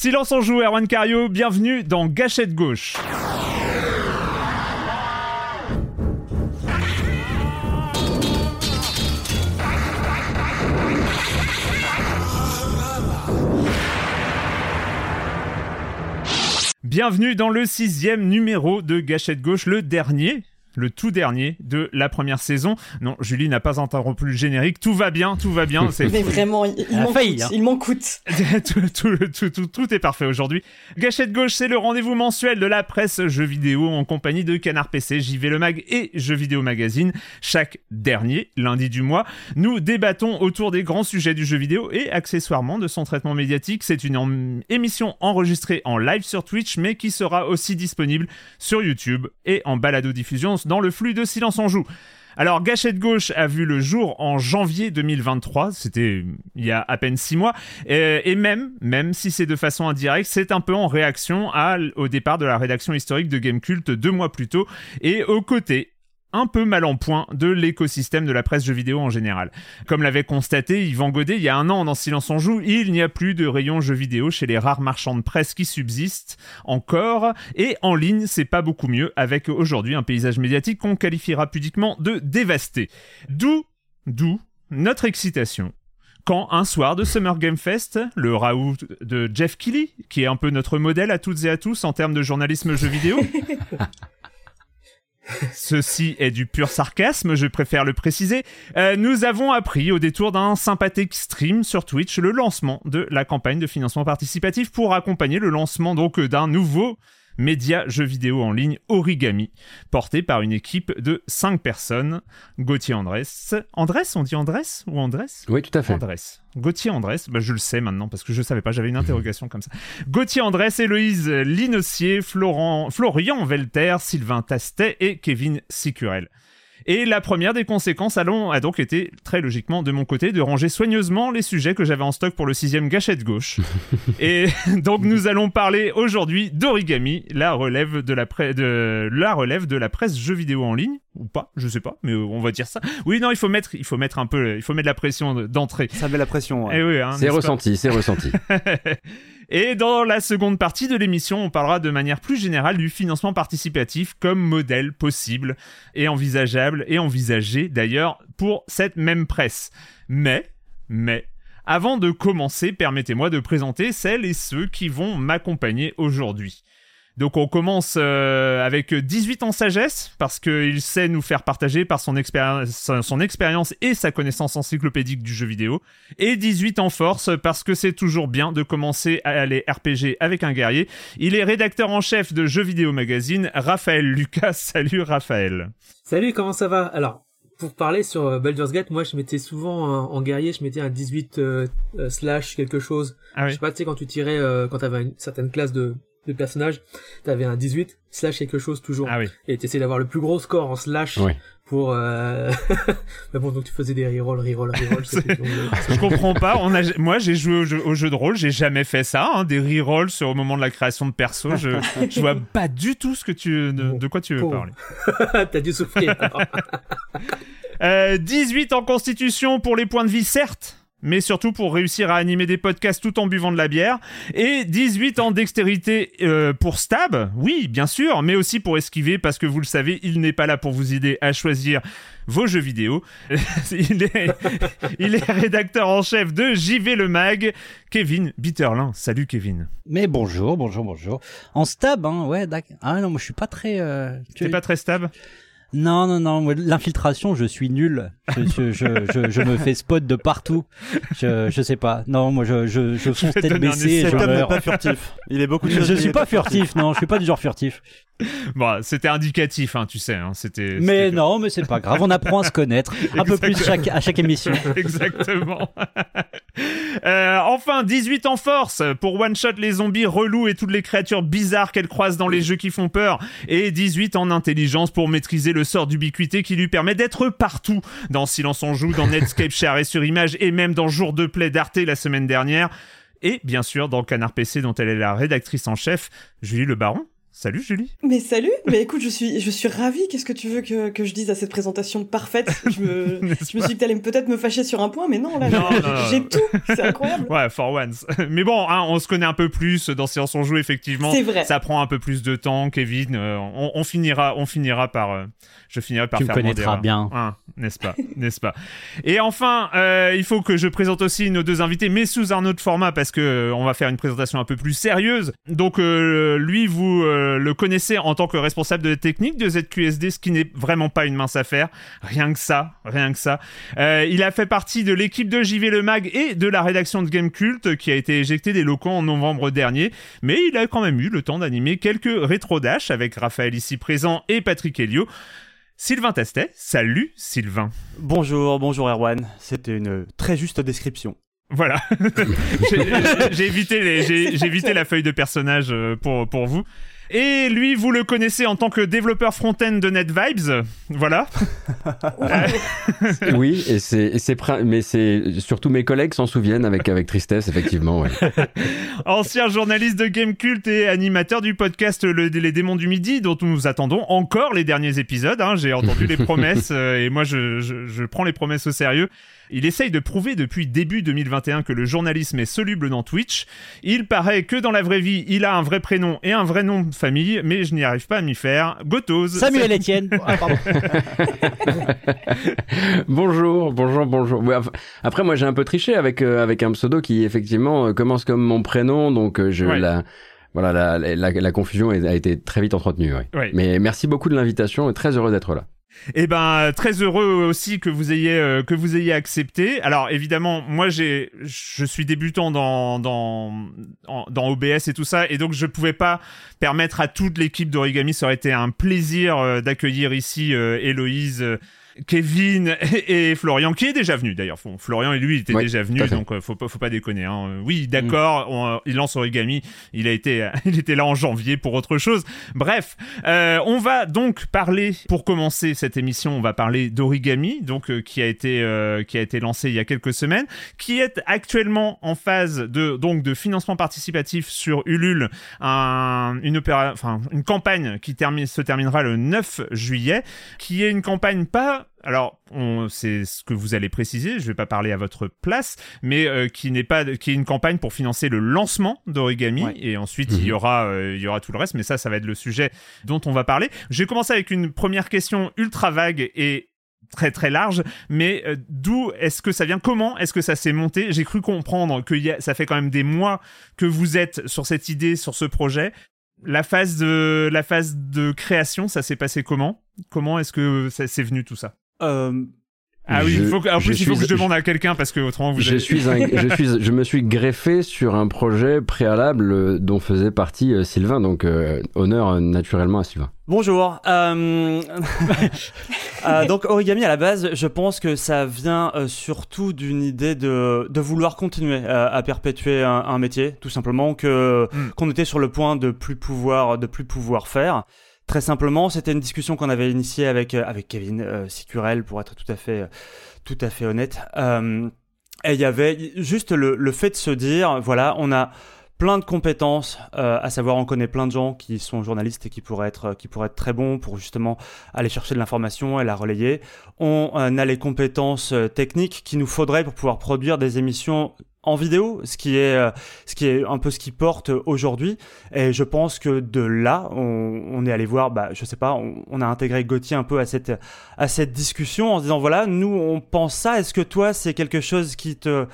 Silence en joue, Erwan Cario, bienvenue dans Gâchette gauche. Bienvenue dans le sixième numéro de Gâchette Gauche, le dernier, le tout dernier de la première saison. Non, Julie n'a pas interrompu le générique, tout va bien, tout va bien. C'est Mais vraiment, il, m'en failli, coûte. hein. Il m'en coûte. tout, tout- tout- tout- tout est parfait aujourd'hui. Gâchette Gauche, c'est le rendez-vous mensuel de la presse jeux vidéo en compagnie de Canard PC, JV Le Mag et Jeux Vidéo Magazine. Chaque dernier lundi du mois, nous débattons autour des grands sujets du jeu vidéo et accessoirement de son traitement médiatique. C'est une en- émission enregistrée en live sur Twitch, mais qui sera aussi disponible sur YouTube et en balado-diffusion dans le flux de Silence en Joue. Alors, Gâchette Gauche a vu le jour en janvier 2023, c'était il y a à peine six mois, et, même, même si c'est de façon indirecte, c'est un peu en réaction au départ de la rédaction historique de Gamecult deux mois plus tôt, et aux côtés un peu mal en point de l'écosystème de la presse jeux vidéo en général. Comme l'avait constaté Yvan Godet il y a un an dans Silence on joue, il n'y a plus de rayon jeux vidéo chez les rares marchands de presse qui subsistent encore, et en ligne c'est pas beaucoup mieux avec aujourd'hui un paysage médiatique qu'on qualifiera pudiquement de dévasté. D'où, d'où notre excitation quand un soir de Summer Game Fest, le raout de Jeff Keighley, qui est un peu notre modèle à toutes et à tous en termes de journalisme jeux vidéo, Ceci est du pur sarcasme, je préfère le préciser. Euh, nous avons appris au détour d'un sympathique stream sur Twitch le lancement de la campagne de financement participatif pour accompagner le lancement donc d'un nouveau média jeu vidéo en ligne Origami, porté par une équipe de 5 personnes. Gauthier Andrès. Andrès, on dit Andrès ou Andrès Oui, tout à fait. Andrés. Gauthier Andrés, bah, je le sais maintenant parce que je savais pas, j'avais une interrogation comme ça. Gauthier Andrés, Héloïse Linossier, Florent, Florian Velter, Sylvain Tastet et Kevin Sicurel. Et la première des conséquences allons- a donc été, très logiquement de mon côté, de ranger soigneusement les sujets que j'avais en stock pour le sixième gâchette gauche. et donc nous allons parler aujourd'hui d'origami, la relève de la, pre- de la relève de la presse jeux vidéo en ligne ou pas, je sais pas, mais on va dire ça. Oui, non, il faut mettre, il faut mettre un peu, il faut mettre de la pression d'entrée. Ça met la pression. ouais. Eh oui, hein, C'est ressenti, c'est ressenti. Et dans la seconde partie de l'émission, on parlera de manière plus générale du financement participatif comme modèle possible et envisageable et envisagé d'ailleurs pour cette même presse. Mais, mais, avant de commencer, permettez-moi de présenter celles et ceux qui vont m'accompagner aujourd'hui. Donc on commence euh, avec 18 en sagesse, parce qu'il sait nous faire partager par son expérience, son expérience et sa connaissance encyclopédique du jeu vidéo. Et 18 en force, parce que c'est toujours bien de commencer à aller RPG avec un guerrier. Il est rédacteur en chef de Jeux Vidéo Magazine, Raphaël Lucas. Salut Raphaël. Salut, comment ça va? Alors, pour parler sur euh, Baldur's Gate, moi je mettais souvent en, en guerrier, je mettais un 18 euh, euh, slash quelque chose. Ah Je sais pas, tu sais, quand tu tirais, euh, quand t'avais une certaine classe de, de personnages, t'avais un 18 slash quelque chose toujours. Ah oui. Et t'essayais d'avoir le plus gros score en slash pour euh... mais bon donc tu faisais des rerolls rerolls rerolls je comprends pas on a moi j'ai joué au jeu, de rôle j'ai jamais fait ça hein, des rerolls sur au moment de la création de perso je, je vois pas du tout ce que tu de, quoi tu veux parler. T'as dû souffrir euh, 18 en constitution pour les points de vie certes mais surtout pour réussir à animer des podcasts tout en buvant de la bière. Et 18 ans dextérité euh, pour Stab, oui, bien sûr, mais aussi pour esquiver, parce que vous le savez, il n'est pas là pour vous aider à choisir vos jeux vidéo. il, est, il est rédacteur en chef de JV Le Mag, Kevin Bitterlin. Salut Kevin. Mais bonjour, bonjour, bonjour. En Stab, hein, ouais, d'accord. Ah non, moi je suis pas très... Euh... Tu pas très Stab? Non, non, non. L'infiltration, je suis nul. Je, je, je, je, me fais spot de partout. Je, je sais pas. Non, moi, je, je, je fonce tête baissée et je n'est pas furtif. Il est beaucoup de Je suis pas furtif, non. Je suis pas du genre furtif. Bon, c'était indicatif, hein, tu sais. Hein, c'était. Mais non, mais c'est pas grave. On apprend à se connaître un peu plus chaque, à chaque émission. Exactement. euh, enfin, 18 en force pour one shot les zombies relous et toutes les créatures bizarres qu'elle croise dans les jeux qui font peur, et 18 en intelligence pour maîtriser le sort d'ubiquité qui lui permet d'être partout. Dans Silence on joue, dans Netscape Share et sur Image, et même dans Jour de Play d'Arte la semaine dernière. Et bien sûr dans Canard PC dont elle est la rédactrice en chef, Julie Le Baron. Salut Julie. Mais salut. Mais écoute, je suis, je suis ravie. Qu'est-ce que tu veux que, que je dise à cette présentation parfaite? Je me, je me suis dit que t'allais peut-être me fâcher sur un point, mais non, là, j'ai tout. C'est incroyable. Ouais, for once. Mais bon, hein, on se connaît un peu plus dans Séance on joue, effectivement. C'est vrai. Ça prend un peu plus de temps, Kevin. Euh, on, on, finira, on finira par, euh, je finirai par tu faire me connaîtras bien, hein, n'est-ce pas, n'est-ce pas? Et enfin, euh, il faut que je présente aussi nos deux invités, mais sous un autre format parce que on va faire une présentation un peu plus sérieuse. Donc lui, vous le connaissez en tant que responsable de technique de ZQSD, ce qui n'est vraiment pas une mince affaire. Rien que ça, rien que ça. Euh, il a fait partie de l'équipe de JV Le Mag et de la rédaction de Game Cult qui a été éjecté des locaux en novembre dernier, mais il a quand même eu le temps d'animer quelques rétro dash avec Raphaël ici présent et Patrick Helio. Sylvain Testet, salut Sylvain. Bonjour, bonjour Erwan, c'était une très juste description. Voilà, j'ai évité, la feuille de personnage euh, pour, pour vous. Et lui, vous le connaissez en tant que développeur front-end de NetVibes. Voilà. oui, et c'est, mais c'est surtout mes collègues s'en souviennent avec, avec tristesse, effectivement. Ancien journaliste de Game Cult et animateur du podcast Les Démons du Midi, dont nous attendons encore les derniers épisodes. Hein. J'ai entendu les promesses euh, et moi, je, je prends les promesses au sérieux. Il essaye de prouver depuis début 2021 que le journalisme est soluble dans Twitch. Il paraît que dans la vraie vie, il a un vrai prénom et un vrai nom de famille, mais je n'y arrive pas à m'y faire. Gotos. Samuel Etienne. Ah, bonjour, bonjour, bonjour. après, moi, j'ai un peu triché avec euh, avec un pseudo qui effectivement euh, commence comme mon prénom, donc euh, je la voilà, la, la, confusion a été très vite entretenue. Mais merci beaucoup de l'invitation et très heureux d'être là. Eh ben très heureux aussi que vous ayez euh, que vous ayez accepté. Alors évidemment, moi j'ai je suis débutant dans dans dans OBS et tout ça et donc je pouvais pas permettre à toute l'équipe d'Origami, ça aurait été un plaisir euh, d'accueillir ici euh, Héloïse Kevin et, Florian, qui est déjà venu d'ailleurs. Florian et lui, il était déjà venu, donc euh, faut pas, faut pas déconner. Hein. Oui, d'accord, mm. il lance Origami. Il a été, il était là en janvier pour autre chose. Bref, euh, on va donc parler pour commencer cette émission. On va parler d'Origami, donc euh, qui a été, qui a été lancé il y a quelques semaines, qui est actuellement en phase de donc de financement participatif sur Ulule, un, une opéra, une campagne qui termine, se terminera le 9 juillet, qui est une campagne pas alors c'est ce que vous allez préciser, je vais pas parler à votre place, mais euh, qui n'est pas qui est une campagne pour financer le lancement d'Origami et ensuite il y mhm. aura euh, il y aura tout le reste, mais ça ça va être le sujet dont on va parler. J'ai commencé avec une première question ultra vague et très très large, mais euh, d'où est-ce que ça vient? Comment est-ce que ça s'est monté? J'ai cru comprendre que ça fait quand même des mois que vous êtes sur cette idée, sur ce projet. La phase de la phase de création, ça s'est passé comment? Comment est-ce que ça s'est venu tout ça? Euh, ah oui, il faut que, en plus, il faut que je demande à quelqu'un parce que autrement vous. Je suis, je suis, je me suis greffé sur un projet préalable euh, dont faisait partie euh, Sylvain, donc honneur naturellement à Sylvain. Bonjour. Euh... donc origami à la base, je pense que ça vient surtout d'une idée de, de vouloir continuer à perpétuer un, un, métier, tout simplement que hmm. qu'on était sur le point de plus pouvoir de plus pouvoir faire Très simplement, c'était une discussion qu'on avait initiée avec avec Kevin Sicurel, pour être tout à fait tout à fait honnête. et il y avait juste le, le fait de se dire, voilà, on a plein de compétences, euh, à savoir on connaît plein de gens qui sont journalistes et qui pourraient être qui pourraient être très bons pour justement aller chercher de l'information et la relayer. On euh, a les compétences euh, techniques qu'il nous faudrait pour pouvoir produire des émissions en vidéo, ce qui est euh, ce qui est un peu ce qui porte aujourd'hui. Et je pense que de là, on, on est allé voir, bah, je sais pas, on, on, a intégré Gauthier un peu à cette à cette discussion en se disant voilà, nous on pense ça. Est-ce que toi c'est quelque chose qui te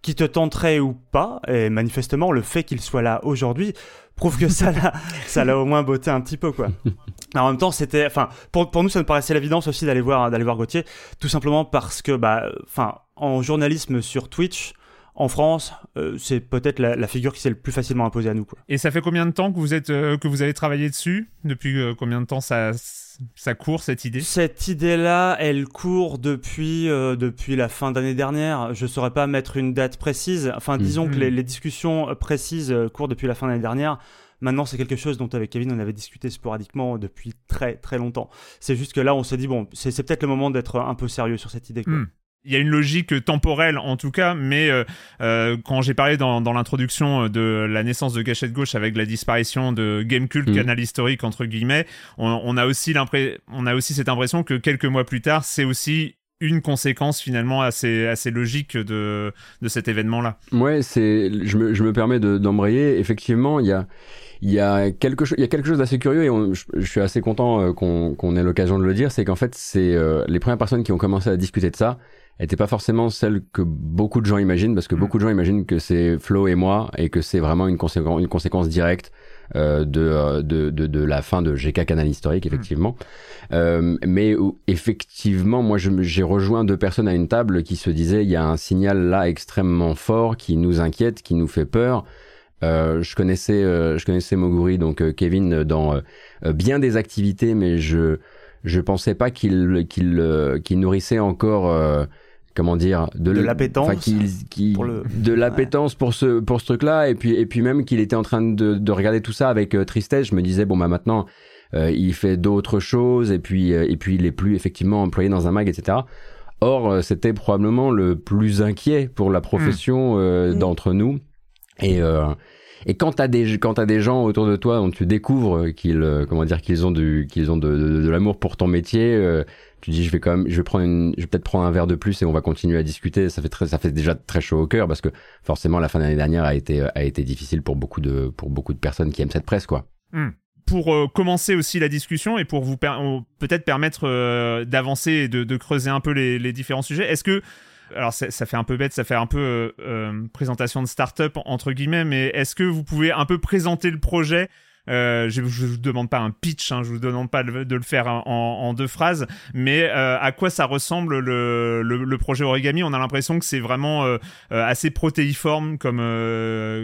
qui te tenterait ou pas? Et manifestement, le fait qu'il soit là aujourd'hui prouve que ça l'a, ça l'a au moins botté un petit peu, quoi. en même temps, c'était, enfin, pour, pour nous, ça nous paraissait l'évidence aussi d'aller voir, d'aller voir Gauthier, tout simplement parce que, bah, enfin, en journalisme sur Twitch, en France, euh, c'est peut-être la, figure qui s'est le plus facilement imposée à nous. Quoi. Et ça fait combien de temps que vous êtes euh, que vous avez travaillé dessus? Depuis euh, combien de temps ça ça court cette idée? Cette idée-là, elle court depuis depuis la fin d'année dernière. Je saurais pas mettre une date précise. Enfin, hmm. disons que les, hmm. les, discussions précises courent depuis la fin d'année dernière. Maintenant, c'est quelque chose dont avec Kevin on avait discuté sporadiquement depuis très très longtemps. C'est juste que là, on s'est dit bon, c'est peut-être le moment d'être un peu sérieux sur cette idée. Quoi. Hmm il y a une logique temporelle en tout cas, mais euh, euh, quand j'ai parlé dans, dans l'introduction de la naissance de Gâchette Gauche avec la disparition de Gamecult, mm. canal historique entre guillemets, on, on a aussi on a aussi cette impression que quelques mois plus tard, c'est aussi une conséquence finalement assez, assez logique de, de cet événement-là. Ouais, c'est, je me, je me permets d'embrayer. Effectivement, il y a, il y a quelque chose, il y a quelque chose d'assez curieux et je, suis assez content euh, qu'on qu'on ait l'occasion de le dire, c'est qu'en fait, c'est les premières personnes qui ont commencé à discuter de ça était pas forcément celle que beaucoup de gens imaginent, parce que mm. beaucoup de gens imaginent que c'est Flo et moi et que c'est vraiment une, conséquence, une conséquence directe euh, de, euh, de, de, de, la fin de GK Canal Historique, effectivement. Mm. Euh, mais effectivement, moi, j'ai rejoint deux personnes à une table qui se disaient, il y a un signal là extrêmement fort qui nous inquiète, qui nous fait peur. Euh, je connaissais, euh, je connaissais Moguri, donc euh, Kevin, dans bien des activités, mais je je pensais pas qu'il qu'il qu'il nourrissait encore comment dire de, de l'appétence qui, pour le... de l'appétence pour ce pour ce truc là et puis et puis même qu'il était en train de, de regarder tout ça avec euh, tristesse je me disais bon bah maintenant euh, il fait d'autres choses et puis euh, et puis il est plus effectivement employé dans un mag etc or c'était probablement le plus inquiet pour la profession mmh. d'entre nous. Et et quand t'as des quand as des gens autour de toi dont tu découvres qu'ils comment dire qu'ils ont du qu'ils ont de, de, de l'amour pour ton métier tu dis je vais quand même je vais prendre une, je vais peut-être prendre un verre de plus et on va continuer à discuter. Ça fait très ça fait déjà très chaud au cœur parce que forcément la fin de l'année dernière a été a été difficile pour beaucoup de pour beaucoup de personnes qui aiment cette presse quoi. Hmm. pour euh, commencer aussi la discussion et pour vous peut-être permettre euh, d'avancer et de, de, creuser un peu les, les différents sujets. Est-ce que alors ça fait un peu bête, ça fait un peu euh, présentation de start-up entre guillemets, mais est-ce que vous pouvez un peu présenter le projet euh, je, ne vous demande pas un pitch, hein, je vous demande pas de, le faire en, deux phrases, mais euh, à quoi ça ressemble le, le, projet Origami? On a l'impression que c'est vraiment euh, assez protéiforme comme,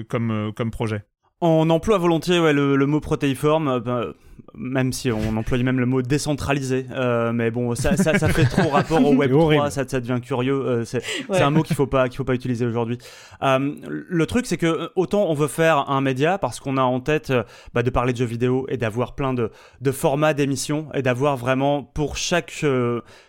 comme, comme projet. On emploie volontiers ouais, le, le, mot protéiforme. Ben, même si on emploie même le mot décentralisé. Euh, mais bon, ça, ça, ça, fait trop rapport au Web 3, ça, ça, devient curieux. Euh, c'est un mot qu'il faut pas qu'il faut pas utiliser aujourd'hui. Euh, le truc, c'est que autant on veut faire un média parce qu'on a en tête bah, de parler de jeux vidéo et d'avoir plein de, de formats d'émissions et d'avoir vraiment pour chaque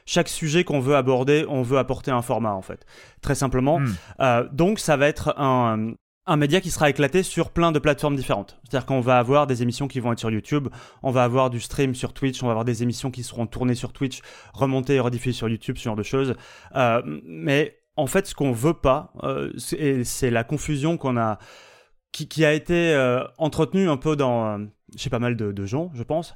chaque sujet qu'on veut aborder, on veut apporter un format en fait, très simplement. Hmm. donc ça va être un un média qui sera éclaté sur plein de plateformes différentes. C'est-à-dire qu'on va avoir des émissions qui vont être sur YouTube, on va avoir du stream sur Twitch, on va avoir des émissions qui seront tournées sur Twitch, remontées et rediffusées sur YouTube, ce genre de choses. Euh, mais en fait, ce qu'on veut pas, euh, c'est la confusion qu'on a, qui, a été euh, entretenue un peu dans chez pas mal de, de gens, je pense.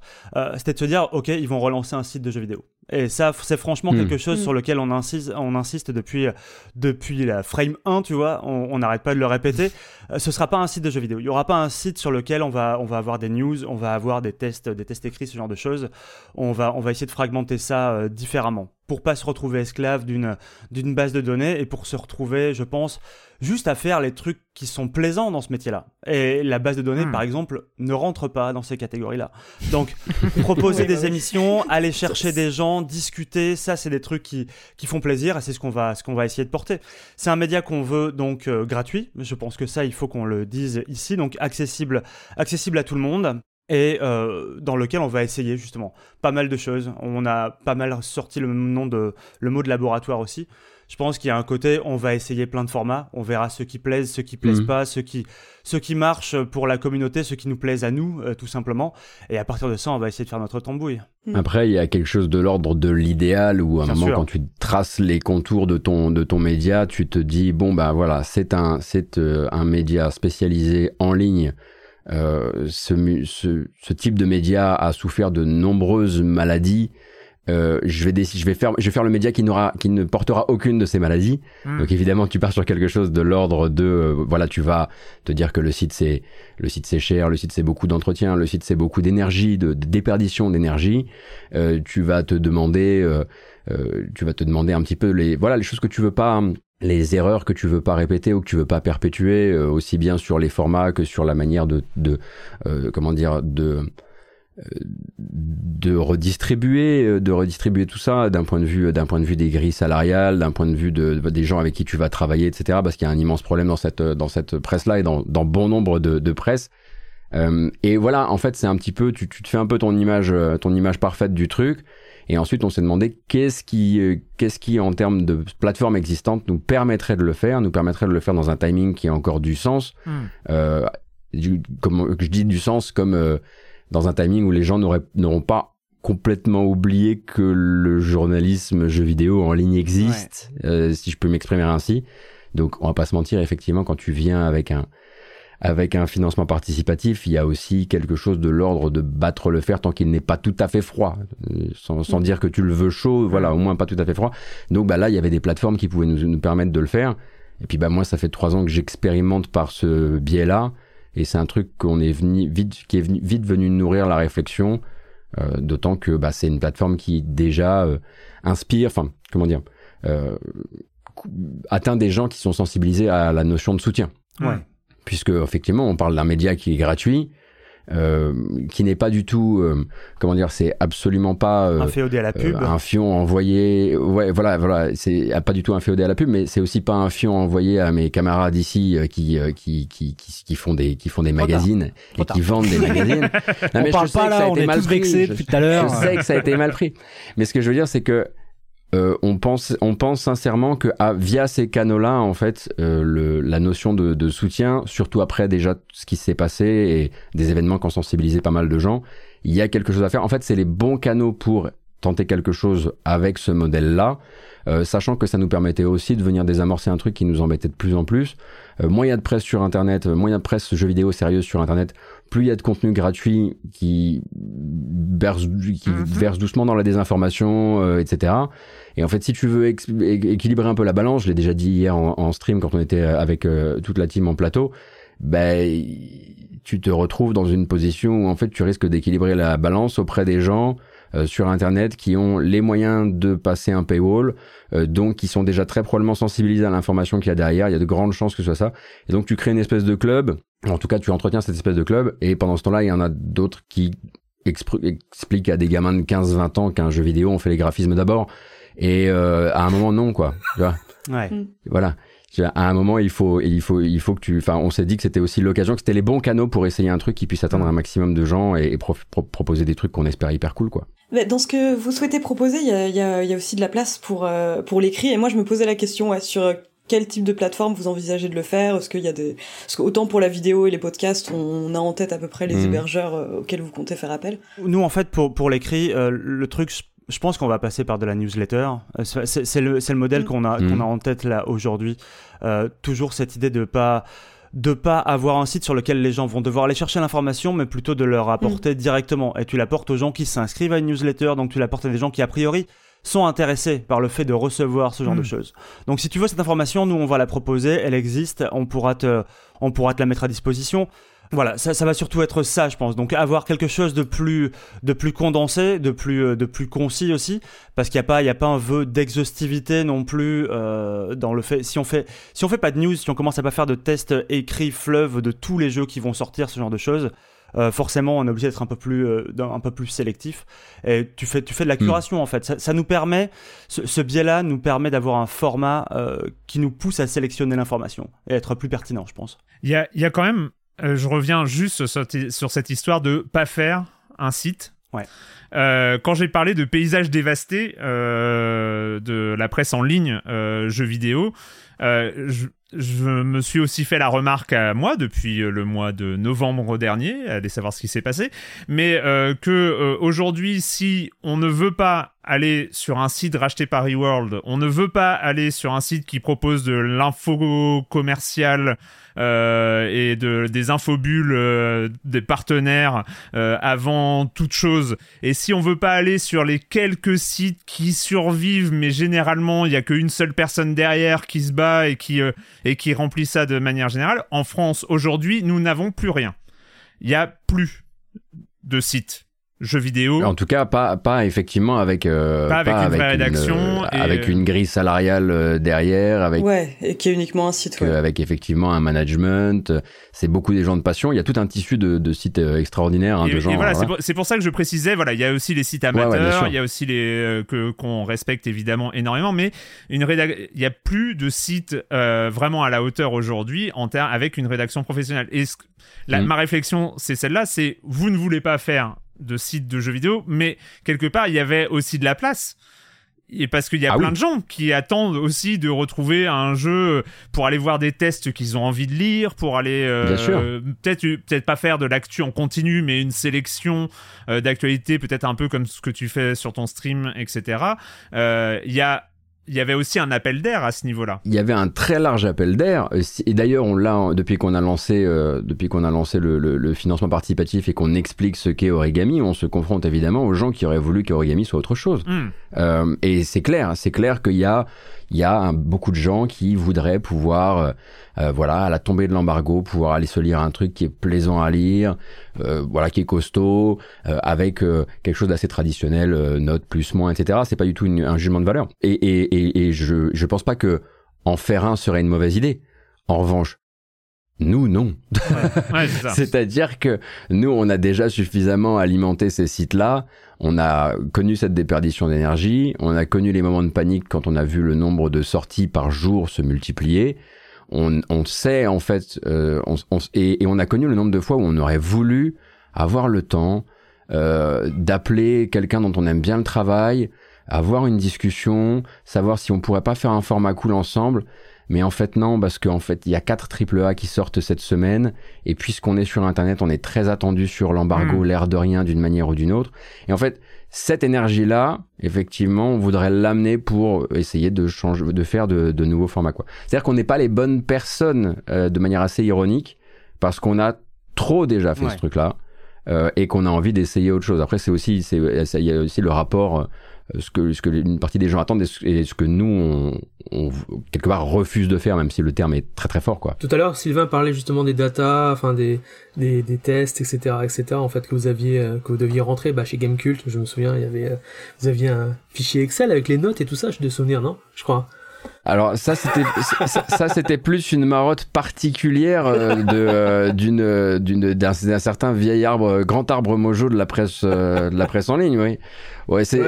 C'était de se dire, ok, ils vont relancer un site de jeux vidéo. Et ça, c'est franchement hmm. quelque chose sur hmm. lequel on insiste, on insiste depuis, depuis la frame 1, tu vois. On n'arrête pas de le répéter. Euh, ce sera pas un site de jeux vidéo. Il y aura pas un site sur lequel on va, on va avoir des news, on va avoir des tests, des tests écrits, ce genre de choses. On va, on va essayer de fragmenter ça euh, différemment pour pas se retrouver esclave d'une d'une base de données et pour se retrouver, je pense, juste à faire les trucs qui sont plaisants dans ce métier-là. Et la base de données, hmm. par exemple, ne rentre pas dans ces catégories-là. Donc, proposer des émissions, aller chercher des gens, discuter, ça, c'est des trucs qui qui font plaisir et c'est ce qu'on va ce qu'on va essayer de porter. C'est un média qu'on veut donc euh, gratuit. Je pense que ça, il faut qu'on le dise ici, donc accessible accessible à tout le monde et euh, dans lequel on va essayer justement pas mal de choses. On a pas mal sorti le nom de le mot de laboratoire aussi. Je pense qu'il y a un côté, on va essayer plein de formats, on verra ceux qui plaisent, ceux qui plaisent mhm. pas, ceux qui ceux qui marchent pour la communauté, ceux qui nous plaisent à nous, euh, tout simplement. Et à partir de ça, on va essayer de faire notre tambouille. Mhm. Après, il y a quelque chose de l'ordre de l'idéal où à un moment, quand tu traces les contours de ton de ton média, tu te dis bon bah voilà, c'est un c'est euh, un média spécialisé en ligne euh, ce, ce, ce, type de média a souffert de nombreuses maladies. Euh, je vais je vais faire je vais faire le média qui n'aura qui ne portera aucune de ces maladies. Hmm. Donc évidemment tu pars sur quelque chose de l'ordre de euh, voilà tu vas te dire que le site c'est le site c'est cher, le site c'est beaucoup d'entretien, le site c'est beaucoup d'énergie, de, déperdition d'énergie. Euh, tu vas te demander euh, euh, tu vas te demander un petit peu les voilà les choses que tu veux pas les erreurs que tu veux pas répéter ou que tu veux pas perpétuer, euh, aussi bien sur les formats que sur la manière de, de euh, comment dire, de de redistribuer de redistribuer tout ça d'un point de vue d'un point de vue des grilles salariales d'un point de vue de, des gens avec qui tu vas travailler etc parce qu'il y a un immense problème dans cette dans cette presse là et dans, dans bon nombre de, de presse et voilà en fait c'est un petit peu tu, tu te fais un peu ton image ton image parfaite du truc et ensuite, on s'est demandé qu'est-ce qui, euh, qu'est-ce qui, en termes de plateforme existante, nous permettrait de le faire, nous permettrait de le faire dans un timing qui a encore du sens. Hmm. Euh, du, comme je dis du sens, comme euh, dans un timing où les gens n'auront pas complètement oublié que le journalisme jeu vidéo en ligne existe, euh, si je peux m'exprimer ainsi. Donc, on va pas se mentir, effectivement, quand tu viens avec un, avec un financement participatif, il y a aussi quelque chose de l'ordre de battre le fer tant qu'il n'est pas tout à fait froid, euh, sans, sans, dire que tu le veux chaud, voilà, au moins pas tout à fait froid. Donc bah là, il y avait des plateformes qui pouvaient nous, nous permettre de le faire. Et puis bah moi, ça fait trois ans que j'expérimente par ce biais-là, et c'est un truc qu'on est venu vite, qui est venu, vite venu nourrir la réflexion. Euh, D'autant que bah, c'est une plateforme qui déjà euh, inspire, enfin comment dire, euh, atteint des gens qui sont sensibilisés à la notion de soutien. Ouais puisque effectivement on parle d'un média qui est gratuit, euh, qui n'est pas du tout, euh, comment dire, c'est absolument pas euh, un féodé à la pub, un fion envoyé, ouais, voilà, voilà, c'est pas du tout un féodé à la pub, mais c'est aussi pas un fion envoyé à mes camarades ici qui, qui, qui, qui, font des, qui font des magazines et qui vendent des magazines. non, mais on parle pas là, on est tous vexés depuis tout à l'heure. Je sais que ça a été mal pris, mais ce que je veux dire, c'est que euh, on pense, on pense sincèrement que ah, via ces canaux-là, en fait, euh, le, la notion de, de, soutien, surtout après déjà ce qui s'est passé et des événements qui ont sensibilisé pas mal de gens, il y a quelque chose à faire. En fait, c'est les bons canaux pour tenter quelque chose avec ce modèle-là, euh, sachant que ça nous permettait aussi de venir désamorcer un truc qui nous embêtait de plus en plus. Euh, moins il y a de presse sur Internet, moins il y a de presse jeux vidéo sérieuse sur Internet, plus il y a de contenu gratuit qui verse, qui mhm. verse doucement dans la désinformation, etc. Et en fait, si tu veux équilibrer un peu la balance, je l'ai déjà dit hier en, stream quand on était avec euh, toute la team en plateau, ben tu te retrouves dans une position où en fait tu risques d'équilibrer la balance auprès des gens euh, sur internet qui ont les moyens de passer un paywall, euh, donc qui sont déjà très probablement sensibilisés à l'information qu'il y a derrière. Il y a de grandes chances que ce soit ça. Et donc tu crées une espèce de club. En tout cas, tu entretiens cette espèce de club. Et pendant ce temps-là, il y en a d'autres qui expliquent à des gamins de 15-20 ans qu'un jeu vidéo, on fait les graphismes d'abord. Et euh, à un moment, non, quoi. Tu vois? Ouais. Mm. Voilà. À un moment, il faut, il faut, il faut que tu. Enfin, on s'est dit que c'était aussi l'occasion, que c'était les bons canaux pour essayer un truc qui puisse atteindre un maximum de gens et, proposer des trucs qu'on espère hyper cool, quoi. Dans ce que vous souhaitez proposer, il y a, y, a, y a, aussi de la place pour euh, pour l'écrit. Et moi, je me posais la question ouais, sur quel type de plateforme vous envisagez de le faire? Est-ce qu'il y a des Parce qu'autant pour la vidéo et les podcasts, on a en tête à peu près les mm. hébergeurs euh, auxquels vous comptez faire appel. Nous, en fait, pour pour l'écrit, le truc je pense qu'on va passer par de la newsletter. Euh, c'est le, le, modèle mm. qu'on a, qu'on a mm. en tête là aujourd'hui. Euh, toujours cette idée de pas de pas avoir un site sur lequel les gens vont devoir aller chercher l'information, mais plutôt de leur apporter mm. directement. Et tu l'apportes aux gens qui s'inscrivent à une newsletter, donc tu l'apportes à des gens qui a priori sont intéressés par le fait de recevoir ce genre de choses. Donc si tu veux cette information, nous on va la proposer, elle existe, on pourra te, on pourra te la mettre à disposition. Voilà, ça, ça va surtout être ça, je pense. Donc avoir quelque chose de plus, de plus condensé, de plus, euh, de plus concis aussi, parce qu'il n'y a pas, il y a pas un vœu d'exhaustivité non plus euh, dans le fait. Si on fait, si on fait pas de news, si on commence à pas faire de tests écrits fleuve de tous les jeux qui vont sortir, ce genre de choses. Euh, forcément, on est obligé d'être un peu plus, euh, un peu plus sélectif. Et tu fais, tu fais de la hmm. curation en fait. Ça, ça nous permet, ce, ce biais-là nous permet d'avoir un format euh, qui nous pousse à sélectionner l'information et être plus pertinent, je pense. Il y a, y a quand même je reviens juste sur, cette histoire de pas faire un site. Ouais. quand j'ai parlé de paysages dévastés de la presse en ligne jeux vidéo, je, je me suis aussi fait la remarque à moi depuis euh, le mois de novembre dernier, allez savoir ce qui s'est passé, mais euh, que euh, aujourd'hui, si on ne veut pas aller sur un site racheté par eWorld, on ne veut pas aller sur un site qui propose de l'info commerciale euh, et de, des infobules euh, des partenaires euh, avant toute chose. Et si on veut pas aller sur les quelques sites qui survivent, mais généralement il y a qu'une seule personne derrière qui se bat et qui et qui remplit ça de manière générale, en France aujourd'hui nous n'avons plus rien. Il y a plus de sites jeux vidéo. En tout cas, pas, pas effectivement avec, euh, pas avec une rédaction. Euh, avec une grille salariale euh, derrière. Avec, ouais, et qui est uniquement un site. Avec effectivement un management. C'est beaucoup des gens de passion. Il y a tout un tissu de, de sites extraordinaires. Hein, et, de gens, voilà, c'est pour, ça que je précisais, voilà, il y a aussi les sites amateurs, il y a aussi les que qu'on respecte évidemment énormément, mais une il y a plus de sites vraiment à la hauteur aujourd'hui en avec une rédaction professionnelle. Et la, mm. ma réflexion, c'est celle-là, c'est vous ne voulez pas faire de sites de jeux vidéo, mais quelque part, il y avait aussi de la place. Et parce qu'il y a ah plein de gens qui attendent aussi de retrouver un jeu pour aller voir des tests qu'ils ont envie de lire, pour aller euh, peut-être peut-être pas faire de l'actu en continu, mais une sélection euh, d'actualités, peut-être un peu comme ce que tu fais sur ton stream, etc. Euh, il y a il y avait aussi un appel d'air à ce niveau-là. Il y avait un très large appel d'air. Et d'ailleurs, on l'a depuis qu'on a lancé, euh, depuis qu'on a lancé le, le, le, financement participatif et qu'on explique ce qu'est Origami, on se confronte évidemment aux gens qui auraient voulu qu'Origami soit autre chose. Hmm. Euh, et c'est clair, c'est clair qu'il y a, il y a beaucoup de gens qui voudraient pouvoir euh, euh, voilà, à la tombée de l'embargo, pouvoir aller se lire un truc qui est plaisant à lire, euh, voilà, qui est costaud, euh, avec quelque chose d'assez traditionnel, note plus moins, etc. C'est pas du tout un jugement de valeur. Et, et, et, et je je pense pas que en faire un serait une mauvaise idée. En revanche, nous, non. Ouais, C'est-à-dire que nous, on a déjà suffisamment alimenté ces sites-là. On a connu cette déperdition d'énergie. On a connu les moments de panique quand on a vu le nombre de sorties par jour se multiplier on, on sait en fait, euh, on, et, on a connu le nombre de fois où on aurait voulu avoir le temps euh, d'appeler quelqu'un dont on aime bien le travail, avoir une discussion, savoir si on pourrait pas faire un format cool ensemble. Mais en fait non, parce qu'en fait il y a quatre A qui sortent cette semaine, et puisqu'on est sur Internet, on est très attendu sur l'embargo, hmm. l'air de rien d'une manière ou d'une autre. Et en fait, cette énergie-là, effectivement, on voudrait l'amener pour essayer de changer, de faire de, nouveaux formats. Quoi. C'est-à-dire qu'on n'est pas les bonnes personnes euh, de manière assez ironique parce qu'on a trop déjà fait ce truc-là euh, et qu'on a envie d'essayer autre chose. Après, c'est aussi, c'est, il y a aussi le rapport euh, ce que, ce que une partie des gens attendent et ce, que nous, on, quelque part refuse de faire, même si le terme est très très fort. Quoi. Tout à l'heure, Sylvain parlait justement des data, enfin des, des, des, tests, etc., etc. En fait, que vous aviez, euh, que vous deviez rentrer bah, chez Gamecult. Je me souviens, il y avait, euh, vous aviez un fichier Excel avec les notes et tout ça. Je de souvenir, non? Je crois. Alors ça c'était ça, c'était plus une marotte particulière euh, de d'une d'une d'un certain vieil arbre grand arbre mojo de la presse de la presse en ligne oui Ouais, c'est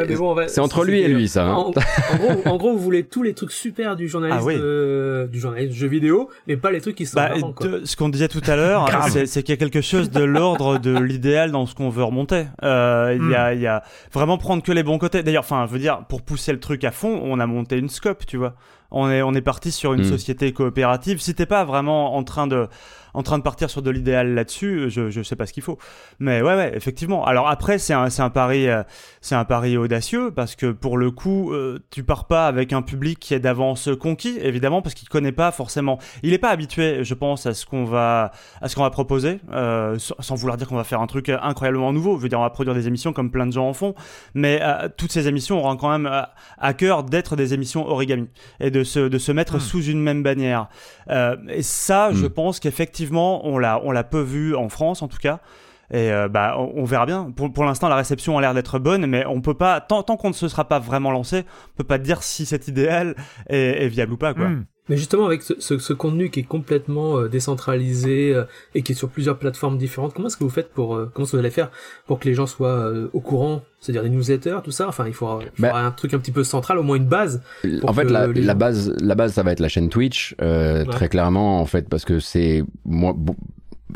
c'est entre lui et lui ça. Hein. En, gros, en gros, vous voulez tous les trucs super du journalisme, ah du journalisme jeu vidéo, mais pas les trucs qui sont bah, Ce qu'on disait tout à l'heure, c'est qu'il y a quelque chose de l'ordre de l'idéal dans ce qu'on veut remonter. Euh, il y a hmm. il y a vraiment prendre que les bons côtés. D'ailleurs, enfin, je veux dire, pour pousser le truc à fond, on a monté une scope, tu vois. On est on est parti sur une hmm. société coopérative. Si t'es pas vraiment en train de en train de partir sur de l'idéal là-dessus, je, je sais pas ce qu'il faut. Mais ouais, ouais, effectivement. Alors après, c'est un, c'est un pari, euh, c'est un pari audacieux parce que pour le coup, euh, tu pars pas avec un public qui est d'avance conquis, évidemment, parce qu'il connaît pas forcément. Il est pas habitué, je pense, à ce qu'on va, à ce qu'on va proposer, euh, sans vouloir dire qu'on va faire un truc incroyablement nouveau. Je veux dire, on va produire des émissions comme plein de gens en font, mais toutes ces émissions auront quand même à cœur d'être des émissions origami et de se, de se mettre hmm. sous une même bannière. et ça, je hmm. pense qu'effectivement on l'a, on l'a peu vu en France en tout cas. Et euh, bah, on, verra bien. Pour, pour l'instant, la réception a l'air d'être bonne, mais on peut pas, tant, tant qu'on ne se sera pas vraiment lancé, on peut pas dire si cet idéal est, viable ou pas, quoi. Hmm. Mais justement, avec ce, ce, contenu qui est complètement euh, décentralisé euh, et qui est sur plusieurs plateformes différentes, comment est-ce que vous faites pour, comment est-ce que vous allez faire pour que les gens soient au courant, c'est-à-dire des newsletters, tout ça? Enfin, il faudra, il bah faudra un truc un petit peu central, au moins une base. En fait, la, la base, la base, ça va être la chaîne Twitch, très clairement, en fait, parce que c'est moi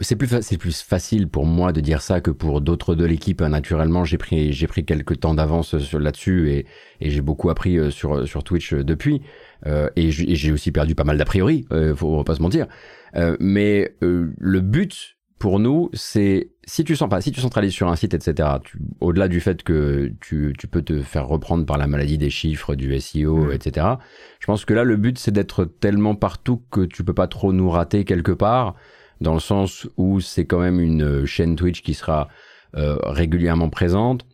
c'est plus plus facile pour moi de dire ça que pour d'autres de l'équipe. Naturellement, j'ai pris j'ai pris quelques temps d'avance là-dessus et, et j'ai beaucoup appris euh, sur sur Twitch euh, depuis. Euh, et j'ai aussi perdu pas mal d'a priori, euh, faut pas se mentir. Euh, mais euh, le but pour nous, c'est si tu sens pas, si tu centralises sur un site, etc. Au-delà du fait que tu, tu peux te faire reprendre par la maladie des chiffres, du SEO, mmh. etc. Je pense que là, le but, c'est d'être tellement partout que tu peux pas trop nous rater quelque part dans le sens où c'est quand même une euh, chaîne Twitch qui sera euh, régulièrement présente,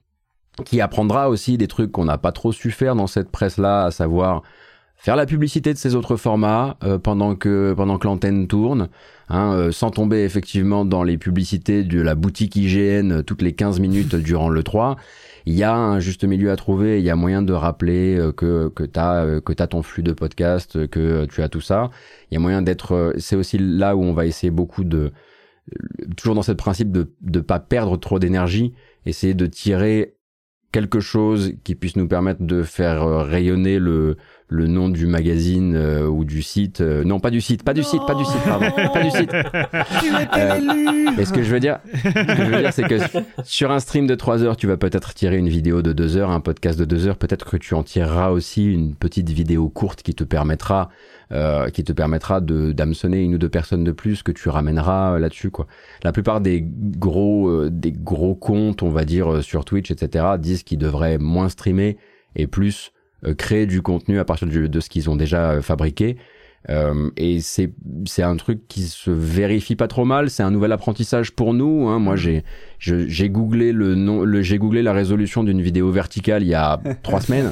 qui apprendra aussi des trucs qu'on n'a pas trop su faire dans cette presse-là, à savoir faire la publicité de ces autres formats euh, pendant que pendant que l'antenne tourne, hein, sans tomber effectivement dans les publicités de la boutique IGN toutes les 15 minutes durant le 3 il y a un juste milieu à trouver, il y a moyen de rappeler euh, que que tu as euh, que tu ton flux de podcast, que tu as tout ça. Il y a moyen d'être euh, c'est aussi là où on va essayer beaucoup de toujours dans ce principe de de pas perdre trop d'énergie, essayer de tirer quelque chose qui puisse nous permettre de faire rayonner le le nom du magazine euh, ou du site. Euh, non, pas du site, pas du site, pas du site, pardon, pas du site. Tu euh, Et ce que je veux dire, ce que je veux dire, c'est que sur un stream de 3 heures, tu vas peut-être tirer une vidéo de 2 heures, un podcast de 2 heures. Peut-être que tu en tireras aussi une petite vidéo courte qui te permettra, euh, qui te permettra de d'hameçonner une ou deux personnes de plus que tu ramèneras là-dessus, quoi. La plupart des gros, des gros comptes, on va dire sur Twitch, etc., disent qu'ils devraient moins streamer et plus euh, créer du contenu à partir de, ce qu'ils ont déjà euh, fabriqué. Euh, et c'est c'est un truc qui se vérifie pas trop mal. C'est un nouvel apprentissage pour nous. Hein. Moi, j'ai j'ai googlé le nom, le j'ai googlé la résolution d'une vidéo verticale il y a trois semaines.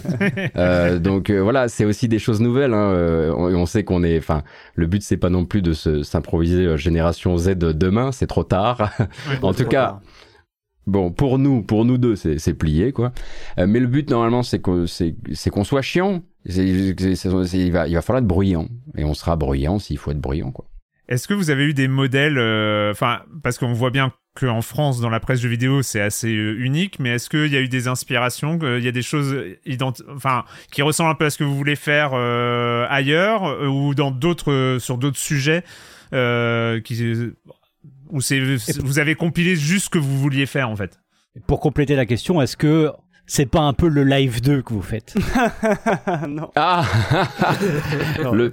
Euh, donc euh, voilà, c'est aussi des choses nouvelles. Hein. On, on, sait qu'on est. Enfin, le but c'est pas non plus de s'improviser génération Z demain. C'est trop tard. en tout cas. Bon, pour nous, pour nous deux, c'est plié, quoi. Euh, mais le but, normalement, c'est qu'on soit chiant. il, va, falloir être bruyant. Et on sera bruyant s'il faut être bruyant, quoi. Est-ce que vous avez eu des modèles, euh, enfin, parce qu'on voit bien qu'en France, dans la presse de vidéo, c'est assez euh, unique, mais est-ce qu'il y a eu des inspirations, il y a des choses qui ressemblent un peu à ce que vous voulez faire ailleurs ou dans d'autres, sur d'autres sujets qui ou c'est vous avez compilé juste ce que vous vouliez faire en fait Pour compléter la question, est-ce que c'est pas un peu le live 2 que vous faites Non. Ah Le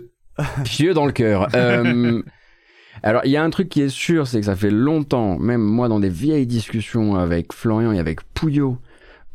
pieu dans le cœur. Euh, alors, il y a un truc qui est sûr, c'est que ça fait longtemps, même moi dans des vieilles discussions avec Florian et avec Pouillot,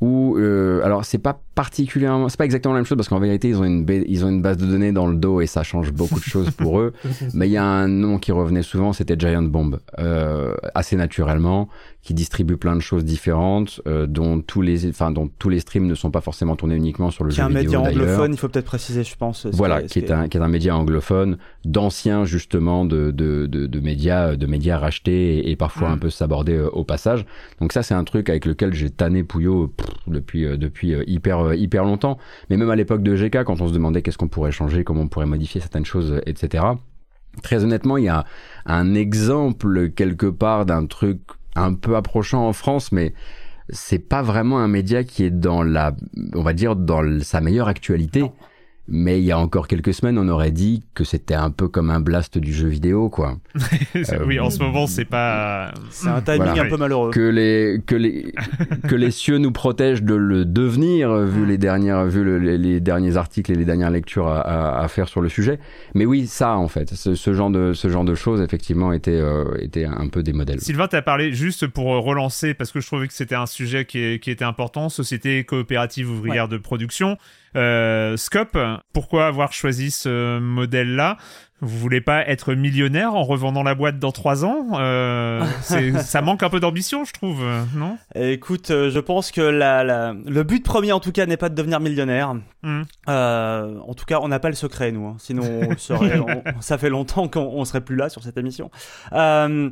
où euh, alors c'est pas particulièrement c'est pas exactement la même chose parce qu'en vérité ils ont une ils ont une base de données dans le dos et ça change beaucoup de choses pour eux. Mais il y a un nom qui revenait souvent c'était Giant Bomb. Euh, assez naturellement qui distribue plein de choses différentes, euh, dont tous les, enfin dont tous les streams ne sont pas forcément tournés uniquement sur le qui jeu vidéo. Qui est un média anglophone, il faut peut-être préciser, je pense. Voilà, qui est, un qui est un média anglophone, d'anciens justement de, de, de, de, médias de médias rachetés et, parfois un mm. peu sabordés euh, au passage. Donc ça c'est un truc avec lequel j'ai tanné Pouillot depuis euh, depuis hyper hyper longtemps. Mais même à l'époque de GK, quand on se demandait qu'est-ce qu'on pourrait changer, comment on pourrait modifier certaines choses, etc. Très honnêtement, il y a un exemple quelque part d'un truc un peu approchant en France, mais c'est pas vraiment un média qui est dans la, on va dire, dans sa meilleure actualité. Mais il y a encore quelques semaines, on aurait dit que c'était un peu comme un blast du jeu vidéo, quoi. oui, en ce moment, c'est pas. C'est un timing un peu malheureux. Que les que les que les cieux nous protègent de le devenir, vu les dernières vu les, derniers articles et les dernières lectures à, à, faire sur le sujet. Mais oui, ça, en fait, ce, ce genre de ce genre de choses, effectivement, était euh, était un peu des modèles. Sylvain, t'as parlé juste pour relancer parce que je trouvais que c'était un sujet qui, qui était important. Société coopérative ouvrière de production. Euh, Scope, pourquoi avoir choisi ce modèle-là? Vous voulez pas être millionnaire en revendant la boîte dans trois ans? Euh, Ça manque un peu d'ambition, je trouve, non? Écoute, euh, je pense que la, le but premier, en tout cas, n'est pas de devenir millionnaire. Hmm. Euh, en tout cas, on n'a pas le secret, nous. Hein. Sinon, ça fait longtemps qu'on serait plus là sur cette émission. Euh,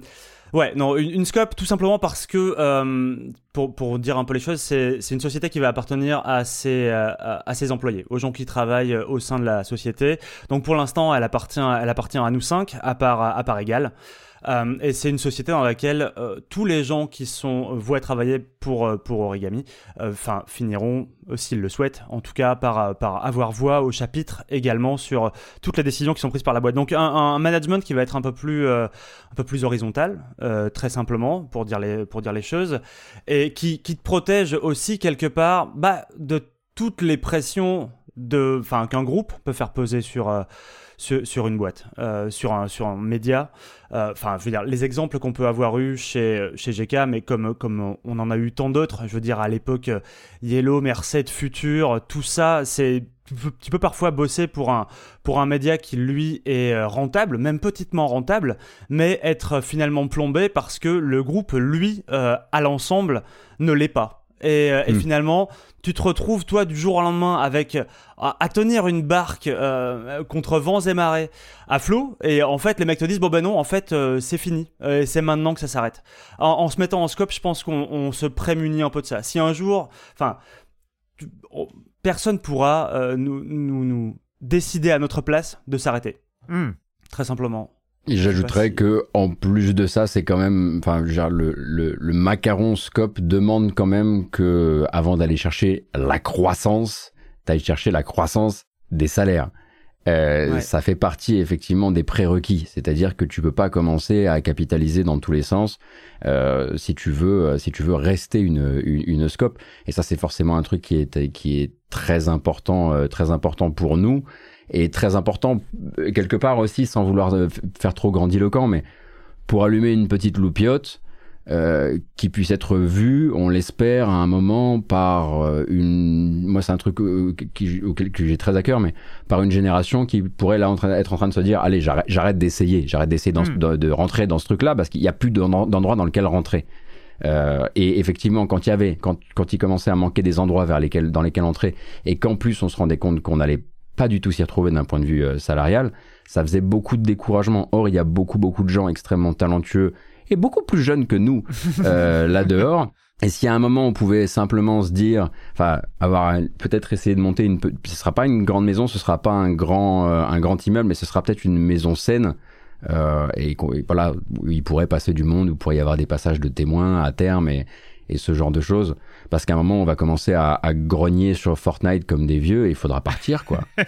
Ouais, non, une, scope tout simplement parce que, euh, pour, pour dire un peu les choses, c'est une société qui va appartenir à ses, euh, à ses employés, aux gens qui travaillent au sein de la société. Donc pour l'instant, elle appartient, elle appartient à nous cinq, à part, à part égale. Euh, et c'est une société dans laquelle euh, tous les gens qui sont voués à travailler pour pour origami, enfin finiront s'ils le souhaitent, en tout cas par par avoir voix au chapitre également sur toutes les décisions qui sont prises par la boîte. Donc un, management qui va être un peu plus un peu plus horizontal, très simplement pour dire les pour dire les choses, et qui qui te protège aussi quelque part bah, de toutes les pressions qu'un groupe peut faire peser sur, euh, sur, une boîte, euh, sur, un, sur un média. Euh, enfin, je veux dire, les exemples qu'on peut avoir eu chez, chez GK, mais comme, comme on en a eu tant d'autres, je veux dire, à l'époque, Yellow, Merced, Future, tout ça, c'est tu peux parfois bosser pour un, pour un média qui, lui, est rentable, même petitement rentable, mais être finalement plombé parce que le groupe, lui, à l'ensemble, ne l'est pas. Et, et, hmm. finalement, tu te retrouves toi du jour au lendemain avec à, tenir une barque euh, contre vents et marées à flot. Et en fait les mecs te disent bon ben non en fait euh, c'est fini. Et c'est maintenant que ça s'arrête. En, se mettant en scope je pense qu'on se prémunit un peu de ça. Si un jour enfin personne pourra euh, nous, nous, nous, décider à notre place de s'arrêter. Hmm. très simplement j'ajouterais que en plus de ça, c'est quand même, enfin, le, le, le, macaron scope demande quand même que, avant d'aller chercher la croissance, t'ailles chercher la croissance des salaires. Euh, Ça fait partie effectivement des prérequis, c'est-à-dire que tu peux pas commencer à capitaliser dans tous les sens euh, si tu veux, euh, si tu veux rester une, une, une scope. Et ça, c'est forcément un truc qui est qui est très important, euh, très important pour nous et très important euh, quelque part aussi, sans vouloir euh, faire trop grandiloquent, mais pour allumer une petite loupiote euh, qui puisse être vue, on l'espère, à un moment par une. Moi, c'est un truc qui, auquel que j'ai très à cœur, mais par une génération qui pourrait là être en train de se dire allez, j'arrête d'essayer, j'arrête d'essayer de, de, rentrer dans ce truc-là parce qu'il n'y a plus d'endroit dans lequel rentrer. Euh, et effectivement, quand il y avait, quand, quand il commençait à manquer des endroits vers lesquels, dans lesquels entrer, et qu'en plus on se rendait compte qu'on allait pas du tout s'y retrouver d'un point de vue euh, salarial, ça faisait beaucoup de découragement. Or, il y a beaucoup, beaucoup de gens extrêmement talentueux et beaucoup plus jeunes que nous euh, là dehors. Et si à un moment on pouvait simplement se dire, enfin, avoir peut-être essayé de monter une, ce sera pas une grande maison, ce sera pas un grand, euh, un grand immeuble, mais ce sera peut-être une maison saine. Euh, et, voilà, où il pourrait passer du monde, où il pourrait y avoir des passages de témoins à terme et, et ce genre de choses parce qu'à un moment on va commencer à, grogner sur Fortnite comme des vieux et il faudra partir quoi.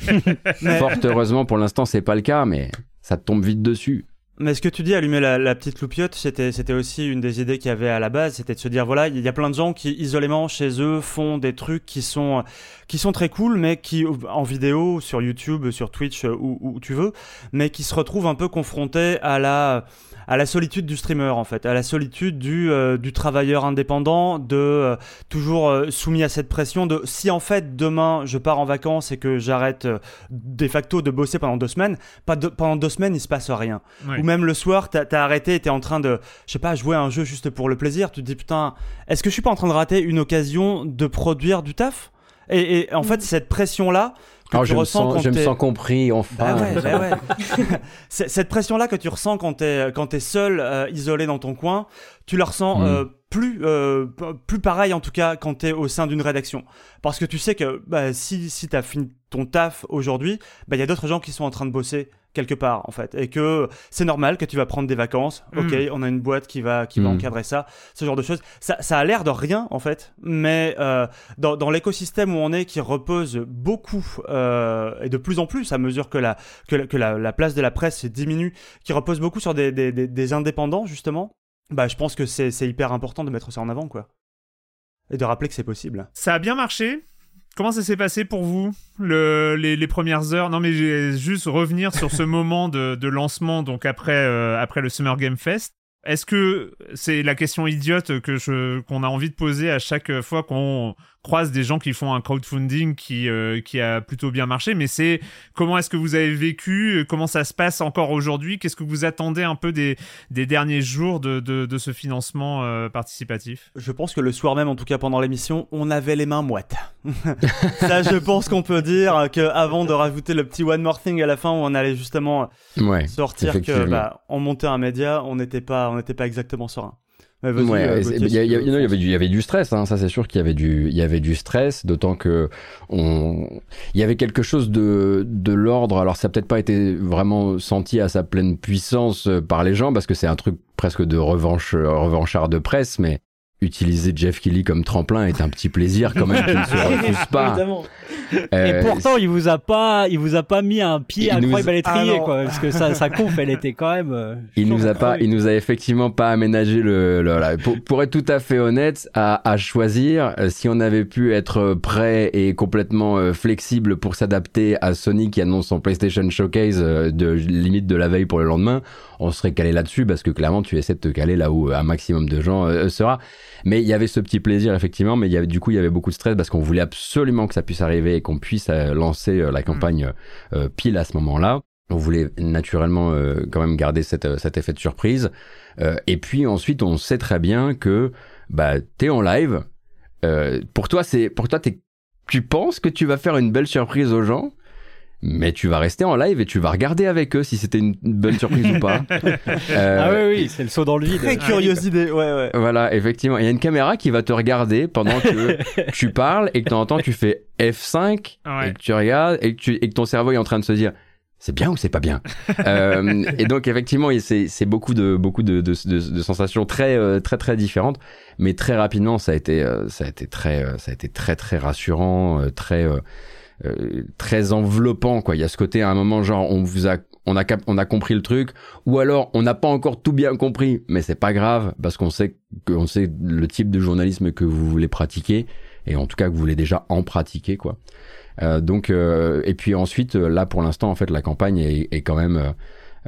Fort heureusement pour l'instant c'est pas le cas mais ça tombe vite dessus. Mais ce que tu dis, allumer la, petite loupiote, c'était, c'était aussi une des idées qu'il y avait à la base, c'était de se dire, voilà, il y a plein de gens qui, isolément, chez eux, font des trucs qui sont, qui sont très cool, mais qui, en vidéo, sur YouTube, sur Twitch, où, où tu veux, mais qui se retrouvent un peu confrontés à la, à la solitude du streamer en fait, à la solitude du, euh, du travailleur indépendant, de euh, toujours euh, soumis à cette pression de si en fait demain je pars en vacances et que j'arrête de facto de bosser pendant deux semaines, pas pendant deux semaines il se passe rien. Ou même le soir t'as as arrêté et t'es en train de, je sais pas, jouer à un jeu juste pour le plaisir, tu te dis putain, est-ce que je suis pas en train de rater une occasion de produire du taf? Et, en fait, mm. cette pression-là, que tu je ressens me sens, je me sens compris enfin. Bah bah ouais, cette pression là que tu ressens quand t'es quand es seul euh, isolé dans ton coin tu la ressens mm. euh, plus euh, plus pareil en tout cas quand t'es au sein d'une rédaction. Parce que tu sais que bah, si si t'as fini ton taf aujourd'hui bah il y a d'autres gens qui sont en train de bosser quelque part en fait. Et que c'est normal que tu vas prendre des vacances. Mm. ok on a une boîte qui va qui va mm. encadrer ça ce genre de choses. Ça, ça a l'air de rien en fait. Mais euh, dans, dans l'écosystème où on est qui repose beaucoup euh, et de plus en plus à mesure que la que, que la, la, place de la presse diminue qui repose beaucoup sur des, des, des, des indépendants justement bah je pense que c'est hyper important de mettre ça en avant quoi. Et de rappeler que c'est possible. Ça a bien marché. Comment ça s'est passé pour vous le, les, les, premières heures? Non, mais juste revenir sur ce moment de, de, lancement, donc après, euh, après le Summer Game Fest. Est-ce que c'est la question idiote que je qu'on a envie de poser à chaque fois qu'on croise des gens qui font un crowdfunding qui euh, qui a plutôt bien marché. Mais c'est comment est-ce que vous avez vécu? Comment ça se passe encore aujourd'hui? Qu'est-ce que vous attendez un peu des, des derniers jours de, de, de ce financement euh, participatif? Je pense que le soir même en tout cas pendant l'émission on avait les mains moites. Ça je pense qu'on peut dire que avant de rajouter le petit one more thing à la fin où on allait justement sortir que bah, on montait un média on n'était pas on n'était pas exactement serein Ouais, il y, avait du, stress, hein, ça c'est sûr qu'il y avait du, il y avait du stress, d'autant que on, il y avait quelque chose de, de l'ordre. Alors ça n'a peut-être pas été vraiment senti à sa pleine puissance par les gens parce que c'est un truc presque de revanche, revanchard de presse, mais utiliser Jeff Kelly comme tremplin est un petit plaisir quand même qui ne se refuse pas. Euh, et pourtant, il vous a pas, il vous a pas mis un pied incroyable à l'étrier, ah quoi, parce que sa, sa conf, elle était quand même. Euh, il nous a pas, il nous a effectivement pas aménagé le. le, pour, pour, être tout à fait honnête, à, à choisir, euh, si on avait pu être prêt et complètement flexible pour s'adapter à Sony qui annonce son PlayStation Showcase de limite de la veille pour le lendemain, on serait calé là-dessus parce que clairement, tu essaies de te caler là où un maximum de gens sera. Mais il y avait ce petit plaisir effectivement, mais il y avait du coup il y avait beaucoup de stress parce qu'on voulait absolument que ça puisse arriver et qu'on puisse euh, lancer euh, la campagne euh, pile à ce moment-là. On voulait naturellement quand même garder cette, cet effet de surprise. et puis ensuite, on sait très bien que bah t'es en live. pour toi, c'est pour toi, t'es tu penses que tu vas faire une belle surprise aux gens? Mais tu vas rester en live et tu vas regarder avec eux si c'était une bonne surprise ou pas. Euh, ah oui, oui, c'est le saut dans le vide. Très curieuse idée, ouais, ouais. Voilà, effectivement. Il y a une caméra qui va te regarder pendant que tu parles et que de temps en temps tu fais F5 et que tu regardes et que, tu, et que ton cerveau est en train de se dire c'est bien ou c'est pas bien? Euh, Et donc effectivement, c'est beaucoup de beaucoup de, de, de, sensations très euh, très très différentes, mais très rapidement ça a été ça a été très ça a été très très rassurant, très euh, très enveloppant quoi. Il y a ce côté à un moment genre on vous a on a on a compris le truc ou alors on n'a pas encore tout bien compris. Mais c'est pas grave parce qu'on sait qu'on sait le type de journalisme que vous voulez pratiquer et en tout cas que vous voulez déjà en pratiquer quoi. Euh, donc euh, et puis ensuite là pour l'instant en fait la campagne est, est quand même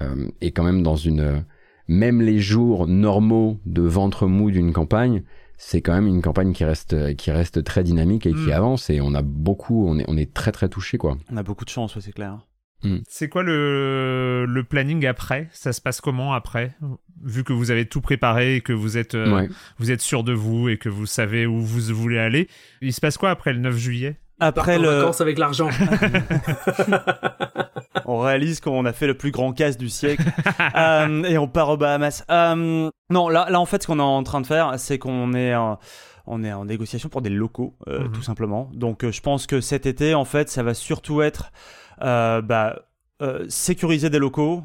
euh, est quand même dans une même les jours normaux de ventre mou d'une campagne c'est quand même une campagne qui reste qui reste très dynamique et qui mm. avance et on a beaucoup on est on est très très touché quoi. On a beaucoup de chance, c'est clair. Mm. C'est quoi le, le planning après? Ça se passe comment après? Vu que vous avez tout préparé et que vous êtes, euh, vous êtes sûr de vous et que vous savez où vous voulez aller, il se passe quoi après le 9 juillet? Après le. vacances avec l'argent. on réalise qu'on a fait le plus grand casse du siècle euh, et on part aux Bahamas. Euh, non, là, là en fait, ce qu'on est en train de faire, c'est qu'on est on est en négociation pour des locaux, euh, mhm. tout simplement. Donc, je pense que cet été, en fait, ça va surtout être bah, sécuriser des locaux,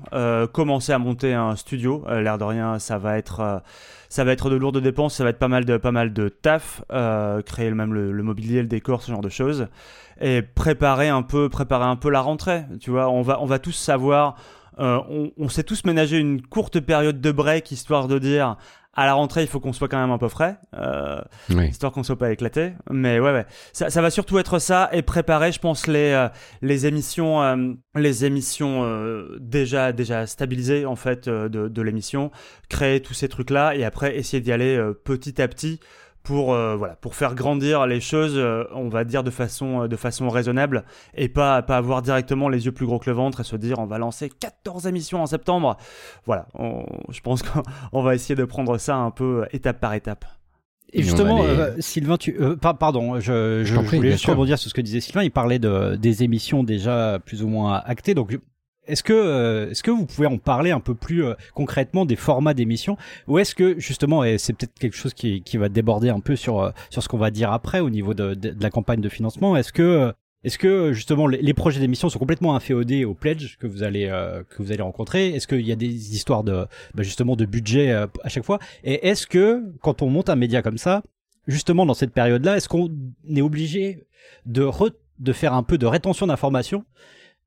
commencer à monter un studio. L'air de rien, ça va être ça va être de lourdes dépenses, ça va être pas mal de pas mal de taf, créer même le, le, mobilier, le décor, ce genre de choses et préparer un peu, préparer un peu la rentrée. Tu vois, on va, on va tous savoir. Euh, on, on s'est tous ménagé une courte période de break histoire de dire à la rentrée il faut qu'on soit quand même un peu frais euh, histoire qu'on soit pas éclaté. Mais ouais ouais. Ça, ça, va surtout être ça et préparer je pense les euh, les émissions euh, les émissions euh, déjà déjà stabilisées en fait de, de l'émission. Créer tous ces trucs là et après essayer d'y aller petit à petit pour euh, voilà pour faire grandir les choses euh, on va dire de façon euh, de façon raisonnable et pas pas avoir directement les yeux plus gros que le ventre et se dire on va lancer 14 émissions en septembre voilà je pense qu'on va essayer de prendre ça un peu étape par étape et justement, Sylvain, tu, pardon, je, je, voulais juste rebondir sur ce que disait Sylvain. Il parlait de, des émissions déjà plus ou moins actées. Donc, est-ce que, euh, est-ce que vous pouvez en parler un peu plus euh, concrètement des formats d'émissions? Ou est-ce que justement, et c'est peut-être quelque chose qui, va déborder un peu sur, euh, sur ce qu'on va dire après au niveau de, la campagne de financement, est-ce que, est-ce que justement les, projets d'émissions sont complètement inféodés au pledge que vous allez que vous allez rencontrer? Est-ce qu'il y a des histoires de bah, justement de budget à chaque fois? Et est-ce que quand on monte un média comme ça, justement dans cette période-là, est-ce qu'on est obligé de de faire un peu de rétention d'informations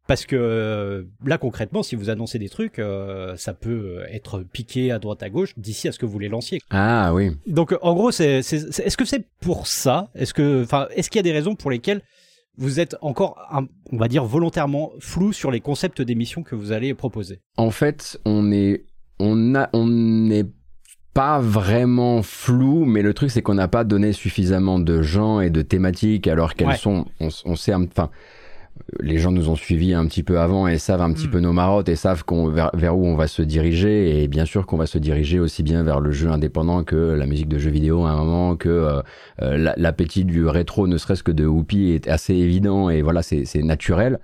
parce que euh, là concrètement, si vous annoncez des trucs, euh, ça peut être piqué à droite à gauche d'ici à ce que vous les lanciez. Ah oui. Donc en gros, c'est, est-ce que c'est pour ça? Est-ce que, enfin, est-ce qu'il y a des raisons pour lesquelles vous êtes encore, on va dire volontairement flou sur les concepts d'émissions que vous allez proposer? En fait, on est, on a, on n'est pas vraiment flou, mais le truc c'est qu'on n'a pas donné suffisamment de gens et de thématiques alors qu'elles sont, on, on sait, enfin les gens nous ont suivis un petit peu avant et savent un petit hmm. peu nos marottes et savent qu'on, vers, où on va se diriger. Et bien sûr qu'on va se diriger aussi bien vers le jeu indépendant que la musique de jeux vidéo à un moment, que euh, euh, l'appétit du rétro, ne serait-ce que de Whoopi, est assez évident et voilà, c'est, naturel.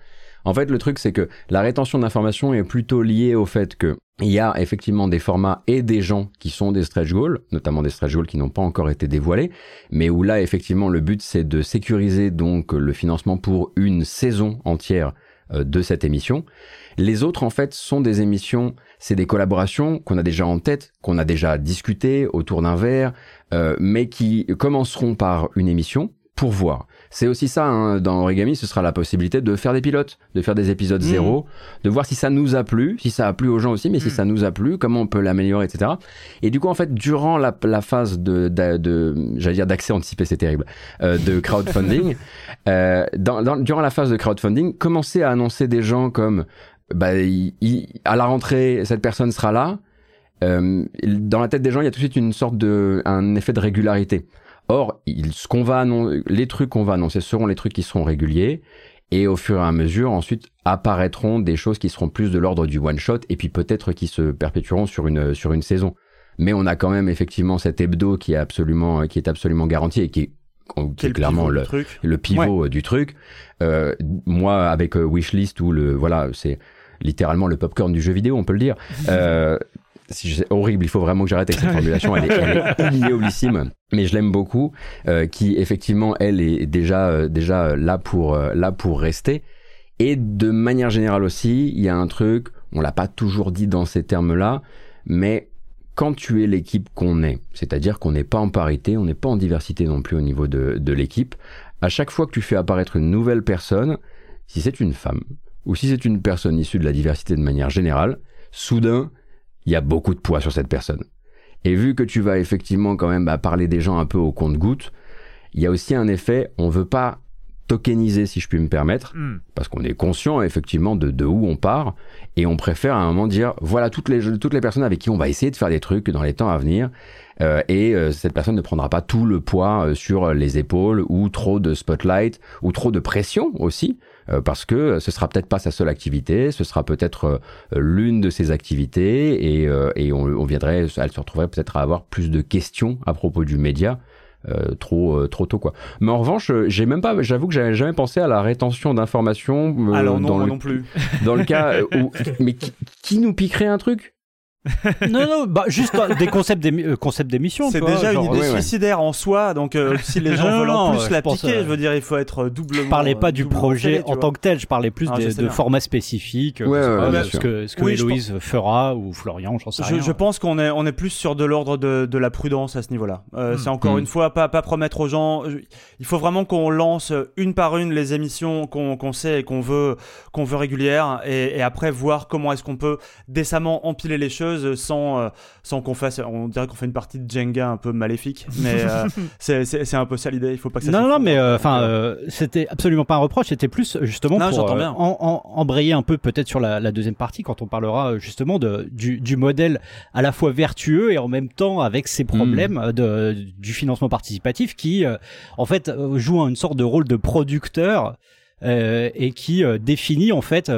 En fait, le truc, c'est que la rétention d'informations est plutôt liée au fait que il y a effectivement des formats et des gens qui sont des stretch goals, notamment des stretch goals qui n'ont pas encore été dévoilés, mais où là, effectivement, le but, c'est de sécuriser donc le financement pour une saison entière euh, de cette émission. Les autres, en fait, sont des émissions, c'est des collaborations qu'on a déjà en tête, qu'on a déjà discuté autour d'un verre, euh, mais qui commenceront par une émission pour voir. C'est aussi ça, hein, dans Origami, ce sera la possibilité de faire des pilotes, de faire des épisodes mmh. zéro, de voir si ça nous a plu, si ça a plu aux gens aussi, mais si mmh. ça nous a plu, comment on peut l'améliorer, etc. Et du coup, en fait, durant la, phase de, de, j'allais dire d'accès anticipé, c'est terrible, euh, de crowdfunding, euh, dans, durant la phase de crowdfunding, commencer à annoncer des gens comme, bah, à la rentrée, cette personne sera là. Euh, dans la tête des gens, il y a tout de suite une sorte de, un effet de régularité. Or, ce qu'on va les trucs qu'on va annoncer seront les trucs qui seront réguliers. Et au fur et à mesure, ensuite, apparaîtront des choses qui seront plus de l'ordre du one shot et puis peut-être qui se perpétueront sur une, sur une saison. Mais on a quand même effectivement cet hebdo qui est absolument, qui est absolument garanti et qui est clairement le, le, pivot du truc. Euh, moi, avec euh, Wishlist ou le, voilà, c'est littéralement le popcorn du jeu vidéo, on peut le dire. Euh, c'est horrible, il faut vraiment que j'arrête avec cette formulation, elle est, elle mais je l'aime beaucoup, euh, qui effectivement, elle est déjà, euh, déjà là, pour, euh, là pour rester. Et de manière générale aussi, il y a un truc, on l'a pas toujours dit dans ces termes-là, mais quand tu es l'équipe qu'on est, c'est-à-dire qu'on n'est pas en parité, on n'est pas en diversité non plus au niveau de, de l'équipe, à chaque fois que tu fais apparaître une nouvelle personne, si c'est une femme, ou si c'est une personne issue de la diversité de manière générale, soudain, il y a beaucoup de poids sur cette personne. Et vu que tu vas effectivement quand même bah, parler des gens un peu au compte-goutte, il y a aussi un effet, on veut pas tokeniser si je puis me permettre, hmm. parce qu'on est conscient effectivement de, de où on part, et on préfère à un moment dire, voilà toutes les, toutes les personnes avec qui on va essayer de faire des trucs dans les temps à venir, euh, et euh, cette personne ne prendra pas tout le poids euh, sur les épaules, ou trop de spotlight, ou trop de pression aussi, parce que ce sera peut-être pas sa seule activité, ce sera peut-être euh, l'une de ses activités et, euh, et on, on, viendrait, elle se retrouverait peut-être à avoir plus de questions à propos du média. Euh, trop trop tôt quoi. Mais en revanche, j'ai même pas, j'avoue que j'avais jamais pensé à la rétention d'informations. Alors non, dans le, non plus. Dans le cas où, mais qui, qui nous piquerait un truc? Non, non, bah, juste euh, des concepts euh, d'émission. C'est déjà une idée suicidaire en soi, donc euh, si les gens veulent en plus l'appliquer, je veux dire, il faut être doublement. Je parlais pas du projet en tant que tel, je parlais plus ah, de, format spécifique, ce que, ce que Héloïse fera ou Florian, j'en sais je, rien. Je pense qu'on est, on est plus sur de l'ordre de, de, la prudence à ce niveau-là. Hmm. C'est encore hmm. une fois pas, pas promettre aux gens. Il faut vraiment qu'on lance une par une les émissions qu'on sait et qu'on veut, qu'on veut régulières, et, et après voir comment est-ce qu'on peut décemment empiler les choses sans, euh, sans qu'on fasse. On dirait qu'on fait une partie de Jenga un peu maléfique, mais euh, c'est un peu ça l'idée. Il faut pas que ça. Non, non, mais euh, enfin, c'était absolument pas un reproche. C'était plus justement pour embrayer un peu peut-être sur la, deuxième partie quand on parlera justement de, du, du, modèle à la fois vertueux et en même temps avec ses problèmes hmm. de, du financement participatif qui, en fait, joue une sorte de rôle de producteur. et qui définit en fait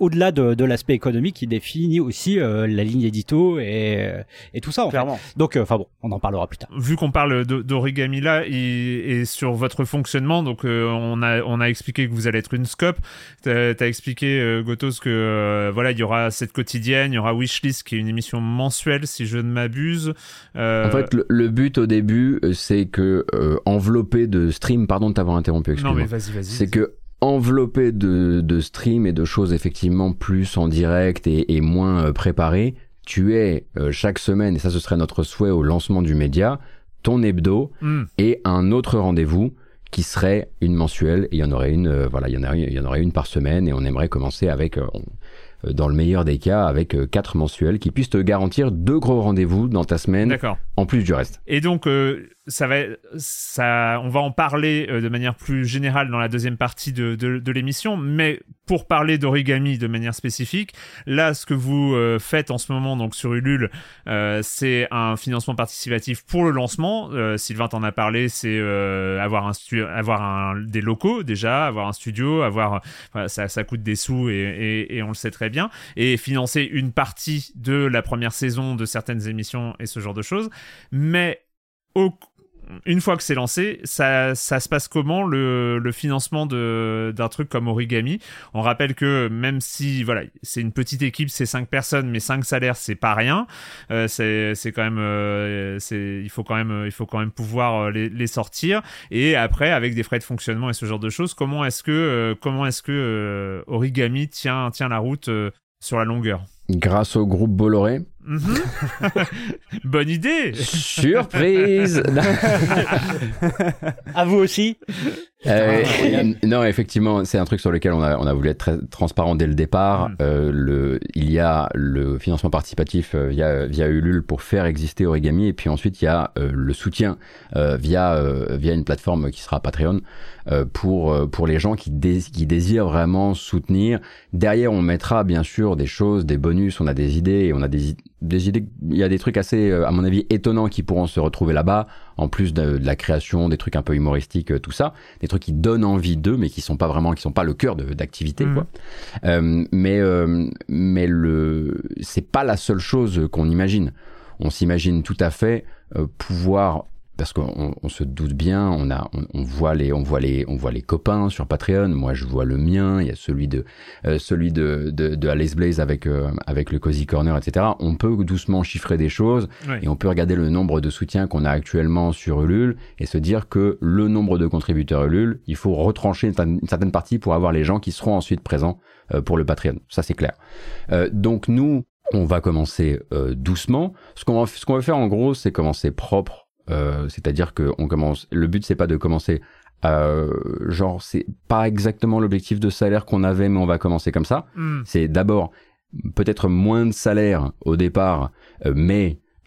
au-delà de, de l'aspect économique, il définit aussi euh, la ligne édito et, et tout ça. En Clairement. Fait. Donc, euh, enfin bon, on en parlera plus tard. Vu qu'on parle d'origami là et, et, sur votre fonctionnement, donc euh, on a on a expliqué que vous allez être une scope. T'as as expliqué Gotos que voilà il y aura cette quotidienne, il y aura Wishlist qui est une émission mensuelle si je ne m'abuse. En fait, le, but au début, c'est que enveloppé de stream, pardon de t'avoir interrompu. Non mais vas-y vas-y. C'est que enveloppé de, de streams et de choses effectivement plus en direct et, moins euh, préparées, tu es euh, chaque semaine, et ça ce serait notre souhait au lancement du média, ton hebdo hmm. et un autre rendez-vous qui serait une mensuelle. Et il y en aurait une, euh, voilà, il y en aurait, il y en aurait une par semaine et on aimerait commencer avec, dans le meilleur des cas, avec quatre mensuels qui puissent te garantir deux gros rendez-vous dans ta semaine, en plus du reste. Et donc, ça va, ça, on va en parler euh, de manière plus générale dans la deuxième partie de, de, de l'émission, mais pour parler d'origami de manière spécifique, là, ce que vous euh, faites en ce moment donc sur Ulule, euh, c'est un financement participatif pour le lancement. Sylvain t'en a parlé, c'est avoir un avoir un, des locaux déjà, avoir un studio, avoir, ça, ça coûte des sous et, et, et on le sait très bien, et financer une partie de la première saison de certaines émissions et ce genre de choses, mais au une fois que c'est lancé, ça, ça se passe comment le, le financement d'un truc comme Origami? On rappelle que même si voilà, c'est une petite équipe, c'est 5 personnes, mais 5 salaires, c'est pas rien. Euh, c'est quand même, euh, il faut quand même, il faut quand même pouvoir euh, les, les, sortir. Et après, avec des frais de fonctionnement et ce genre de choses, comment est-ce que, comment est-ce que Origami tient, tient la route sur la longueur? Grâce au groupe Bolloré. Mhm. Bonne idée Surprise À vous aussi euh, Non, effectivement, c'est un truc sur lequel on a, on a voulu être très transparent dès le départ. Mm. Euh, le, il y a le financement participatif euh, via, via Ulule pour faire exister Origami, et puis ensuite il y a euh, le soutien euh, via, via une plateforme qui sera Patreon pour, pour les gens qui, qui désirent vraiment soutenir. Derrière, on mettra bien sûr des choses, des bonus, on a des idées, et on a des des idées, il y a des trucs assez, euh, à mon avis, étonnants qui pourront se retrouver là-bas, en plus de, la création, des trucs un peu humoristiques, euh, tout ça, des trucs qui donnent envie d'eux, mais qui sont pas vraiment, qui sont pas le cœur d'activité, quoi. Mmh. Euh, mais euh, mais le, c'est pas la seule chose qu'on imagine. On s'imagine tout à fait pouvoir parce qu'on on se doute bien, on a, on, voit les, on voit les, on voit les copains sur Patreon. Moi, je vois le mien. Il y a celui de, euh, celui de, de, de, Alice Blaze avec euh, avec le Cozy Corner, etc. On peut doucement chiffrer des choses et on peut regarder le nombre de soutiens qu'on a actuellement sur Ulule et se dire que le nombre de contributeurs Ulule, il faut retrancher une, certaine partie pour avoir les gens qui seront ensuite présents euh, pour le Patreon. Ça, c'est clair. donc nous, on va commencer doucement. Ce qu'on va, ce qu'on va faire en gros, c'est commencer propre euh, c'est-à-dire que on commence. Le but c'est pas de commencer. Euh, genre c'est pas exactement l'objectif de salaire qu'on avait, mais on va commencer comme ça. Hmm. C'est d'abord peut-être moins de salaire au départ,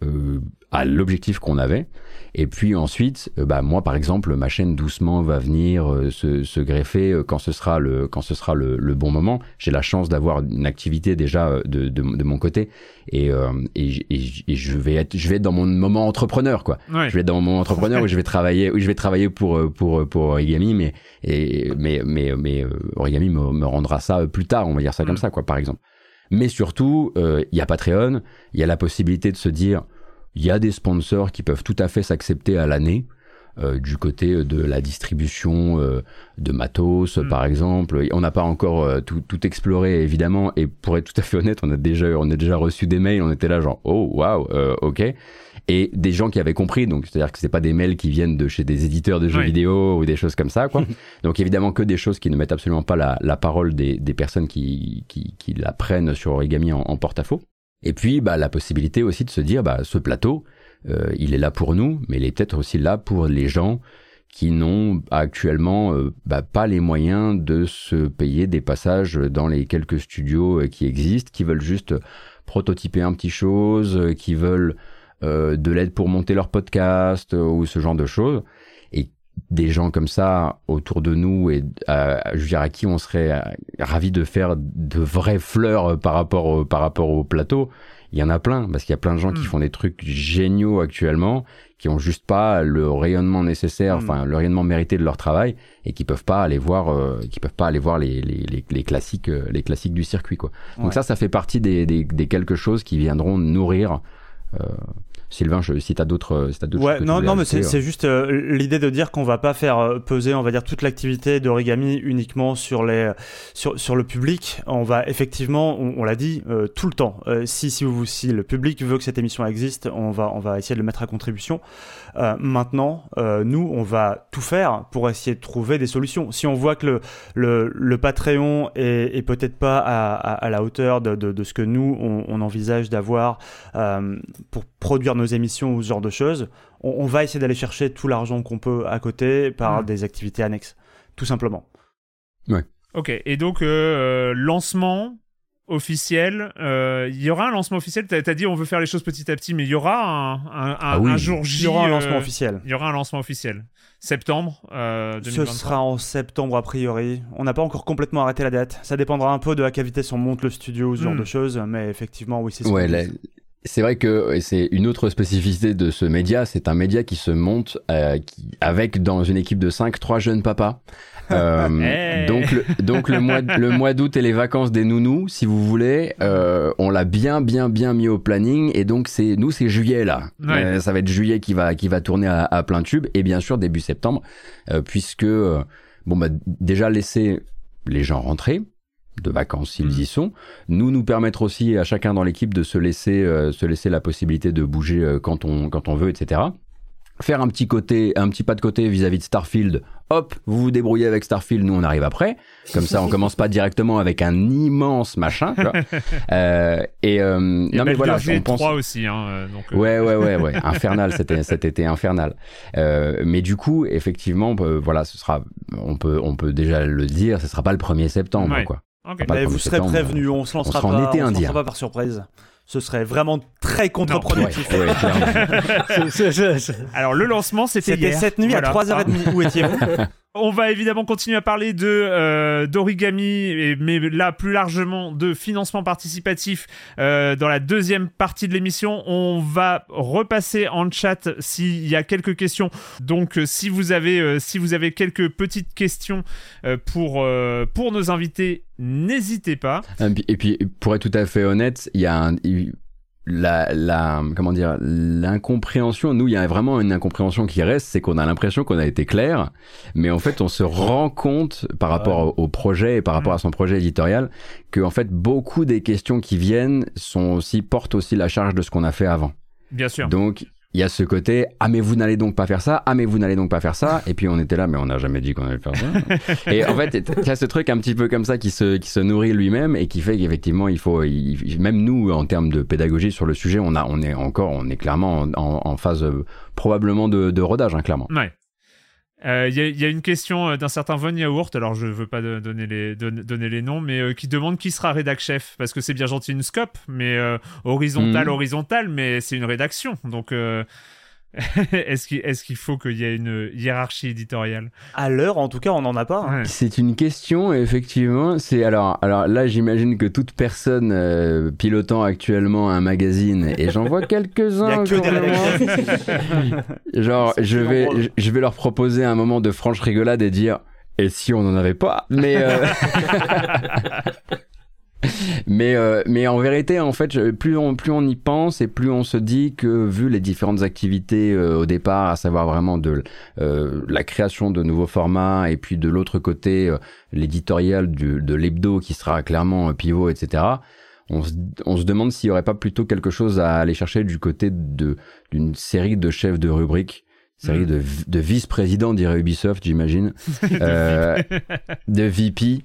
euh, à l'objectif qu'on avait. Et puis ensuite, euh, bah moi par exemple, ma chaîne doucement va venir euh, se, se, greffer euh, quand ce sera le quand ce sera le, le bon moment. J'ai la chance d'avoir une activité déjà de, de, de mon côté et, et, et, je vais être je vais être dans mon moment entrepreneur quoi. Je vais être dans mon moment entrepreneur où je vais travailler où je vais travailler pour pour pour Origami mais et mais mais mais Origami me, me rendra ça plus tard, on va dire ça comme mm. ça quoi par exemple. Mais surtout, il y a Patreon, il y a la possibilité de se dire il y a des sponsors qui peuvent tout à fait s'accepter à l'année. Euh, du côté de la distribution euh, de matos, mm. par exemple. On n'a pas encore euh, tout, tout, exploré, évidemment. Et pour être tout à fait honnête, on a déjà, on a déjà reçu des mails. On était là, genre, oh, waouh, ok. Et des gens qui avaient compris. Donc, c'est-à-dire que c'est pas des mails qui viennent de chez des éditeurs de jeux vidéo ou des choses comme ça, quoi. donc, évidemment, que des choses qui ne mettent absolument pas la, la parole des, des personnes qui, qui, qui, la prennent sur Origami en, en porte-à-faux. Et puis, bah, la possibilité aussi de se dire, bah, ce plateau, euh, il est là pour nous, mais il est peut-être aussi là pour les gens qui n'ont actuellement euh, bah, pas les moyens de se payer des passages dans les quelques studios euh, qui existent, qui veulent juste prototyper un petit chose, qui veulent de l'aide pour monter leur podcast ou ce genre de choses des gens comme ça autour de nous et euh, je veux dire à qui on serait euh, ravi de faire de vraies fleurs par rapport au, par rapport au plateau il y en a plein parce qu'il y a plein de gens qui hmm. font des trucs géniaux actuellement qui ont juste pas le rayonnement nécessaire hmm. enfin le rayonnement mérité de leur travail et qui peuvent pas aller voir euh, qui peuvent pas aller voir les, les, les, classiques euh, les classiques du circuit quoi donc ça ça fait partie des, des, des quelque chose qui viendront nourrir euh, Sylvain, je, si t'as d'autres, si d'autres ouais, non, non, mais c'est juste euh, l'idée de dire qu'on va pas faire euh, peser, on va dire, toute l'activité d'origami uniquement sur les, sur, sur le public. On va effectivement, on, l'a dit, euh, tout le temps. si, si, vous, si le public veut que cette émission existe, on va, on va essayer de le mettre à contribution. Maintenant, nous, on va tout faire pour essayer de trouver des solutions. Si on voit que le, le, le Patreon est, est peut-être pas à, à, la hauteur de, de, de, ce que nous, on, on envisage d'avoir pour produire nos émissions ou ce genre de choses, on, va essayer d'aller chercher tout l'argent qu'on peut à côté par mm. des activités annexes, tout simplement. Ouais. Ok, et donc euh, lancement officiel, euh, il y aura un lancement officiel. T'as as dit on veut faire les choses petit à petit, mais il y aura un, un, ah jour J. Il y aura un lancement euh, officiel. Il y aura un lancement officiel. Septembre euh, Ce sera en septembre a priori. On n'a pas encore complètement arrêté la date. Ça dépendra un peu de à quelle vitesse on monte le studio, ce genre hmm. de choses, mais effectivement oui c'est. Ouais, c'est vrai que c'est une autre spécificité de ce média, c'est un média qui se monte euh, qui, avec dans une équipe de 5 trois jeunes papas. Euh, donc le, donc le mois le mois d'août et les vacances des nounous, si vous voulez, euh, on l'a bien bien bien mis au planning. Et donc c'est nous c'est juillet là. Euh, ça va être juillet qui va qui va tourner à, à plein tube. Et bien sûr début septembre euh, puisque euh, bon bah déjà laisser les gens rentrer de vacances s'ils mm. y sont. Nous nous permettre aussi à chacun dans l'équipe de se laisser euh, se laisser la possibilité de bouger euh, quand on quand on veut, etc. Faire un petit côté, un petit pas de côté vis-à-vis de Starfield. Hop, vous vous débrouillez avec Starfield, nous on arrive après. Comme ça, on commence pas directement avec un immense machin. Euh, et euh, non mais voilà, on pense. 3 aussi, hein, donc, Ouais ouais ouais ouais, infernal c'était cet été infernal. mais du coup, effectivement, voilà, ce sera, on peut on peut déjà le dire, ce sera pas le 1er septembre quoi. Okay. vous serez prévenu, on se lancera, pas, été on se lancera pas par surprise. Ce serait vraiment très contre-productif. Alors le lancement c'était hier. cette nuit à 3h30. Où étiez-vous? On va évidemment continuer à parler de euh, d'origami, mais là plus largement de financement participatif euh, dans la deuxième partie de l'émission. On va repasser en chat s'il y a quelques questions. Donc euh, si vous avez si vous avez quelques petites questions pour pour nos invités, n'hésitez pas. Et puis pour être tout à fait honnête, il y a un, la, la comment dire l'incompréhension nous il y a vraiment une incompréhension qui reste c'est qu'on a l'impression qu'on a été clair mais en fait on se rend compte par rapport au, projet et par rapport à son projet éditorial que en fait beaucoup des questions qui viennent sont aussi portent aussi la charge de ce qu'on a fait avant. Bien sûr. Donc il y a ce côté ah mais vous n'allez donc pas faire ça ah mais vous n'allez donc pas faire ça. Et puis on était là mais on n'a jamais dit qu'on allait faire ça. Et en fait il y a ce truc un petit peu comme ça qui se qui se nourrit lui-même et qui fait qu'effectivement il faut même nous en termes de pédagogie sur le sujet on a on est encore on est clairement en, en phase euh, probablement de, de rodage hein, clairement. Ouais il euh, y, y, a une question euh, d'un certain Von Yaourt, alors je veux pas donner les, donner les noms, mais euh, qui demande qui sera rédac chef, parce que c'est bien gentil une scope, mais horizontal, mmh. horizontal, mais c'est une rédaction, donc est-ce qu'il est faut qu'il y ait une hiérarchie éditoriale? À l'heure, en tout cas, on n'en a pas. Hein. C'est une question, effectivement. C'est alors, alors là, j'imagine que toute personne euh, pilotant actuellement un magazine, et j'en vois quelques-uns genre, je vais, je vais leur proposer un moment de franche rigolade et dire. Et si on n'en avait pas? Mais euh, mais euh, mais en vérité en fait plus on plus on y pense et plus on se dit que vu les différentes activités euh, au départ à savoir vraiment de euh, la création de nouveaux formats et puis de l'autre côté l'éditorial de l'hebdo qui sera clairement pivot etc on se, on se demande s'il y aurait pas plutôt quelque chose à aller chercher du côté de d'une série de chefs de rubrique série mm. de, de vice-présidents dirait Ubisoft j'imagine de VP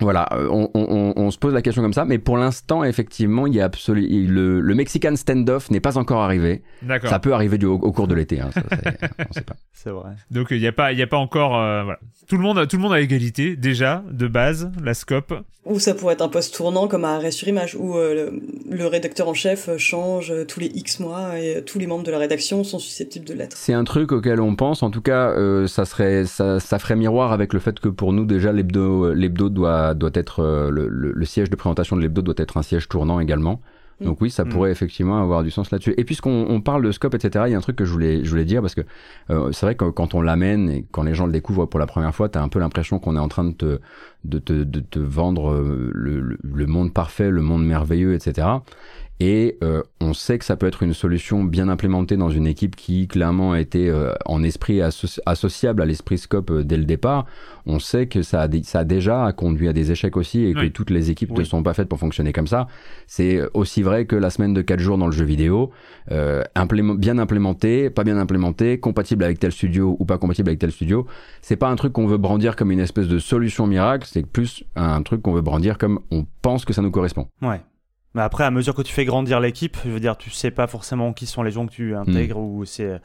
voilà, euh, on, on, on, se pose la question comme ça, mais pour l'instant, effectivement, il y a absolument le, le Mexican standoff n'est pas encore arrivé. D'accord. Ça peut arriver du, au, cours de l'été, hein, on sait pas. C'est vrai. Donc il n'y a pas, il y a pas encore, euh, voilà. Tout le monde, tout le monde a égalité déjà de base, la scope. Ou ça pourrait être un poste tournant comme à Arrêt sur Image où euh, le, rédacteur en chef change tous les X mois et tous les membres de la rédaction sont susceptibles de l'être. C'est un truc auquel on pense. En tout cas, ça serait, ça, ça ferait miroir avec le fait que pour nous déjà l'hebdo, l'hebdo doit doit être euh, le, le, siège de présentation de l'hebdo doit être un siège tournant également. Mm. Donc oui, ça mm. pourrait effectivement avoir du sens là-dessus. Et puisqu'on on parle de scope, etc., il y a un truc que je voulais, je voulais dire parce que euh, c'est vrai que quand on l'amène et quand les gens le découvrent pour la première fois, t'as un peu l'impression qu'on est en train de te, de te, de te vendre euh, le, le, monde parfait, le monde merveilleux, etc. Et euh, on sait que ça peut être une solution bien implémentée dans une équipe qui clairement a été euh, en esprit associable à l'esprit scope euh, dès le départ. On sait que ça a, ça a déjà conduit à des échecs aussi et que toutes les équipes ne sont pas faites pour fonctionner comme ça. C'est aussi vrai que la semaine de 4 jours dans le jeu vidéo, bien implémenté, pas bien implémenté, compatible avec tel studio ou pas compatible avec tel studio, c'est pas un truc qu'on veut brandir comme une espèce de solution miracle, c'est plus un truc qu'on veut brandir comme on pense que ça nous correspond. Ouais. Mais après, à mesure que tu fais grandir l'équipe, je veux dire, tu sais pas forcément qui sont les gens que tu intègres hmm. ou c'est.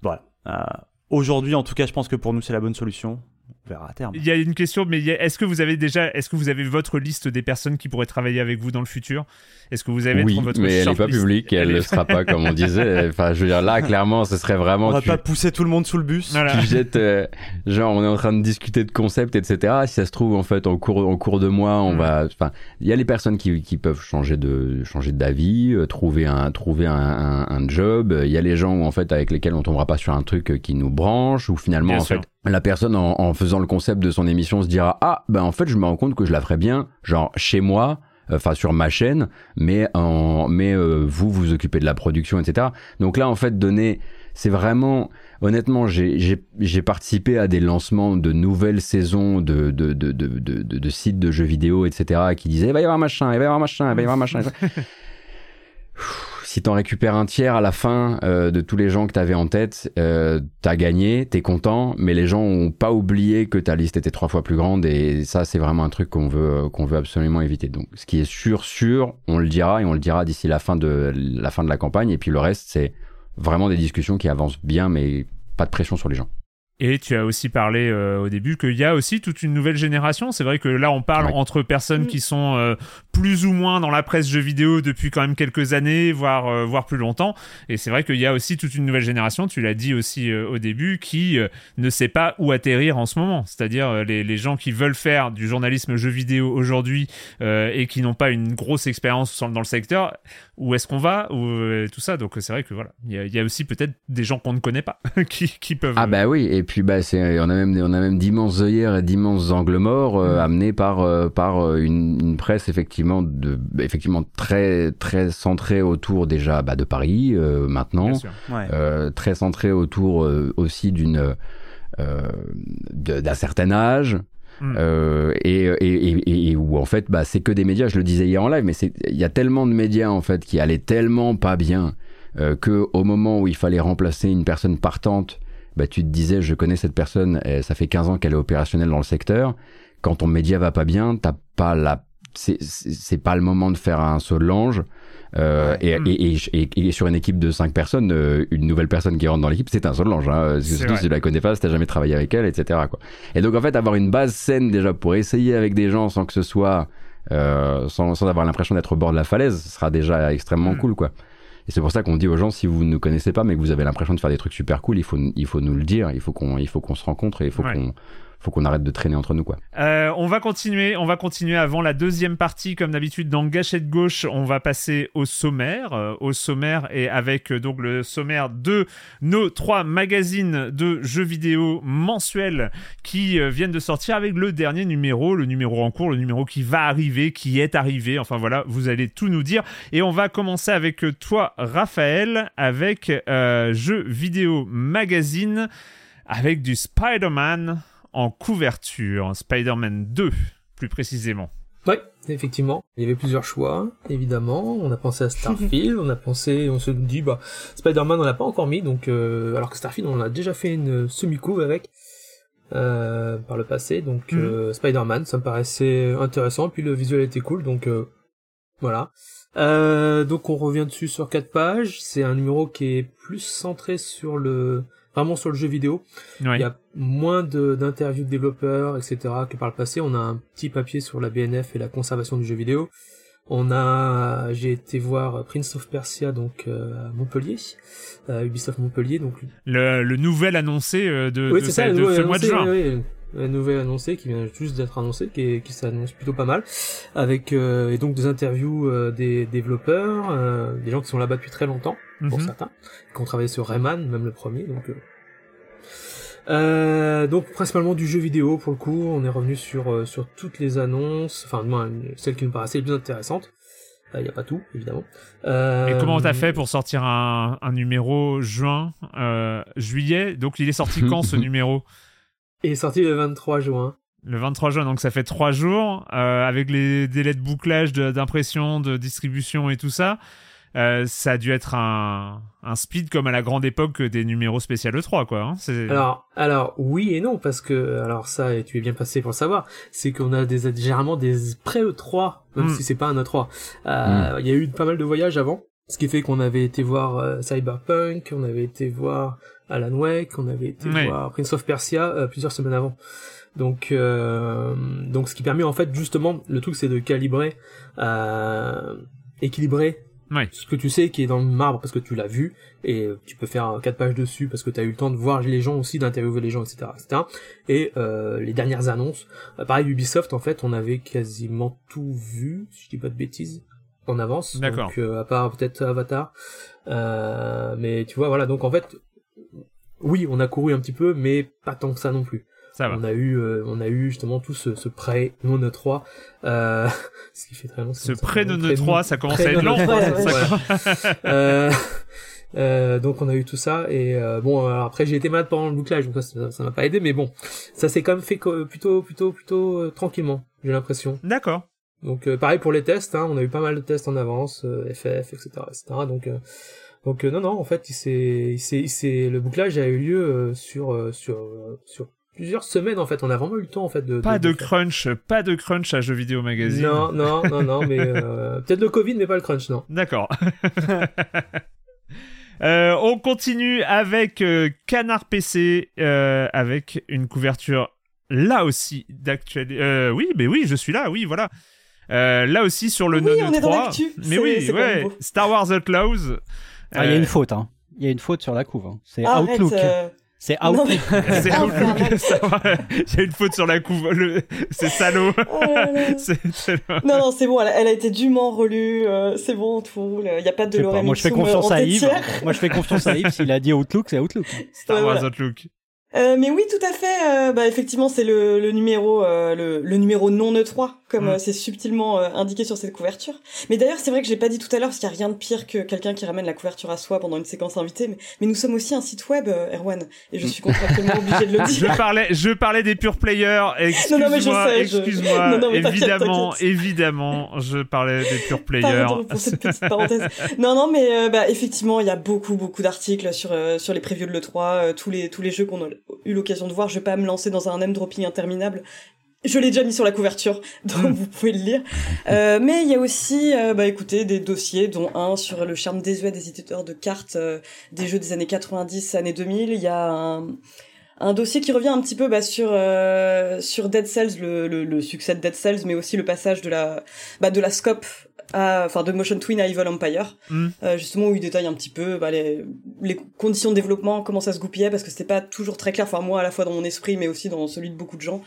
Voilà. Euh, aujourd'hui, en tout cas, je pense que pour nous, c'est la bonne solution. Verra à terme. Il y a une question, mais est-ce que vous avez déjà, est-ce que vous avez votre liste des personnes qui pourraient travailler avec vous dans le futur? Est-ce que vous avez oui, votre mais elle n'est pas publique, elle ne le sera pas comme on disait. Enfin, je veux dire là, clairement, ce serait vraiment. On va pas pousser tout le monde sous le bus. Voilà. Tu jettes, euh, genre, on est en train de discuter de concepts, etc. Si ça se trouve, en fait, en cours, en cours de mois, on mm. va. Enfin, il y a les personnes qui, qui peuvent changer de changer d'avis, euh, trouver un trouver un, un, un job. Il y a les gens où en fait avec lesquels on tombera pas sur un truc qui nous branche, ou finalement en fait la personne en, en, faisant le concept de son émission se dira ah ben en fait je me rends compte que je la ferais bien genre chez moi enfin sur ma chaîne mais en mais euh, vous vous occupez de la production etc donc là en fait donner c'est vraiment honnêtement j'ai participé à des lancements de nouvelles saisons de, de, de, de, de sites de jeux vidéo etc qui disaient il va y avoir machin il va y avoir machin il va y avoir machin si t'en récupères un tiers à la fin euh, de tous les gens que t'avais en tête, euh, t'as gagné, t'es content, mais les gens ont pas oublié que ta liste était trois fois plus grande et ça c'est vraiment un truc qu'on veut veut absolument éviter. Donc ce qui est sûr sûr, on le dira et on le dira d'ici la fin de la campagne et puis le reste c'est vraiment des discussions qui avancent bien mais pas de pression sur les gens. Et tu as aussi parlé euh, au début qu'il y a aussi toute une nouvelle génération. C'est vrai que là, on parle entre personnes mm. qui sont euh, plus ou moins dans la presse jeux vidéo depuis quand même quelques années, voire, euh, voire plus longtemps. Et c'est vrai qu'il y a aussi toute une nouvelle génération, tu l'as dit aussi au début, qui ne sait pas où atterrir en ce moment. C'est-à-dire les, les, gens qui veulent faire du journalisme jeux vidéo aujourd'hui et qui n'ont pas une grosse expérience dans le secteur, où est-ce qu'on va ou tout ça. Donc c'est vrai que voilà, il y, a aussi peut-être des gens qu'on ne connaît pas qui, qui peuvent. Ah bah oui. Et puis bah c'est on a même on a même d'immenses œillères et d'immenses angles morts euh, mm. amenés par euh, par euh, une, une, presse effectivement de effectivement très très centrée autour déjà bah, de Paris maintenant très centrée autour aussi d'une d'un certain âge mm. et, et, et, où en fait bah, c'est que des médias je le disais hier en live mais il y a tellement de médias en fait qui allaient tellement pas bien que au moment où il fallait remplacer une personne partante bah, tu te disais, je connais cette personne, ça fait 15 ans qu'elle est opérationnelle dans le secteur. Quand ton média va pas bien, t'as pas la, c'est pas le moment de faire un saut de l'ange. Euh, et, et, et, et, sur une équipe de 5 personnes, euh, une nouvelle personne qui rentre dans l'équipe, c'est un saut de l'ange. Hein. Surtout si tu la connais pas, si t'as jamais travaillé avec elle, etc. Quoi. Et donc en fait, avoir une base saine déjà pour essayer avec des gens sans que ce soit, euh, sans, sans avoir l'impression d'être au bord de la falaise, ce sera déjà extrêmement mm. cool, quoi. Et c'est pour ça qu'on dit aux gens, si vous ne nous connaissez pas, mais que vous avez l'impression de faire des trucs super cool, il faut, il faut nous le dire, il faut qu'on, il faut qu'on se rencontre et il faut qu'on, faut qu'on arrête de traîner entre nous quoi. Euh, on va continuer, on va continuer avant la deuxième partie comme d'habitude dans Gâchette gauche, on va passer au sommaire, euh, au sommaire et avec euh, donc le sommaire de nos trois magazines de jeux vidéo mensuels qui viennent de sortir avec le dernier numéro, le numéro en cours, le numéro qui va arriver, qui est arrivé. Enfin voilà, vous allez tout nous dire et on va commencer avec toi Raphaël avec jeux vidéo magazine avec du Spider-Man en couverture, Spider-Man 2 plus précisément. Oui, effectivement. Il y avait plusieurs choix, évidemment. On a pensé à Starfield, on a pensé, on se dit, bah, Spider-Man on l'a pas encore mis, donc, euh, alors que Starfield on a déjà fait une semi-couve avec, euh, par le passé, donc, mhm. euh, Spider-Man, ça me paraissait intéressant, puis le visuel était cool, donc, voilà. donc on revient dessus sur quatre pages, c'est un numéro qui est plus centré sur le, vraiment sur le jeu vidéo. Il y a moins d'interviews de, développeurs, etc. que par le passé. On a un petit papier sur la BNF et la conservation du jeu vidéo. On a, j'ai été voir Prince of Persia donc euh, à Montpellier, à Ubisoft Montpellier donc. Le, le nouvel annoncé euh, de, de, ce mois de juin. Oui, la nouvelle annoncée qui vient juste d'être annoncée, qui, qui s'annonce plutôt pas mal, avec euh, et donc des interviews euh, des développeurs, euh, des gens qui sont là-bas depuis très longtemps pour mhm. certains, qui ont travaillé sur Rayman, même le premier, donc. donc principalement du jeu vidéo pour le coup, on est revenu sur sur toutes les annonces, enfin moi celles qui nous paraissaient les plus intéressantes. Il n'y a pas tout, évidemment. Et comment t'as fait pour sortir un, un numéro juin, juillet? Donc il est sorti quand ce numéro? Il est sorti le 23 juin. Le 23 juin, donc ça fait trois jours, euh, avec les délais de bouclage, d'impression, de, distribution et tout ça. Euh, ça a dû être un, un, speed comme à la grande époque des numéros spécial E3, quoi. Hein alors, alors, oui et non, parce que, alors ça, et tu es bien passé pour le savoir, c'est qu'on a des, généralement des pré-E3, même hmm. si c'est pas un E3. Euh, hmm. Il y a eu pas mal de voyages avant. Ce qui fait qu'on avait été voir euh, Cyberpunk, on avait été voir Alan Wake, on avait été voir Prince of Persia plusieurs semaines avant. Donc, euh, donc ce qui permet en fait justement, le truc c'est de calibrer, euh, ce que tu sais qui est dans le marbre parce que tu l'as vu et tu peux faire quatre pages dessus parce que tu as eu le temps de voir les gens aussi, d'interviewer les gens, etc., etc. Et euh, les dernières annonces, euh, pareil Ubisoft en fait, on avait quasiment tout vu, si je dis pas de bêtises, en avance. D'accord. Donc euh, à part peut-être Avatar, euh, mais tu vois voilà donc en fait, oui on a couru un petit peu, mais pas tant que ça non plus. On a eu, euh, on a eu justement tout ce, ce prêt non 3 euh, ce qui fait très long. Ce prêt non 3 ça commence à être long. euh, euh, donc on a eu tout ça et euh, bon après j'ai été malade pendant le bouclage donc ça ça m'a pas aidé mais bon ça s'est quand même fait plutôt plutôt plutôt tranquillement j'ai l'impression. D'accord. Donc pareil pour les tests hein, on a eu pas mal de tests en avance FF etc etc donc donc non non en fait il s'est il s'est le bouclage a eu lieu sur sur sur plusieurs semaines en fait. On a vraiment eu le temps en fait de. Pas de, crunch, pas de crunch à jeux vidéo magazine. Non, non, non, non, mais euh, peut-être le Covid, mais pas le crunch, non. D'accord. euh, on continue avec euh, Canard PC, euh, avec une couverture là aussi d'actualité. oui, mais oui, je suis là, oui, voilà. là aussi sur le oui, None 3. Mais oui, ouais, Star Wars Outlaws. Ah, il y a une faute, hein. Il y a une faute sur la couve. Hein. C'est Outlook. C'est Outlook. C'est Outlook. Il y a une faute sur la couve. C'est salaud. Oh non, non, c'est bon. Elle, a été dûment relue. Euh, c'est bon, tout. Il n'y a pas de Lorraine. Moi, je fais confiance à Yves. Moi, je fais confiance à Yves. S'il a dit Outlook, c'est Outlook. Star Wars Outlook. Euh, mais oui, tout à fait. Euh, bah, effectivement, c'est le, le, numéro, euh, le, le, numéro non E3, comme mm. euh, c'est subtilement indiqué sur cette couverture. Mais d'ailleurs, c'est vrai que j'ai pas dit tout à l'heure, parce qu'il y a rien de pire que quelqu'un qui ramène la couverture à soi pendant une séquence invitée. Mais, mais nous sommes aussi un site web, Erwan, et je suis contractuellement obligé de le dire. Je parlais, je parlais des pure players. Excuse-moi, excuse-moi. Évidemment, évidemment, je parlais des pure players. Pardon pour cette petite parenthèse. non, non, mais bah, effectivement, il y a beaucoup, beaucoup d'articles sur sur les previews de l'E3, tous les tous les jeux qu'on a eu l'occasion de voir, je vais pas me lancer dans un name dropping interminable. Je l'ai déjà mis sur la couverture, donc hmm. vous pouvez le lire. Euh, mais il y a aussi, euh, bah écoutez, des dossiers, dont un sur le charme désuet des éditeurs de cartes euh, des jeux des années 90, années 2000. Il y a un, un dossier qui revient un petit peu bah, sur euh, sur Dead Cells, le, le, le, succès de Dead Cells, mais aussi le passage de la bah, de la scope enfin de Motion Twin à Evil Empire, mm. euh, justement où il détaille un petit peu bah, les, les, conditions de développement, comment ça se goupillait, parce que c'était pas toujours très clair, enfin moi à la fois dans mon esprit, mais aussi dans celui de beaucoup de gens.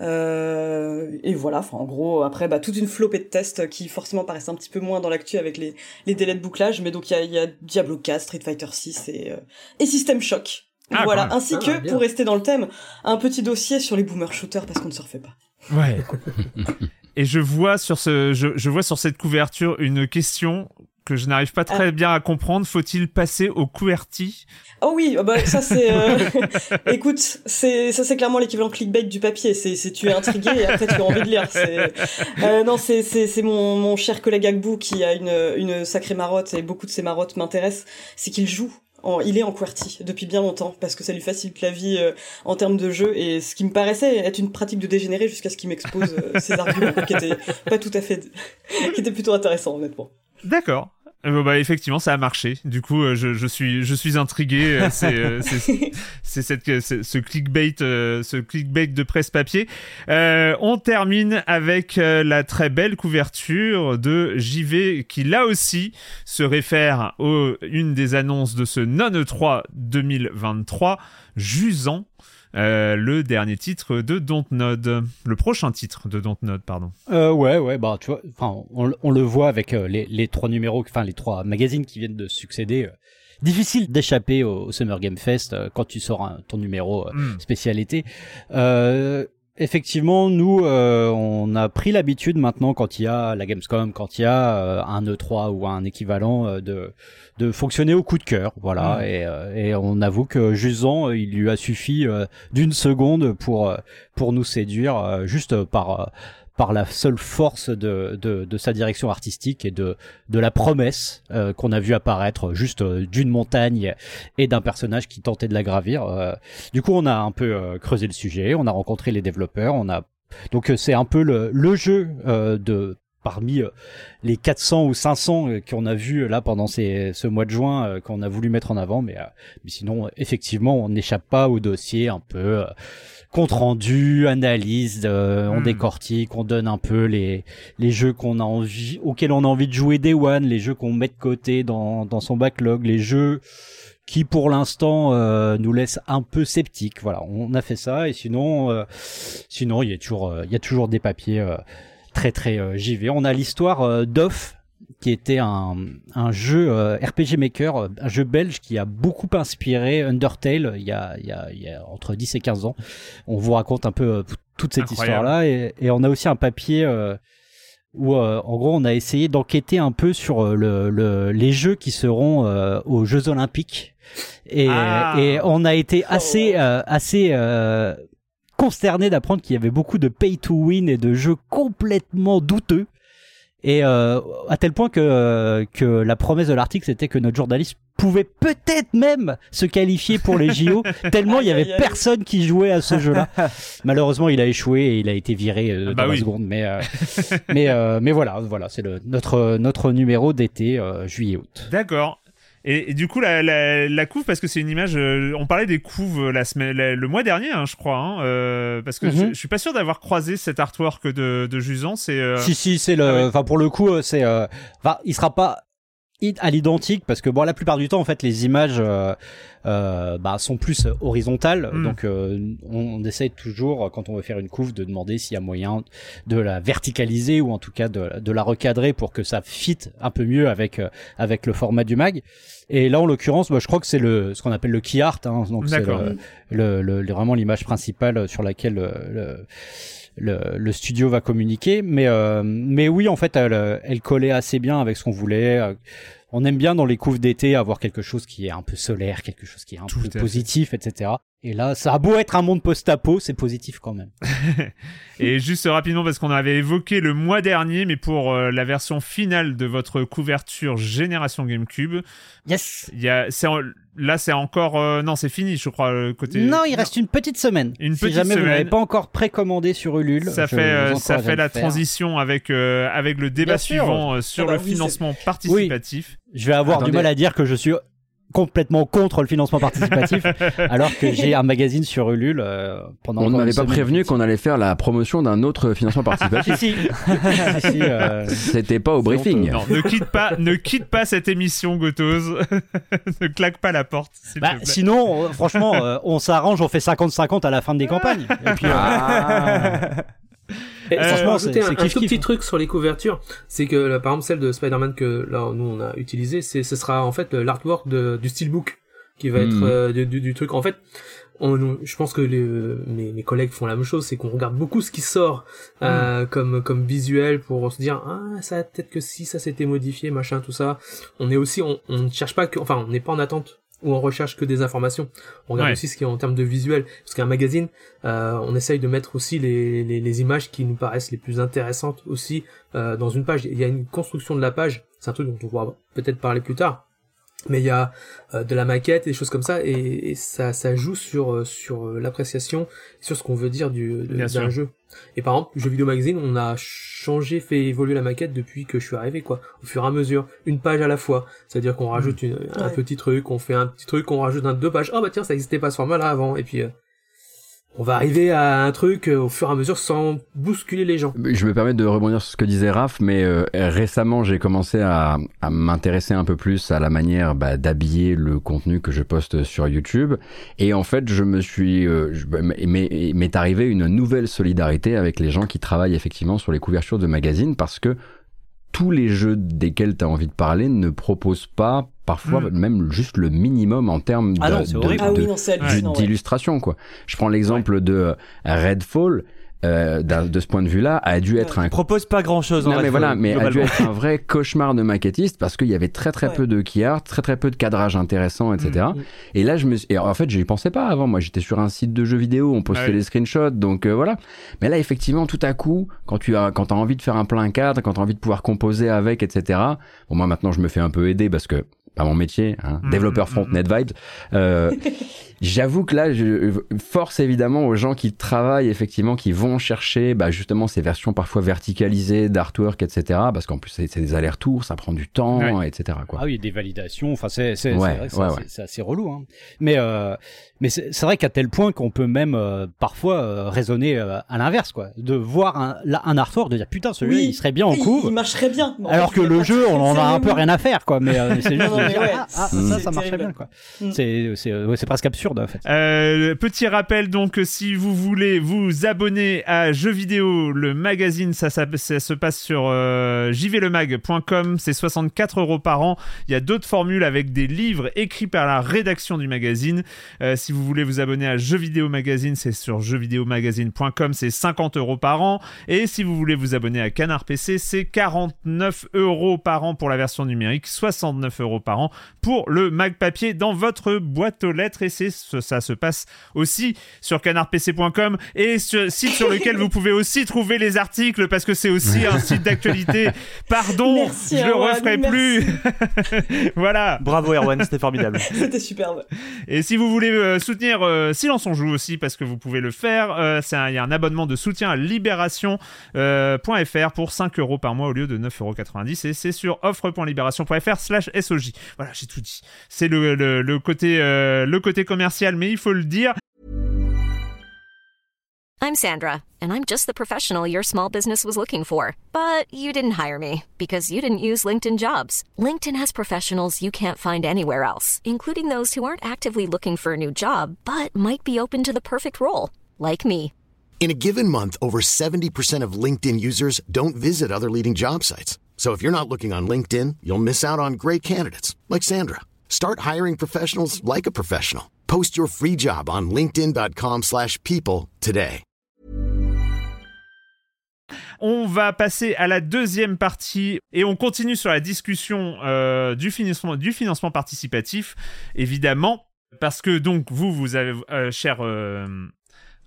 Euh, et voilà, enfin en gros après bah toute une flopée de tests qui forcément paraissent un petit peu moins dans l'actu avec les, les délais de bouclage, mais donc il y a, y a, Diablo 4, Street Fighter 6 et, euh, et System Shock. Ah, voilà, ainsi ah, que pour rester dans le thème, un petit dossier sur les boomer shooters parce qu'on ne se refait pas. Ouais. Et je vois sur ce, je, je vois sur cette couverture une question que je n'arrive pas très ah. bien à comprendre. Faut-il passer au QWERTY? Oh oui, ah bah ça c'est. Euh... Écoute, c'est ça c'est clairement l'équivalent clickbait du papier. C'est tu es intrigué et après tu as envie de lire. Euh, non, c'est c'est mon mon cher collègue Agbou qui a une une sacrée marotte et beaucoup de ses marottes m'intéressent. C'est qu'il joue il est en QWERTY depuis bien longtemps parce que ça lui facilite la vie euh, en termes de jeu et ce qui me paraissait être une pratique de dégénérer jusqu'à ce qu'il m'expose euh, ses arguments qui étaient pas tout à fait qui étaient plutôt intéressants honnêtement. D'accord. Euh, bah effectivement ça a marché. Du coup euh, je, je suis je suis intrigué. Euh, c'est c'est cette ce clickbait ce clickbait de presse papier. on termine avec la très belle couverture de JV qui là aussi se réfère à une des annonces de ce non E3 2023 Jusant euh, le dernier titre de Dontnod, le prochain titre de Dontnod, pardon. Euh, ouais, ouais, bah tu vois, enfin, on, on, le voit avec euh, les, les, trois numéros, enfin les trois magazines qui viennent de succéder. Euh, difficile d'échapper au, Summer Game Fest quand tu sors un, ton numéro hmm. spécialité. Euh, effectivement, nous, euh, on a pris l'habitude maintenant, quand il y a la Gamescom, quand il y a euh, un E3 ou un équivalent, euh, de, de fonctionner au coup de cœur, voilà. Et, et, on avoue que Jusant, il lui a suffi d'une seconde pour pour nous séduire, juste par par la seule force de, de, de, sa direction artistique et de, de la promesse euh, qu'on a vu apparaître juste euh, d'une montagne et d'un personnage qui tentait de la gravir. Euh. du coup, on a un peu creusé le sujet, on a rencontré les développeurs, on a donc c'est un peu le, le jeu de parmi les 400 ou 500 qu'on a vu là pendant ces, ce mois de juin qu'on a voulu mettre en avant. Mais, mais sinon, effectivement, on n'échappe pas au dossier un peu compte rendu, analyse, euh, on hmm. décortique, on donne un peu les les jeux qu'on a envie, auxquels on a envie de jouer Day One, les jeux qu'on met de côté dans dans son backlog, les jeux qui pour l'instant euh, nous laissent un peu sceptiques. Voilà, on a fait ça et sinon euh, sinon il y a toujours il y a toujours des papiers très très JV. On a l'histoire d'Off qui était un, un jeu euh, RPG Maker, un jeu belge qui a beaucoup inspiré Undertale il y a, il y a, il y a entre 10 et 15 ans. On vous raconte un peu euh, toute cette histoire-là et, et, on a aussi un papier euh, où en gros on a essayé d'enquêter un peu sur le, le, les jeux qui seront aux Jeux Olympiques et, ah. et on a été assez assez consterné d'apprendre qu'il y avait beaucoup de pay to win et de jeux complètement douteux et euh, à tel point que, euh, que la promesse de l'article, c'était que notre journaliste pouvait peut-être même se qualifier pour les JO, tellement il y avait personne qui jouait à ce jeu-là. Malheureusement, il a échoué et il a été viré euh, bah dans la seconde. Mais, euh, mais, euh, mais voilà, voilà, c'est notre, notre numéro d'été, juillet-août. D'accord. Et, du coup, la, la, la couve, parce que c'est une image. Euh, on parlait des couves euh, la semaine, le mois dernier, hein, je crois, hein, euh, parce que je, mhm. je, suis pas sûr d'avoir croisé cet artwork de, de Jusan. C'est. Euh, si si, c'est le. Ah enfin, pour le coup, c'est. Enfin, il sera pas à l'identique parce que bon la plupart du temps en fait les images euh, euh, bah, sont plus horizontales. Hmm. donc euh, on, essaye toujours quand on veut faire une couve de demander s'il y a moyen de la verticaliser ou en tout cas de, de la recadrer pour que ça fit un peu mieux avec euh, avec le format du mag. Et là en l'occurrence bah, je crois que c'est le ce qu'on appelle le key art hein, donc c'est le, le, le, vraiment l'image principale sur laquelle le, le, le, studio va communiquer. Mais, euh, mais oui, en fait, elle, elle collait assez bien avec ce qu'on voulait. Euh, on aime bien dans les couves d'été avoir quelque chose qui est un peu solaire, quelque chose qui est un peu positif, etc. Et là, ça a beau être un monde post-apo, c'est positif quand même. et juste rapidement, parce qu'on avait évoqué le mois dernier, mais pour euh, la version finale de votre couverture Génération GameCube. Yes. Il y a, c'est là, c'est encore, euh, non, c'est fini, je crois, le côté. Non, il reste une petite semaine. Une si jamais vous n'avez pas encore précommandé sur Ulule, ça fait, euh, ça fait la transition avec avec le débat suivant sur ah le bah financement participatif. Je vais avoir du mal à dire que je suis complètement contre le financement participatif, alors que j'ai un magazine sur Ulule euh, pendant. On ne m'avait pas prévenu qu'on allait faire la promotion d'un autre financement participatif. si, si. Euh, C'était pas au briefing. Non, ne quitte pas, ne quitte pas cette émission, Gotos. ne claque pas la porte. Bah, sinon, euh, franchement, on s'arrange, on fait 50-50 à la fin des campagnes. Et puis, ah. Euh, franchement, c'est un, un tout petit truc sur les couvertures, c'est que par exemple celle de Spider-Man que là nous on a utilisé, c'est ce sera en fait l'artwork du steelbook qui va être hmm. euh, du, du, truc. En fait, on, je pense que les, mes, mes, collègues font la même chose, c'est qu'on regarde beaucoup ce qui sort euh, hmm. comme comme visuel pour se dire ah ça peut-être que si ça s'était modifié machin tout ça. On est aussi on, on ne cherche pas que enfin on n'est pas en attente où on recherche que des informations. On regarde aussi ce qui est en termes de visuel. Parce qu'un magazine, euh, on essaye de mettre aussi les, les, les, images qui nous paraissent les plus intéressantes aussi euh, dans une page. Il y a une construction de la page, c'est un truc dont on va peut-être parler plus tard. Mais il y a euh, de la maquette et des choses comme ça, et, et ça, ça joue sur euh, sur euh, l'appréciation, sur ce qu'on veut dire du d'un jeu. Et par exemple, Jeux Vidéo Magazine, on a changé, fait évoluer la maquette depuis que je suis arrivé, quoi. Au fur et à mesure, une page à la fois. C'est-à-dire qu'on rajoute une, un petit truc, on fait un petit truc, on rajoute un deux pages. Oh bah tiens, ça existait pas ce format-là avant. Et puis, euh, on va arriver à un truc euh, au fur et à mesure sans bousculer les gens. Je me permets de rebondir sur ce que disait Raph, mais euh, récemment j'ai commencé à, m'intéresser un peu plus à la manière bah, d'habiller le contenu que je poste sur YouTube, et en fait je me suis, euh, m'est arrivé une nouvelle solidarité avec les gens qui travaillent effectivement sur les couvertures de magazines, parce que tous les jeux desquels tu as envie de parler ne proposent pas parfois hmm. même juste le minimum en termes ah d'illustration quoi. Je prends l'exemple de Redfall euh, de ce point de vue-là, a dû être un. propose pas grand-chose. Non, mais voilà, mais a dû être un vrai cauchemar de maquettiste parce qu'il y avait très très peu de key art, très très peu de cadrage intéressant, etc. Mm, mm. Et là, je me, et en fait, j'y pensais pas avant. Moi, j'étais sur un site de jeux vidéo, on postait les screenshots, donc euh, voilà. Mais là, effectivement, tout à coup, quand tu as, quand t'as envie de faire un plein cadre, quand t'as envie de pouvoir composer avec, etc. Bon, moi maintenant, je me fais un peu aider parce que pas mon métier, hein, mm, développeur front, NetVibes. Euh, J'avoue que là, je force évidemment aux gens qui travaillent, effectivement, qui vont chercher bah, justement ces versions parfois verticalisées d'artwork, etc. Parce qu'en plus, c'est des allers-retours, ça prend du temps, etc. Quoi. Ah oui, des validations, enfin, c'est c'est ouais, c'est assez relou. Hein. Mais, euh, mais c'est vrai qu'à tel point qu'on peut même euh, parfois euh, raisonner euh, à l'inverse, quoi. De voir un, un artwork, de dire putain, celui-là, il serait bien en cours. Il marcherait bien. alors que le jeu, on en a un peu rien à faire, quoi. Mais c'est juste ah, ah ça, ça marcherait bien, quoi. Mm. C'est presque absurde. Euh, petit rappel donc si vous voulez vous abonner à Jeux vidéo, le magazine, ça, ça, se passe sur euh, jvlemag.com, c'est 64 euros par an. Il y a d'autres formules avec des livres écrits par la rédaction du magazine. Euh, si vous voulez vous abonner à Jeux vidéo magazine, c'est sur jeuxvideomagazine.com, c'est 50 euros par an. Et si vous voulez vous abonner à Canard PC, c'est 49 euros par an pour la version numérique, 69 euros par an pour le mag papier dans votre boîte aux lettres. Et c'est ça se passe aussi sur canardpc.com et sur, site sur lequel vous pouvez aussi trouver les articles parce que c'est aussi un site d'actualité. Pardon, je le referai plus. voilà. Bravo Erwan, c'était formidable. c'était superbe. Et si vous voulez euh, soutenir euh, Silence on joue aussi parce que vous pouvez le faire, euh, il y a un abonnement de soutien à libération.fr pour 5 euros par mois au lieu de 9,90 euros et c'est sur offre.libération.fr slash SOJ. Voilà, j'ai tout dit. C'est le, le, le, côté, euh, le côté commercial mais il faut le dire. I'm Sandra, and I'm just the professional your small business was looking for. But you didn't hire me because you didn't use LinkedIn jobs. LinkedIn has professionals you can't find anywhere else, including those who aren't actively looking for a new job, but might be open to the perfect role, like me. In a given month, over 70% of LinkedIn users don't visit other leading job sites. So if you're not looking on LinkedIn, you'll miss out on great candidates like Sandra. Start hiring professionals like a professional. Post your free job on linkedin.com/people today. On va passer à la deuxième partie et on continue sur la discussion euh, du financement participatif évidemment parce que donc vous vous avez euh, cher euh,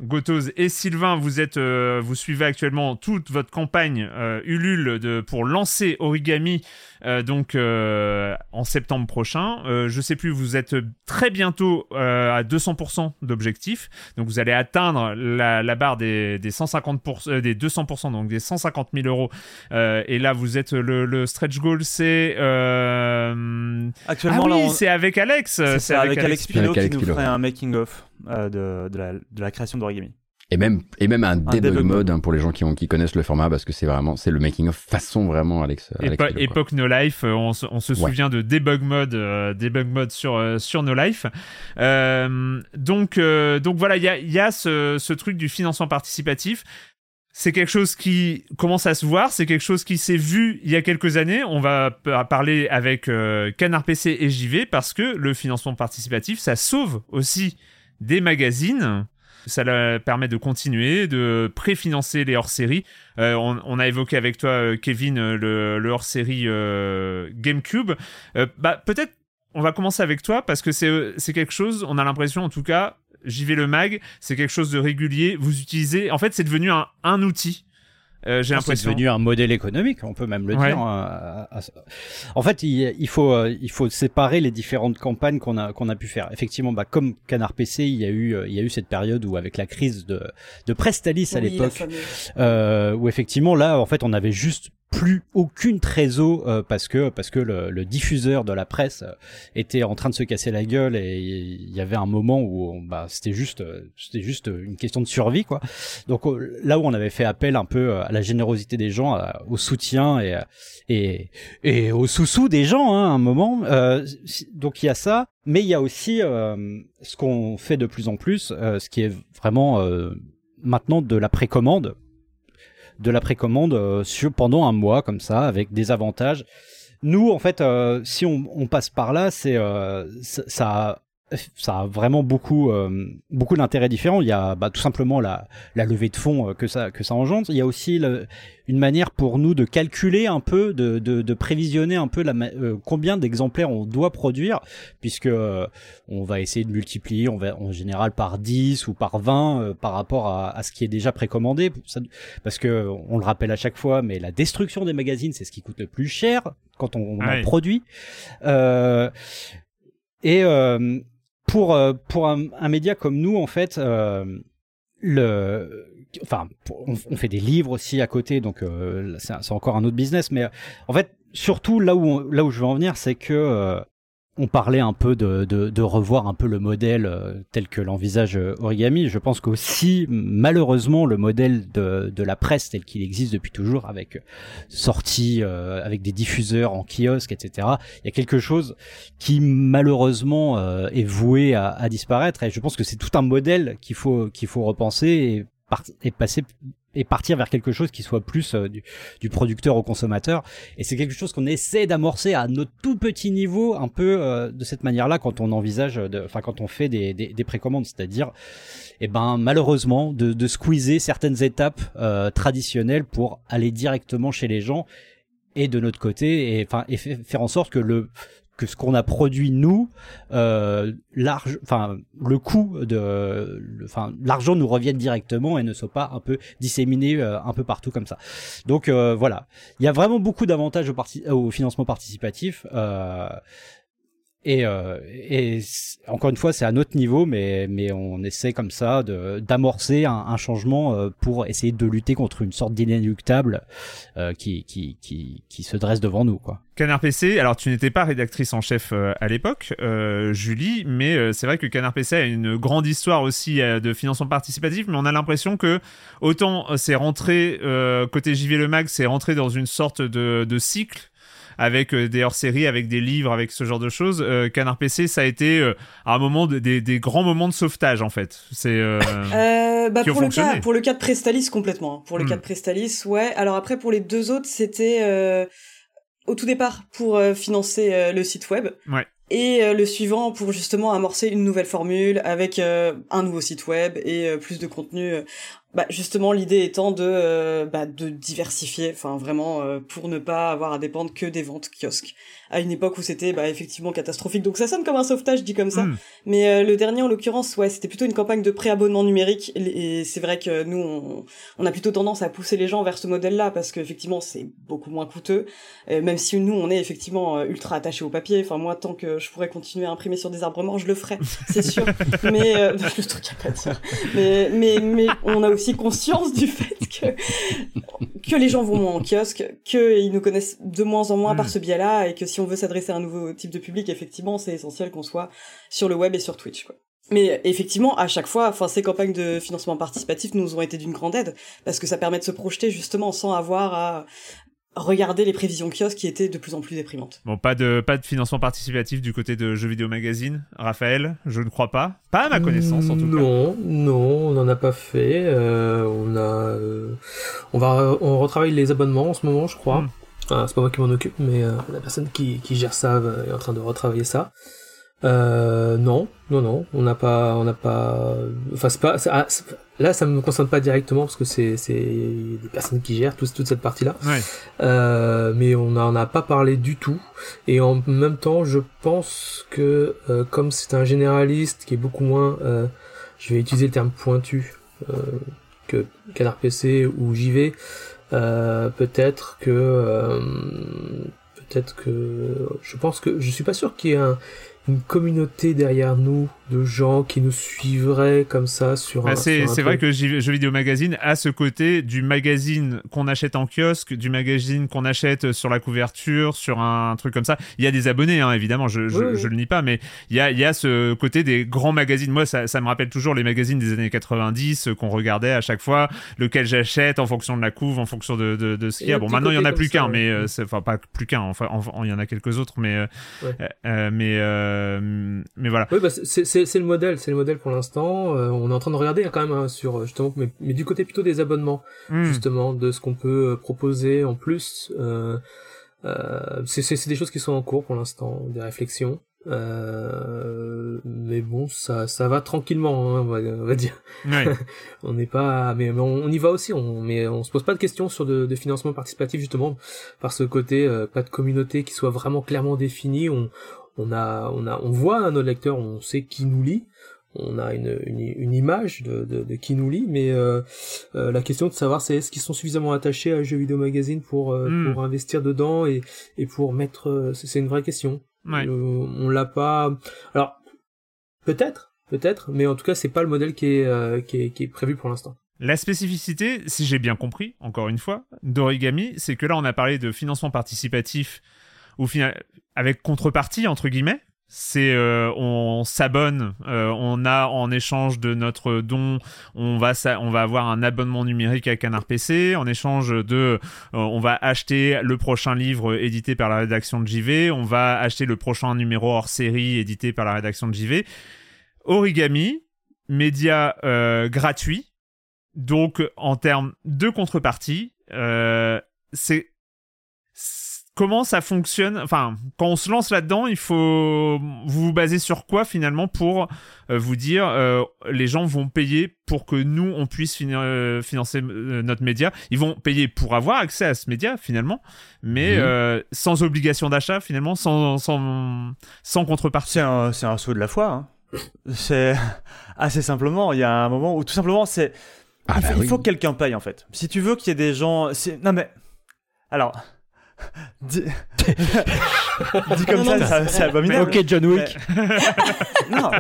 Gotos et Sylvain, vous êtes, euh, vous suivez actuellement toute votre campagne euh, Ulule de, pour lancer Origami euh, donc en septembre prochain. je sais plus, vous êtes très bientôt à 200% d'objectifs, donc vous allez atteindre la, barre des, des 150%, des 200%, donc des 150 000 euros. et là, vous êtes le, stretch goal, c'est actuellement ah oui, c'est avec Alex. C'est avec, Alex, Pino qui nous ferait un making of de, de, la, de la création de et même, et même un, debug, mode, hein, pour les gens qui, ont, qui connaissent le format parce que c'est vraiment c'est le making of façon vraiment Alex. Alex époque No Life, euh, on, se souvient de debug mode, euh, debug mode sur euh, sur No Life. donc donc voilà, il y a, y a ce, ce truc du financement participatif c'est quelque chose qui commence à se voir, c'est quelque chose qui s'est vu il y a quelques années. On va parler avec Canard PC et JV parce que le financement participatif, ça sauve aussi des magazines ça leur permet de continuer, de préfinancer les hors-séries. Euh, on, a évoqué avec toi, euh, Kevin, euh, le, hors-série GameCube. bah, peut-être on va commencer avec toi parce que c'est quelque chose, on a l'impression en tout cas, j'y vais le mag, c'est quelque chose de régulier. Vous utilisez, en fait, c'est devenu un, un outil euh, j'ai l'impression. C'est devenu un modèle économique, on peut même le dire. Hein, en fait, il, faut euh, il faut séparer les différentes campagnes qu'on a qu'on a pu faire. Effectivement, bah, comme Canard PC, il y a eu euh, il y a eu cette période où avec la crise de de Prestalis à l'époque, euh, où effectivement là, en fait, on avait juste plus aucune trésor euh, parce que parce que le, le, diffuseur de la presse euh, était en train de se casser la gueule et il y avait un moment où bah c'était juste euh, c'était juste une question de survie quoi. Donc là où on avait fait appel un peu à la générosité des gens, au soutien et et et au sous-sous des gens hein, à un moment. donc il y a ça, mais il y a aussi ce qu'on fait de plus en plus, ce qui est vraiment maintenant de la précommande de la précommande euh, sur, pendant un mois comme ça avec des avantages. Nous, en fait, euh, si on, passe par là, c'est euh, ça, ça a vraiment beaucoup, euh, beaucoup d'intérêts différents. Il y a bah, tout simplement la, la levée de fonds euh, que ça, que ça engendre. Il y a aussi une manière pour nous de calculer un peu, de, de, de prévisionner un peu la, euh, combien d'exemplaires on doit produire, puisque on va essayer de multiplier, on va en général par 10 ou par 20 par rapport à, à, ce qui est déjà précommandé. parce que on le rappelle à chaque fois, mais la destruction des magazines, c'est ce qui coûte le plus cher quand on, on en produit. et pour euh, un, média comme nous en fait euh, enfin on, fait des livres aussi à côté donc euh, c'est encore un autre business mais en fait surtout là où là où je veux en venir c'est que on parlait un peu de, revoir un peu le modèle euh, tel que l'envisage euh, Origami. Je pense qu'aussi, malheureusement, le modèle de, la presse tel qu'il existe depuis toujours, avec euh, sortie, avec des diffuseurs en kiosque, etc., il y a quelque chose qui malheureusement est voué à, disparaître. Et je pense que c'est tout un modèle qu'il faut qu'il faut repenser et, et passer et partir vers quelque chose qui soit plus euh, du, du, producteur au consommateur. Et c'est quelque chose qu'on essaie d'amorcer à notre tout petit niveau, un peu euh, de cette manière-là, quand on envisage, enfin quand on fait des, des, des précommandes, c'est-à-dire, eh ben malheureusement, de, de squeezer certaines étapes euh, traditionnelles pour aller directement chez les gens et de notre côté, et enfin et faire en sorte que le que ce qu'on a produit nous, euh, large, enfin le coût de, enfin l'argent nous revienne directement et ne soit pas un peu disséminé euh, un peu partout comme ça. Donc euh, voilà, il y a vraiment beaucoup d'avantages au, au financement participatif. Et, euh, et encore une fois, c'est à notre niveau, mais, mais on essaie comme ça d'amorcer un, un, changement euh, pour essayer de lutter contre une sorte d'inéluctable euh, qui, qui, qui, qui, se dresse devant nous. Quoi. Canard PC, alors tu n'étais pas rédactrice en chef euh, à l'époque, euh, Julie, mais c'est vrai que Canard PC a une grande histoire aussi de financement participatif, mais on a l'impression que autant c'est rentré, côté JV Le Mag, c'est rentré dans une sorte de, de cycle avec euh, des hors-séries, avec des livres, avec ce genre de choses. Euh, Canard PC, ça a été euh, à un moment des, des, grands moments de sauvetage en fait. C'est bah, pour le cas pour le cas de Prestalis complètement. Hein. Pour le hmm. cas de Prestalis, ouais. Alors après pour les deux autres, c'était au tout départ pour financer le site web. Ouais et le suivant pour justement amorcer une nouvelle formule avec un nouveau site web et plus de contenu bah justement l'idée étant de euh, bah, diversifier enfin vraiment euh, pour ne pas avoir à dépendre que des ventes kiosques à une époque où c'était bah, effectivement catastrophique. Donc ça sonne comme un sauvetage dit comme ça. Hmm. mais euh, le dernier en l'occurrence ouais c'était plutôt une campagne de préabonnement numérique. Et, c'est vrai que nous on, on, a plutôt tendance à pousser les gens vers ce modèle là parce que effectivement c'est beaucoup moins coûteux. Même si nous on est effectivement ultra attachés au papier. Enfin moi tant que je pourrais continuer à imprimer sur des arbres morts je le ferais c'est sûr. Mais le truc à pas dire. Mais mais mais on a aussi conscience du fait que que les gens vont moins en kiosque, qu'ils nous connaissent de moins en moins par mm. ce biais-là, et que si on veut s'adresser à un nouveau type de public, effectivement, c'est essentiel qu'on soit sur le web et sur Twitch. Quoi. Mais effectivement, à chaque fois, enfin, ces campagnes de financement participatif nous ont été d'une grande aide parce que ça permet de se projeter justement sans avoir à, regarder les prévisions kiosques qui étaient de plus en plus déprimantes. Bon, pas de, pas de financement participatif du côté de Jeux Vidéo Magazine, Raphaël, je ne crois pas. Pas à ma connaissance en tout cas. Non, non, on n'en a pas fait. Euh, on a, euh, on va, on retravaille les abonnements en ce moment, je crois. C'est pas moi qui m'en occupe, mais euh, la personne qui, qui gère ça est en train de retravailler ça. Euh, non, non, non, on n'a pas, on n'a pas, enfin c'est pas, ah, là ça me concerne pas directement parce que c'est c'est des personnes qui gèrent toute toute cette partie-là. Ouais. Euh, mais on n'en a pas parlé du tout. Et en même temps, je pense que euh, comme c'est un généraliste qui est beaucoup moins, euh, je vais utiliser le terme pointu euh, que Canard PC ou JV, peut-être que peut-être que je pense que je suis pas sûr qu'il y ait un une communauté derrière nous de gens qui nous suivraient comme ça sur bah, C'est vrai que Jeux Vidéo Magazine a ce côté du magazine qu'on achète en kiosque, du magazine qu'on achète sur la couverture, sur un, truc comme ça. Il y a des abonnés, hein, évidemment, je, je, le nie pas, mais il y a, il y a ce côté des grands magazines. Moi, ça, ça me rappelle toujours les magazines des années 90 qu'on regardait à chaque fois, lequel j'achète en fonction de la couve, en fonction de, de, de ce qu'il y a. Bon, maintenant, il y en a plus qu'un, mais euh, enfin, pas plus qu'un, enfin, il y en a quelques autres, mais, euh, euh, mais, mais voilà. Oui, bah, c'est c'est le modèle, c'est le modèle pour l'instant. Euh, on est en train de regarder quand même hein, sur justement, mais, mais, du côté plutôt des abonnements, hmm. justement, de ce qu'on peut euh, proposer en plus. Euh, euh c'est des choses qui sont en cours pour l'instant, des réflexions. Euh, mais bon, ça, ça va tranquillement, hein, on, va, dire. on n'est pas, mais, on, y va aussi. On, mais on se pose pas de questions sur de, de financement participatif justement par ce côté, euh, pas de communauté qui soit vraiment clairement définie. On, on a, on a, on voit un nos lecteurs, on sait qui nous lit. On a une, une, une image de, de, de, qui nous lit, mais euh, euh la question de savoir c'est est-ce qu'ils sont suffisamment attachés à Jeux Vidéo Magazine pour, hmm. pour investir dedans et, et pour mettre, c'est une vraie question. Ouais. Euh, on l'a pas. Alors peut-être, peut-être, mais en tout cas c'est pas le modèle qui est, euh, qui est, qui est prévu pour l'instant. La spécificité, si j'ai bien compris, encore une fois, d'Origami, c'est que là on a parlé de financement participatif ou avec contrepartie entre guillemets, c'est euh, on s'abonne, euh, on a en échange de notre don, on va on va avoir un abonnement numérique à Canard PC, en échange de euh, on va acheter le prochain livre édité par la rédaction de JV, on va acheter le prochain numéro hors série édité par la rédaction de JV. Origami, média gratuit, donc en termes de contrepartie, c'est comment ça fonctionne Enfin, quand on se lance là-dedans, il faut vous vous basez sur quoi finalement pour euh, vous dire euh, les gens vont payer pour que nous on puisse euh, financer notre média? Ils vont payer pour avoir accès à ce média finalement, mais mhm. sans obligation d'achat finalement, sans sans, sans contrepartie. C'est un saut de la foi. Hein. C'est assez simplement. Il y a un moment où tout simplement c'est ah il, bah faut, que quelqu'un paye en fait. Si tu veux qu'il y ait des gens, non mais alors Dis... comme ça, c'est abominable. Ok, John Wick. non.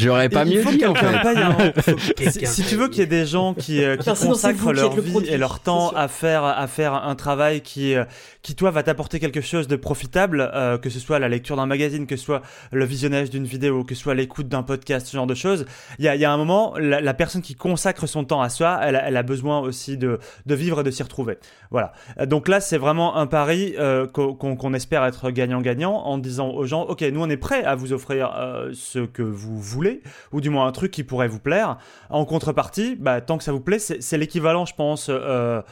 J'aurais pas mieux dit en fait. si, tu veux qu'il y ait des gens qui, euh, qui consacrent leur vie et leur temps à faire, à faire un travail qui, euh, qui toi va t'apporter quelque chose de profitable, euh, que ce soit la lecture d'un magazine, que ce soit le visionnage d'une vidéo, que ce soit l'écoute d'un podcast, ce genre de choses, il y a, y a, un moment, la, personne qui consacre son temps à soi, elle, elle a besoin aussi de, de vivre et de s'y retrouver. Voilà. Donc là, c'est vraiment un pari euh, qu'on espère être gagnant-gagnant en disant aux gens, ok, nous on est prêts à vous offrir euh, ce que vous voulez, ou du moins un truc qui pourrait vous plaire. En contrepartie, bah, tant que ça vous plaît, c'est l'équivalent, je pense, euh,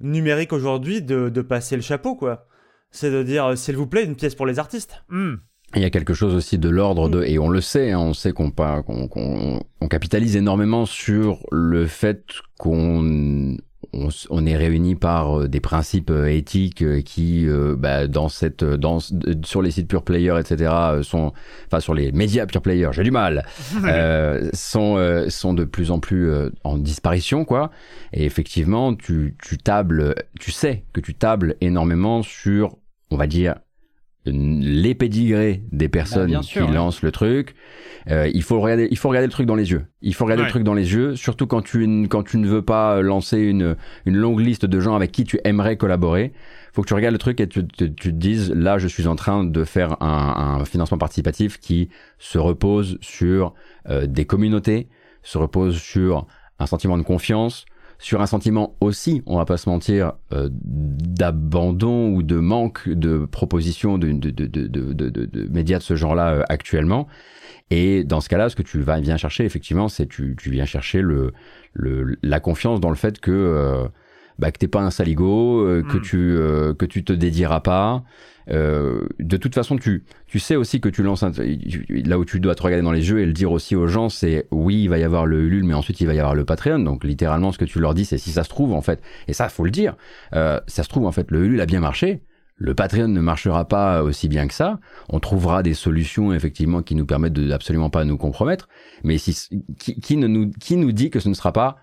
numérique aujourd'hui de, passer le chapeau, quoi. C'est de dire, s'il vous plaît, une pièce pour les artistes. Hmm. Il y a quelque chose aussi de l'ordre de, et on le sait, hein, on sait qu'on on capitalise énormément sur le fait qu'on on, est réunis par euh, des principes euh, éthiques euh, qui, bah, dans cette, dans, sur les sites pure player, etc., sont, enfin sur les médias pure player, j'ai du mal, sont, sont de plus en plus en disparition, quoi. Et effectivement, tu, tu tables, tu sais que tu tables énormément sur, on va dire, les pédigrés des personnes bah, qui lancent le truc. Euh, il faut regarder, il faut regarder le truc dans les yeux. Il faut regarder le truc dans les yeux, surtout quand tu quand tu ne veux pas lancer une une longue liste de gens avec qui tu aimerais collaborer. Faut que tu regardes le truc et tu, tu, te dises là, je suis en train de faire un, un financement participatif qui se repose sur euh, des communautés, se repose sur un sentiment de confiance, sur un sentiment aussi, on va pas se mentir, euh, d'abandon ou de manque de propositions de, de, de, de médias de ce genre-là euh, actuellement. Et dans ce cas-là, ce que tu vas bien chercher, effectivement, c'est tu, tu viens chercher le, le, la confiance dans le fait que euh, bah, que t'es pas un saligo, euh, que hmm. tu euh, que tu te dédieras pas. Euh, de toute façon, tu tu sais aussi que tu lances un, là où tu dois te regarder dans les jeux et le dire aussi aux gens, c'est oui, il va y avoir le Ulule, mais ensuite il va y avoir le Patreon. Donc littéralement, ce que tu leur dis, c'est si ça se trouve en fait, et ça faut le dire, ça se trouve en fait, le Ulule a bien marché. Le Patreon ne marchera pas aussi bien que ça. On trouvera des solutions effectivement qui nous permettent de absolument pas nous compromettre. Mais si, qui, qui, ne nous, qui nous dit que ce ne sera pas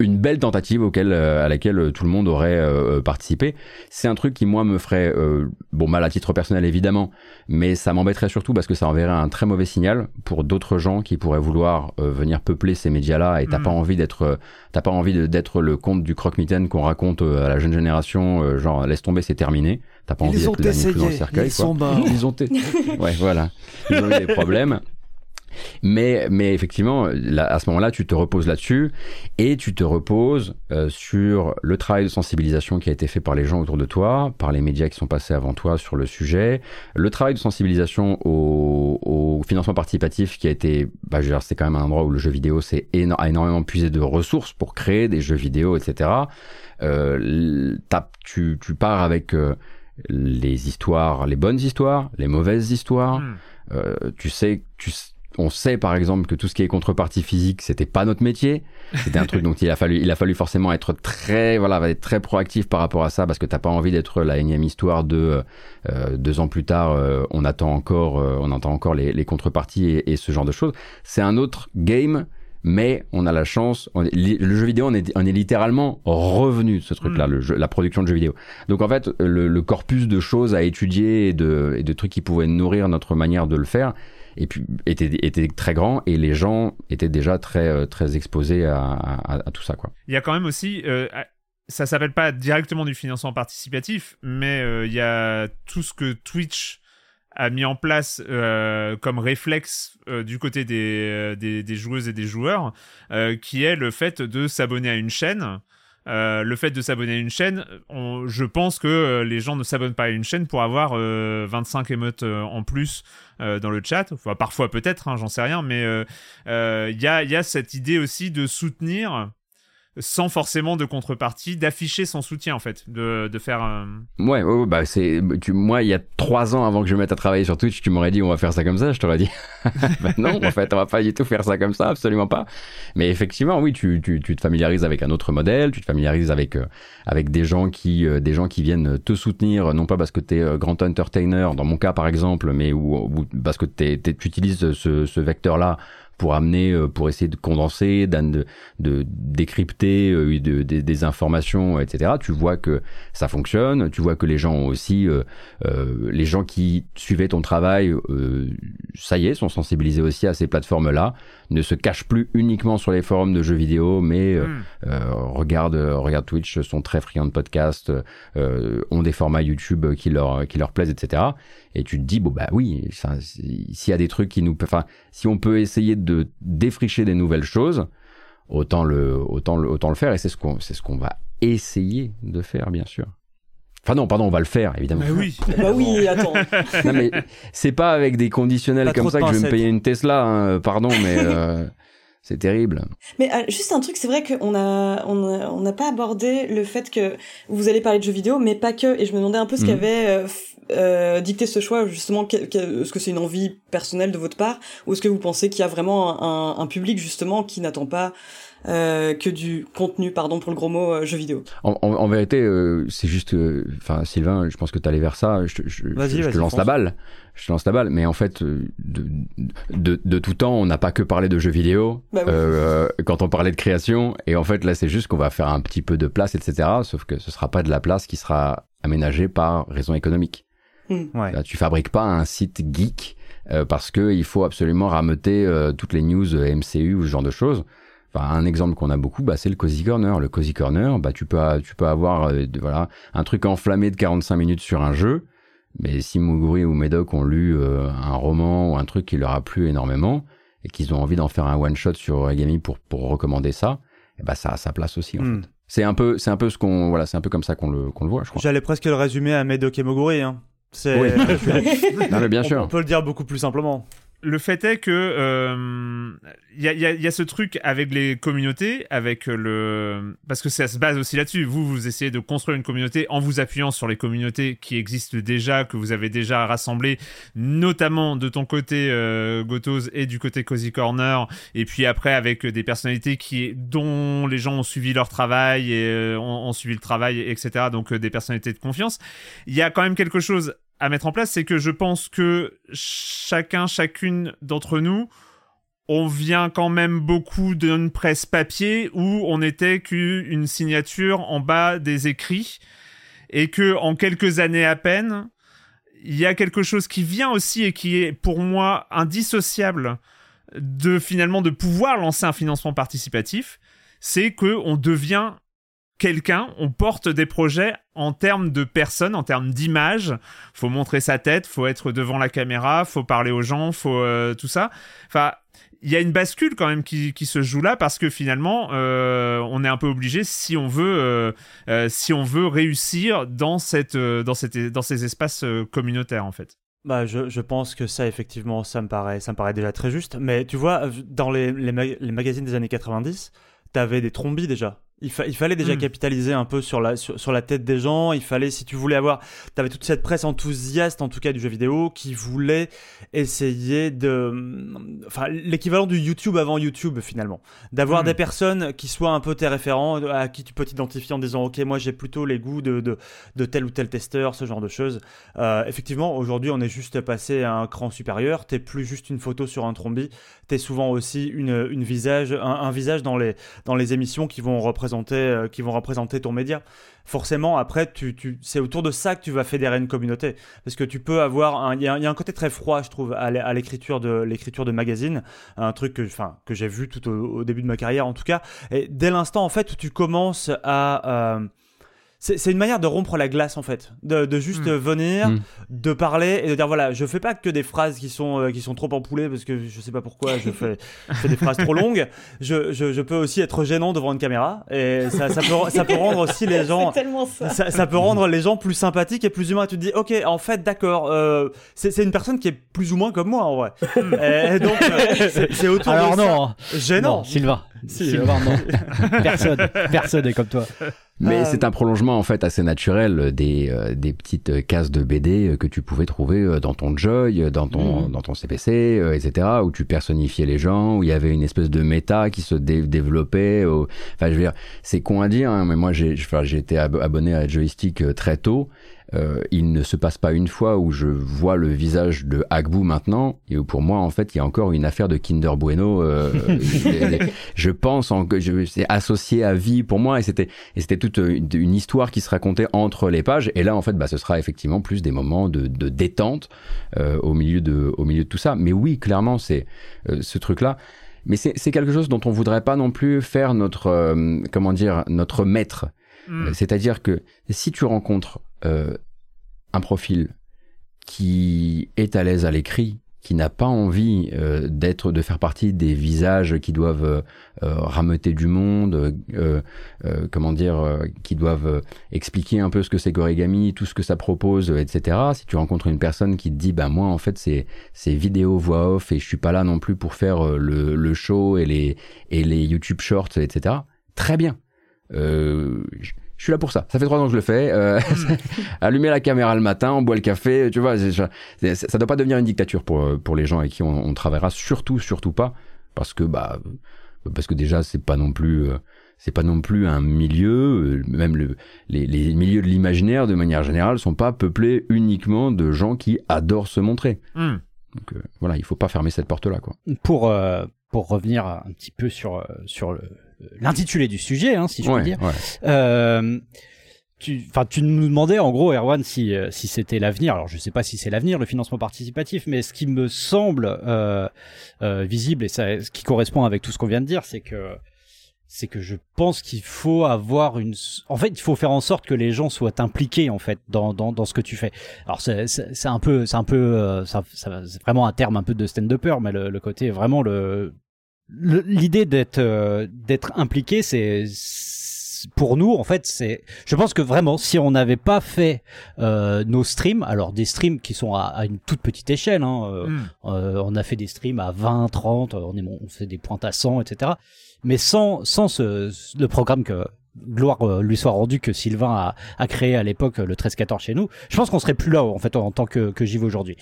une belle tentative auquel, euh, à laquelle euh, tout le monde aurait euh, participé. C'est un truc qui moi me ferait bon mal à titre personnel évidemment, mais ça m'embêterait surtout parce que ça enverrait un très mauvais signal pour d'autres gens qui pourraient vouloir venir peupler ces médias-là et t'as mm. pas envie d'être t'as pas envie d'être le conte du croque-mitaine qu'on raconte à la jeune génération genre laisse tomber c'est terminé. T'as pas envie d'être le dans le cercueil. Ils sont Ils ont ouais voilà ils ont eu des problèmes. Mais, mais effectivement, à ce moment-là, tu te reposes là-dessus et tu te reposes euh, sur le travail de sensibilisation qui a été fait par les gens autour de toi, par les médias qui sont passés avant toi sur le sujet, le travail de sensibilisation au, au financement participatif qui a été, bah, c'est quand même un endroit où le jeu vidéo c'est a énormément puisé de ressources pour créer des jeux vidéo, etc. Euh, tu, tu pars avec euh, les histoires, les bonnes histoires, les mauvaises histoires. Hmm. Euh, tu sais, tu, on sait par exemple que tout ce qui est contrepartie physique, c'était pas notre métier. C'était un truc dont il a fallu, il a fallu forcément être très, voilà, être très proactif par rapport à ça parce que t'as pas envie d'être la énième histoire de euh, deux ans plus tard, euh, on attend encore, euh, on entend encore les, les contreparties et, ce genre de choses. C'est un autre game mais on a la chance, le jeu vidéo, on est, on est littéralement revenu de ce truc-là, mm. la production de jeux vidéo. Donc en fait, le, corpus de choses à étudier et de, et de trucs qui pouvaient nourrir notre manière de le faire, et puis était, très grand et les gens étaient déjà très, euh, très exposés à, tout ça. Quoi. Il y a quand même aussi, euh, ça s'appelle pas directement du financement participatif, mais euh, il y a tout ce que Twitch a mis en place euh, comme réflexe du côté des, joueuses et des joueurs, qui est le fait de s'abonner à une chaîne le fait de s'abonner à une chaîne, je pense que les gens ne s'abonnent pas à une chaîne pour avoir 25 euh, émotes en plus dans le chat. Parfois peut-être, hein, j'en sais rien, mais il y a, y, a, cette idée aussi de soutenir sans forcément de contrepartie, d'afficher son soutien en fait, de, de faire un... Ouais, bah c'est, tu, moi il y a trois ans avant que je me mette à travailler sur Twitch, tu m'aurais dit on va faire ça comme ça, je t'aurais dit bah non, en fait on va pas du tout faire ça comme ça, absolument pas. Mais effectivement, oui, tu, tu, tu te familiarises avec un autre modèle, tu te familiarises avec euh, avec des gens qui euh, des gens qui viennent te soutenir, non pas parce que tu es euh, grand entertainer, dans mon cas par exemple, mais ou, parce que tu utilises ce, ce vecteur là pour amener, euh, pour essayer de condenser, de, de décrypter euh, de, des informations, etc. Tu vois que ça fonctionne, tu vois que les gens ont aussi, euh, les gens qui suivaient ton travail, ça y est, sont sensibilisés aussi à ces plateformes-là, ne se cachent plus uniquement sur les forums de jeux vidéo, mais hmm. regardent, regarde Twitch, sont très friands de podcasts, ont des formats YouTube qui leur, qui leur plaisent, etc et tu te dis bon bah oui s'il y a des trucs qui nous enfin si on peut essayer de défricher des nouvelles choses autant le autant le autant le faire et c'est ce qu'on c'est ce qu'on va essayer de faire bien sûr Enfin non, pardon, on va le faire évidemment. Mais oui. bah oui, attends. non mais c'est pas avec des conditionnels comme ça que je vais me payer une Tesla, hein, pardon, mais euh, c'est terrible. Mais euh, juste un truc, c'est vrai qu'on a on n'a pas abordé le fait que vous allez parler de jeux vidéo, mais pas que. Et je me demandais un peu ce mmh. qu'avait euh, euh, dicter ce choix justement Est-ce que c'est une envie personnelle de votre part ou est-ce que vous pensez qu'il y a vraiment un, un, public justement qui n'attend pas euh, que du contenu, pardon pour le gros mot, euh, jeu vidéo. En, en, vérité, euh, c'est juste, enfin Sylvain, je pense que tu allais vers ça. Je, je, je, te lance la balle, je te lance la balle. Mais en fait, de, de, de tout temps, on n'a pas que parlé de jeux vidéo bah quand on parlait de création. Et en fait, là, c'est juste qu'on va faire un petit peu de place, etc. Sauf que ce sera pas de la place qui sera aménagée par raison économique. Hmm. Ouais. tu fabriques pas un site geek euh, parce que il faut absolument rameuter euh, toutes les news euh, MCU ou ce genre de choses. Enfin, un exemple qu'on a beaucoup, bah, c'est le Cozy Corner. Le Cozy Corner, bah, tu peux, tu peux avoir voilà, un truc enflammé de 45 minutes sur un jeu, mais si Muguri ou Medoc ont lu un roman ou un truc qui leur a plu énormément et qu'ils ont envie d'en faire un one-shot sur Origami pour, pour recommander ça, et bah, ça a sa place aussi en hmm. fait. C'est un peu, c'est un peu ce qu'on, voilà, c'est un peu comme ça qu'on le, qu'on le voit, je crois. J'allais presque le résumer à Medoc et Moguri, hein. C'est... Oui. non, mais bien sûr. On peut le dire beaucoup plus simplement le fait est que il euh, y, a, y, a, ce truc avec les communautés, avec le parce que ça se base aussi là-dessus. Vous, vous essayez de construire une communauté en vous appuyant sur les communautés qui existent déjà, que vous avez déjà rassemblées, notamment de ton côté euh, Gotos et du côté Cozy Corner, et puis après avec des personnalités qui dont les gens ont suivi leur travail et euh, ont, ont, suivi le travail, etc. Donc euh, des personnalités de confiance. Il y a quand même quelque chose à mettre en place, c'est que je pense que chacun, chacune d'entre nous, on vient quand même beaucoup d'une presse papier où on n'était qu'une signature en bas des écrits et que en quelques années à peine, il y a quelque chose qui vient aussi et qui est pour moi indissociable de finalement de pouvoir lancer un financement participatif, c'est que on devient quelqu'un, on porte des projets en termes de personnes, en termes d'image. Faut montrer sa tête, faut être devant la caméra, faut parler aux gens, faut euh, tout ça. Enfin, il y a une bascule quand même qui, se joue là parce que finalement, euh, on est un peu obligé si on veut, euh, si on veut réussir dans cette, dans dans ces espaces communautaires en fait. Bah, je, pense que ça, effectivement, ça me paraît, ça me paraît déjà très juste. Mais tu vois, dans les magazines des années 90, t'avais des trombies déjà Il, il, fallait déjà hmm. capitaliser un peu sur la, sur, la tête des gens. Il fallait, si tu voulais avoir, tu avais toute cette presse enthousiaste, en tout cas du jeu vidéo, qui voulait essayer de, enfin, l'équivalent du YouTube avant YouTube finalement, d'avoir hmm. des personnes qui soient un peu tes référents, à qui tu peux t'identifier en disant, ok, moi j'ai plutôt les goûts de, de, de, tel ou tel testeur, ce genre de choses. Euh, effectivement, aujourd'hui, on est juste passé à un cran supérieur. T'es plus juste une photo sur un trombi. T'es souvent aussi une, une visage, un, un visage dans les, dans les émissions qui vont représenter euh, qui vont représenter ton média. Forcément, après, tu, c'est autour de ça que tu vas fédérer une communauté. Parce que tu peux avoir, il y, a un côté très froid, je trouve, à l'écriture de l'écriture de magazine, un truc que, que j'ai vu tout au, début de ma carrière en tout cas. Et dès l'instant en fait où tu commences à euh, c'est une manière de rompre la glace en fait, de, de juste mm. venir, mm. de parler et de dire voilà, je fais pas que des phrases qui sont euh, qui sont trop empoulées parce que je sais pas pourquoi je fais, je fais des phrases trop longues. Je, je, je, peux aussi être gênant devant une caméra et ça, ça peut ça peut rendre aussi les gens ça. Ça, peut rendre les gens plus sympathiques et plus humains. Tu te dis ok en fait d'accord, euh, c'est une personne qui est plus ou moins comme moi en vrai. et donc euh, c'est autour Alors de non, ça. gênant. Non, Sylvain, Sylvain non, personne personne est comme toi. Mais euh, c'est un prolongement en fait assez naturel des, euh, des petites cases de BD euh, que tu pouvais trouver dans ton Joy, dans ton, mhm. dans ton CPC, etc., où tu personnifiais les gens, où il y avait une espèce de méta qui se développait. Enfin, je veux dire, c'est con à dire, hein, mais moi j'ai été abonné à Joystick très tôt. Euh, il ne se passe pas une fois où je vois le visage de Agbu maintenant et où pour moi en fait il y a encore une affaire de Kinder Bueno. Euh, je pense en que c'est associé à vie pour moi et c'était et c'était toute une, histoire qui se racontait entre les pages et là en fait bah ce sera effectivement plus des moments de, de détente euh, au milieu de au milieu de tout ça. Mais oui clairement c'est euh, ce truc là. Mais c'est quelque chose dont on voudrait pas non plus faire notre euh, comment dire notre maître. Hmm. C'est-à-dire que si tu rencontres euh, un profil qui est à l'aise à l'écrit, qui n'a pas envie euh, d'être, de faire partie des visages qui doivent euh, rameuter du monde, comment dire, qui doivent expliquer un peu ce que c'est Gorigami, tout ce que ça propose, etc. Si tu rencontres une personne qui te dit, bah moi en fait c'est c'est vidéo voix off et je suis pas là non plus pour faire le, show et les et les YouTube Shorts, etc. Très bien. Euh, je suis là pour ça. Ça fait trois ans que je le fais. Euh, hmm. allumer la caméra le matin, on boit le café, tu vois. Ça ne doit pas devenir une dictature pour pour les gens avec qui on, travaillera. Surtout, surtout pas, parce que bah parce que déjà c'est pas non plus euh, c'est pas non plus un milieu, euh, même le, les, les milieux de l'imaginaire de manière générale sont pas peuplés uniquement de gens qui adorent se montrer. Hmm. Donc voilà, il faut pas fermer cette porte là quoi. Pour pour revenir un petit peu sur sur le l'intitulé du sujet, hein, si je puis dire. Euh, tu, nous demandais en gros, Erwan, si euh, si c'était l'avenir. Alors, je sais pas si c'est l'avenir, le financement participatif, mais ce qui me semble euh, euh, visible et ça, ce qui correspond avec tout ce qu'on vient de dire, c'est que c'est que je pense qu'il faut avoir une en fait il faut faire en sorte que les gens soient impliqués en fait dans dans, dans ce que tu fais alors c'est c'est un peu c'est un peu euh, ça, ça c'est vraiment un terme un peu de stand-upper mais le, le côté vraiment le l'idée d'être euh, d'être impliqué c'est pour nous en fait c'est je pense que vraiment si on n'avait pas fait euh, nos streams alors des streams qui sont à, une toute petite échelle hein, euh, hmm. on a fait des streams à 20 30 on est on fait des pointes à 100 etc mais sans sans ce, le programme que gloire lui soit rendue que Sylvain a, a créé à l'époque le 13-14 chez nous je pense qu'on serait plus là en fait en, tant que, que j'y vais aujourd'hui.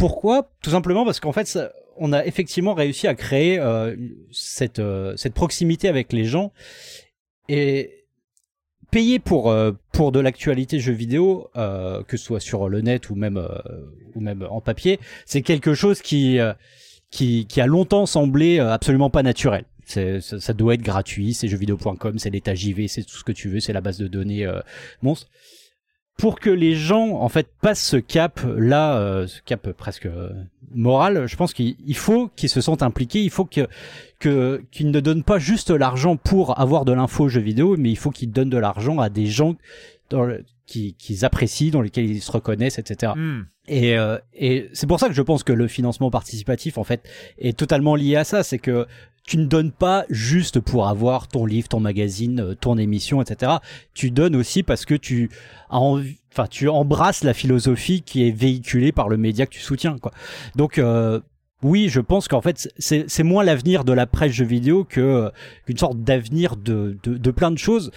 Pourquoi? Tout simplement parce qu'en fait, ça, on a effectivement réussi à créer euh, cette, euh, cette proximité avec les gens. Et payer pour euh, de l'actualité jeux vidéo que ce soit sur le net ou même en papier c'est quelque chose qui a longtemps semblé absolument pas naturel. Ça, ça, doit être gratuit c'est jeuxvideo.com c'est l'état JV c'est tout ce que tu veux c'est la base de données monstre pour que les gens en fait passent ce cap là, euh, ce cap presque euh, moral, je pense qu'il faut qu'ils se sentent impliqués, il faut que que qu'ils ne donnent pas juste l'argent pour avoir de l'info jeux vidéo, mais il faut qu'ils donnent de l'argent à des gens dans qui qu'ils apprécient, dans lesquels ils se reconnaissent, etc. Hmm. Et, euh, et c'est pour ça que je pense que le financement participatif en fait est totalement lié à ça, c'est que tu ne donnes pas juste pour avoir ton livre, ton magazine, euh, ton émission, etc. Tu donnes aussi parce que tu enfin, tu embrasses la philosophie qui est véhiculée par le média que tu soutiens. Donc, euh, oui, je pense qu'en fait, c'est moins l'avenir de la presse jeux vidéo que qu'une sorte d'avenir de, de, de, plein de choses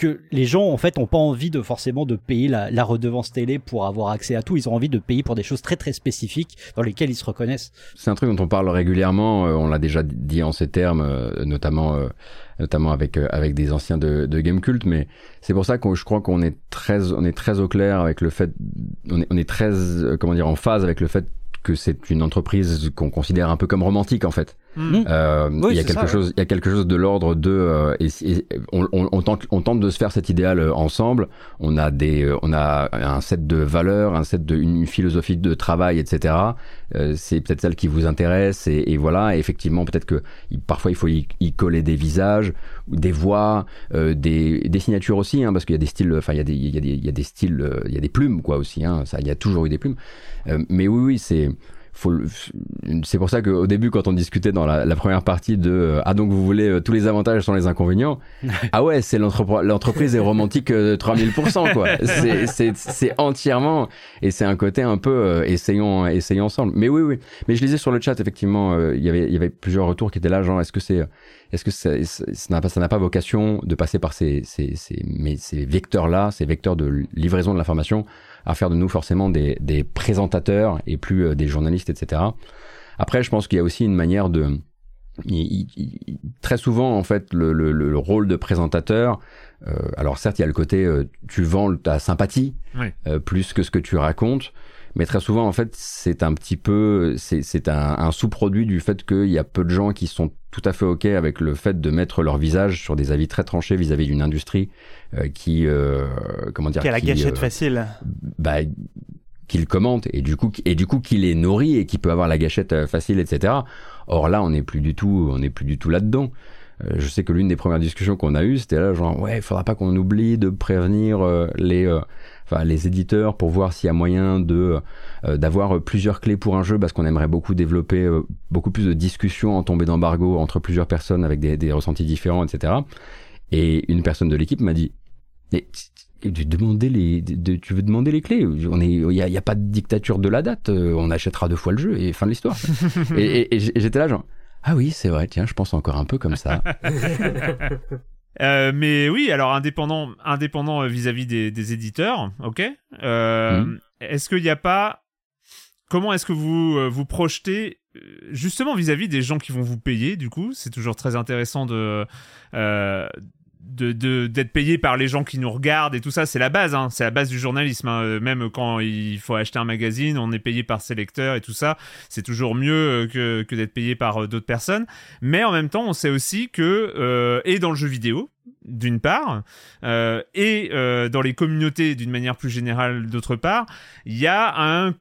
que les gens en fait ont pas envie de forcément de payer la, redevance télé pour avoir accès à tout. Ils ont envie de payer pour des choses très très spécifiques dans lesquelles ils se reconnaissent. C'est un truc dont on parle régulièrement. Euh, on l'a déjà dit en ces termes, euh, notamment euh, notamment avec avec des anciens de, de Game Cult. Mais c'est pour ça que je crois qu'on est très on est très au clair avec le fait on est on est très comment dire en phase avec le fait que c'est une entreprise qu'on considère un peu comme romantique en fait. Mmh. Euh, il y a quelque chose, il y a quelque chose de l'ordre de, euh, et, on, on, on, tente, on tente de se faire cet idéal euh, ensemble. On a des, euh, on a un set de valeurs, un set de, une philosophie de travail, etc. Euh, c'est peut-être celle qui vous intéresse et, et voilà. Et effectivement, peut-être que parfois il faut y, y, coller des visages, des voix, des, des signatures aussi, hein, parce qu'il y a des styles, enfin il y a des, il y a des, il y a des styles, il y a des plumes quoi aussi. Hein, ça, il y a toujours eu des plumes. mais oui, oui, c'est c'est pour ça qu'au début, quand on discutait dans la, première partie de euh, ah donc vous voulez euh, tous les avantages sans les inconvénients, ah ouais, c'est l'entreprise est romantique 3000% euh, quoi. C'est entièrement et c'est un côté un peu essayons essayons ensemble. Mais oui oui. Mais je lisais sur le chat effectivement, il y avait il y avait plusieurs retours qui étaient là genre est-ce que c'est est-ce que ça n'a pas, ça pas vocation de passer par ces, ces, ces, mais ces vecteurs-là, ces vecteurs de livraison de l'information, à faire de nous forcément des, des présentateurs et plus euh, des journalistes, etc. Après, je pense qu'il y a aussi une manière de... très souvent, en fait, le, le, le rôle de présentateur, euh, alors certes, il y a le côté, euh, tu vends ta sympathie, plus que ce que tu racontes, mais très souvent, en fait, c'est un petit peu, c'est un, un sous-produit du fait qu'il y a peu de gens qui sont tout à fait ok avec le fait de mettre leur visage sur des avis très tranchés vis-à-vis d'une industrie euh, qui, euh, comment dire, qui a la gâchette euh, facile. Bah, qu'il commente et du coup et du coup qu'il est nourri et qui peut avoir la gâchette facile etc or là on n'est plus du tout on n'est plus du tout là dedans je sais que l'une des premières discussions qu'on a eues c'était là genre ouais il faudra pas qu'on oublie de prévenir les les éditeurs pour voir s'il y a moyen de euh, d'avoir plusieurs clés pour un jeu parce qu'on aimerait beaucoup développer euh, beaucoup plus de discussions en tombée d'embargo entre plusieurs personnes avec des, des, ressentis différents, etc. Et une personne de l'équipe m'a dit mais demander les, tu veux demander les clés? On est, il n'y a, a, pas de dictature de la date. Euh, on achètera deux fois le jeu et fin de l'histoire. et, et j'étais là genre ah oui c'est vrai tiens je pense encore un peu comme ça. Euh, mais oui, alors indépendant, indépendant euh, vis-à-vis des, des, éditeurs, ok. Euh, mhm. Est-ce qu'il n'y a pas Comment est-ce que vous euh, vous projetez justement vis-à-vis des gens qui vont vous payer Du coup, c'est toujours très intéressant de de d'être payé par les gens qui nous regardent et tout ça, c'est la base, hein, c'est la base du journalisme. Hein. Euh, même quand il faut acheter un magazine, on est payé par ses lecteurs et tout ça, c'est toujours mieux euh, que, d'être payé par euh, d'autres personnes. Mais en même temps, on sait aussi que et dans le jeu vidéo, d'une part, et euh, dans les communautés d'une manière plus générale d'autre part, il y a un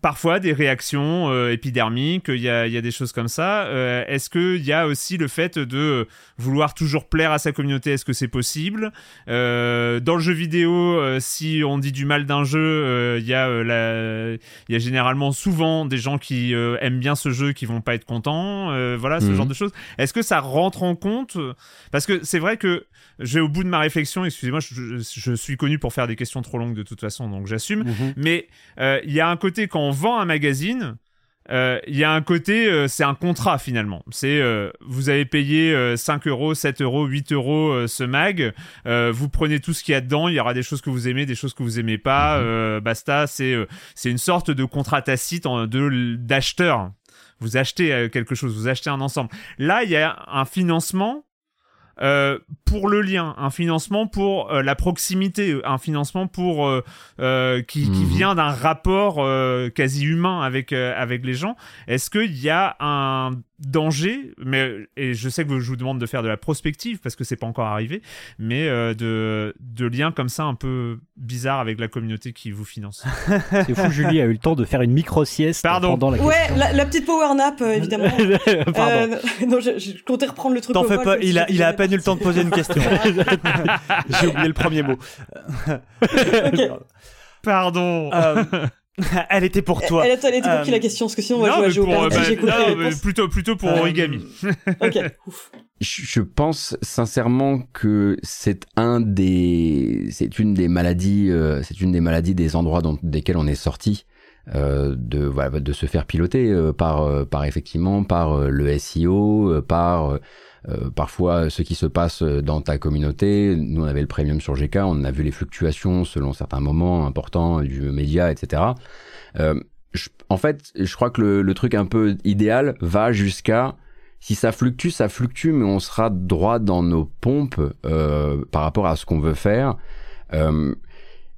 parfois des réactions euh, épidermiques, il y a, y a, des choses comme ça. Euh, est-ce qu'il y a aussi le fait de vouloir toujours plaire à sa communauté? Est-ce que c'est possible? Euh, Dans le jeu vidéo, si on dit du mal d'un jeu, il y, a, la... y a généralement souvent des gens qui aiment bien ce jeu qui vont pas être contents. voilà, ce mhm. genre de choses. Est-ce que ça rentre en compte? Parce que c'est vrai que j'ai au bout de ma réflexion, excusez-moi, je, je, suis connu pour faire des questions trop longues de toute façon, donc j'assume. Mhm. Mais il y a un côté quand on vend un magazine, euh, il y a un côté, euh, c'est un contrat finalement. C'est euh, vous avez payé 5 euros, 7 euros, 8 euros ce mag. vous prenez tout ce qu'il y a dedans. Il y aura des choses que vous aimez, des choses que vous aimez pas. Mhm. basta. C'est c'est une sorte de contrat tacite de d'acheteur. Vous achetez quelque chose, vous achetez un ensemble. Là, il y a un financement euh, pour le lien, un financement pour euh, la proximité, un financement pour euh, qui, qui, mhm. vient d'un rapport quasi humain avec avec les gens. Est-ce qu'il y a un danger, mais et je sais que je vous demande de faire de la prospective parce que c'est pas encore arrivé, mais euh, de, de liens comme ça un peu bizarres avec la communauté qui vous finance. c'est fou, Julie a eu le temps de faire une micro sieste pendant la Ouais, la, petite power nap euh, évidemment. Pardon. Euh, non, je, comptais reprendre le truc. T'en fais pas, il a, il a à peine eu le temps de poser une question. J'ai oublié le premier mot. Pardon. elle était pour toi. Elle, elle, était pour qui la euh, question Parce que sinon on va jouer à pour, bah, plutôt, plutôt pour origami. ok. Je pense sincèrement que c'est un des, c'est une des maladies, euh, c'est une des maladies des endroits dont, desquels on est sorti. de, de se faire piloter par, par effectivement par le SEO, par parfois ce qui se passe dans ta communauté. Nous, on avait le premium sur GK, on a vu les fluctuations selon certains moments importants du média, etc. en fait, je crois que le, le truc un peu idéal va jusqu'à si ça fluctue, ça fluctue, mais on sera droit dans nos pompes euh, par rapport à ce qu'on veut faire. Euh,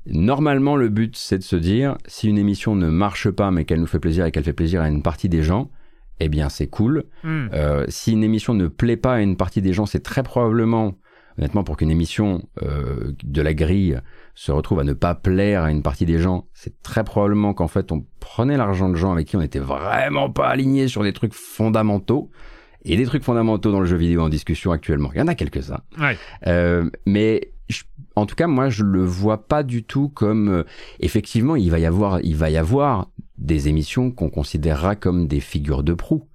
normalement, le but, c'est de se dire, si une émission ne marche pas, mais qu'elle nous fait plaisir et qu'elle fait plaisir à une partie des gens, eh bien, c'est cool. Hmm. Euh, si une émission ne plaît pas à une partie des gens, c'est très probablement, honnêtement, pour qu'une émission de la grille se retrouve à ne pas plaire à une partie des gens, c'est très probablement qu'en fait, on prenait l'argent de gens avec qui on n'était vraiment pas aligné sur des trucs fondamentaux et des trucs fondamentaux dans le jeu vidéo en discussion actuellement. Il y en a quelques-uns. Ouais. Euh, mais en tout cas, moi, je le vois pas du tout comme euh, effectivement, il va y avoir, il va y avoir des émissions qu'on considérera comme des figures de proue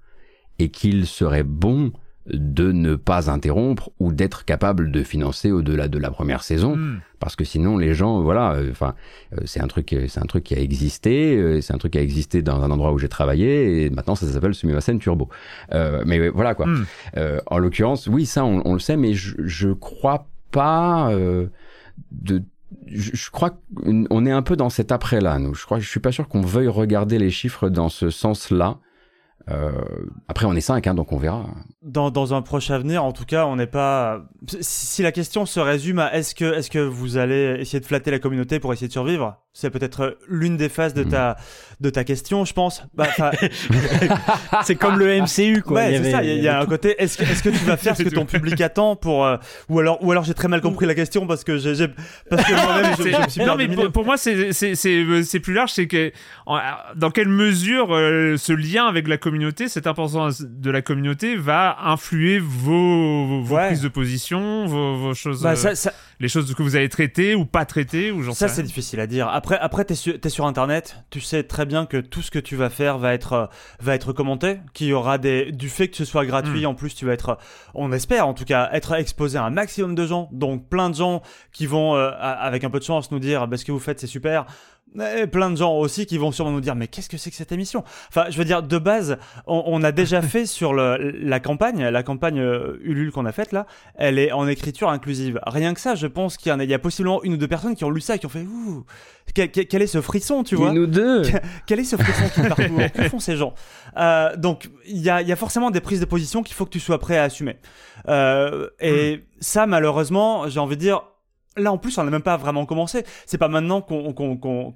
et qu'il serait bon de ne pas interrompre ou d'être capable de financer au-delà de la première saison hmm. parce que sinon les gens voilà euh, enfin euh, c'est un truc c'est un truc qui a existé c'est un truc qui a existé dans un endroit où j'ai travaillé et maintenant ça s'appelle Sumimasen Turbo mais voilà quoi hmm. en l'occurrence oui ça on, le sait mais je, je crois pas je, crois qu'on est un peu dans cet après là nous je crois je suis pas sûr qu'on veuille regarder les chiffres dans ce sens là euh, après, on est cinq, hein, donc on verra. Dans, dans, un proche avenir, en tout cas, on n'est pas. Si la question se résume à est-ce que, est-ce que vous allez essayer de flatter la communauté pour essayer de survivre? C'est peut-être l'une des phases de, hmm. ta, de ta question, je pense. Bah, c'est comme le MCU, quoi. Ouais, c'est ça. Il y, a un côté. Est-ce que, est-ce que tu vas faire ce que ton public attend pour. Euh, ou alors, ou alors j'ai très mal compris la question parce que j'ai. Parce que moi-même, je, me suis Non, mais pour, moi, c'est, c'est, c'est, plus large. C'est que. Dans quelle mesure euh, ce lien avec la communauté cette importance de la communauté va influer vos, vos, prises de position, vos, choses, bah, euh, les choses que vous allez traiter ou pas traiter ou Ça, c'est difficile à dire. Après, après, t'es sur, es sur Internet, tu sais très bien que tout ce que tu vas faire va être, euh, va être commenté, qu'il y aura des, du fait que ce soit gratuit. Hmm. En plus, tu vas être, on espère en tout cas, être exposé à un maximum de gens. Donc, plein de gens qui vont, euh, avec un peu de chance, nous dire, bah, ce que vous faites, c'est super et plein de gens aussi qui vont sûrement nous dire mais qu'est-ce que c'est que cette émission? Enfin, je veux dire de base, on, a déjà fait sur le, la campagne, la campagne euh, Ulule qu'on a faite là, elle est en écriture inclusive. Rien que ça, je pense qu'il y, a, il y a possiblement une ou deux personnes qui ont lu ça et qui ont fait ouh, quel, quel, est ce frisson, tu vois? Nous deux. Quel, est ce frisson qui parcourt? Que font ces gens? Euh, Donc il y a, y a, forcément des prises de position qu'il faut que tu sois prêt à assumer. Euh, et hmm. ça, malheureusement, j'ai envie de dire Là, en plus, on n'a même pas vraiment commencé. C'est pas maintenant qu'on, qu'on,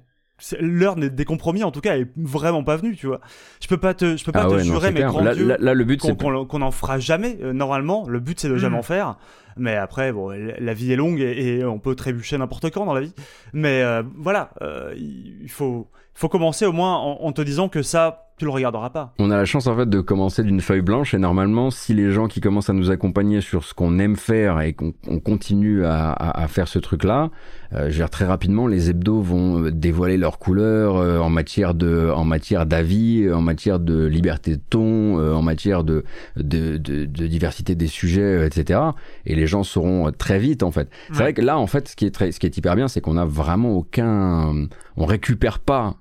l'heure des compromis en tout cas est vraiment pas venue tu vois. Je peux pas te je peux pas ah te jurer mais grand là, Dieu, là, le but qu'on, qu'on, en fera jamais euh, normalement. Le but c'est de jamais hmm. en faire. Mais après bon la vie est longue et, on peut trébucher n'importe quand dans la vie. Mais euh, voilà euh, il faut faut commencer au moins en, te disant que ça, tu le regarderas pas. On a la chance en fait de commencer d'une feuille blanche et normalement, si les gens qui commencent à nous accompagner sur ce qu'on aime faire et qu'on continue à, à, faire ce truc-là, euh, je veux dire, très rapidement, les hebdos vont dévoiler leurs couleurs euh, en matière de, en matière d'avis, en matière de liberté de ton, euh, en matière de, de, de, de, diversité des sujets, etc. Et les gens sauront très vite en fait. C'est vrai que là, en fait, ce qui est très, ce qui est hyper bien, c'est qu'on a vraiment aucun, on récupère pas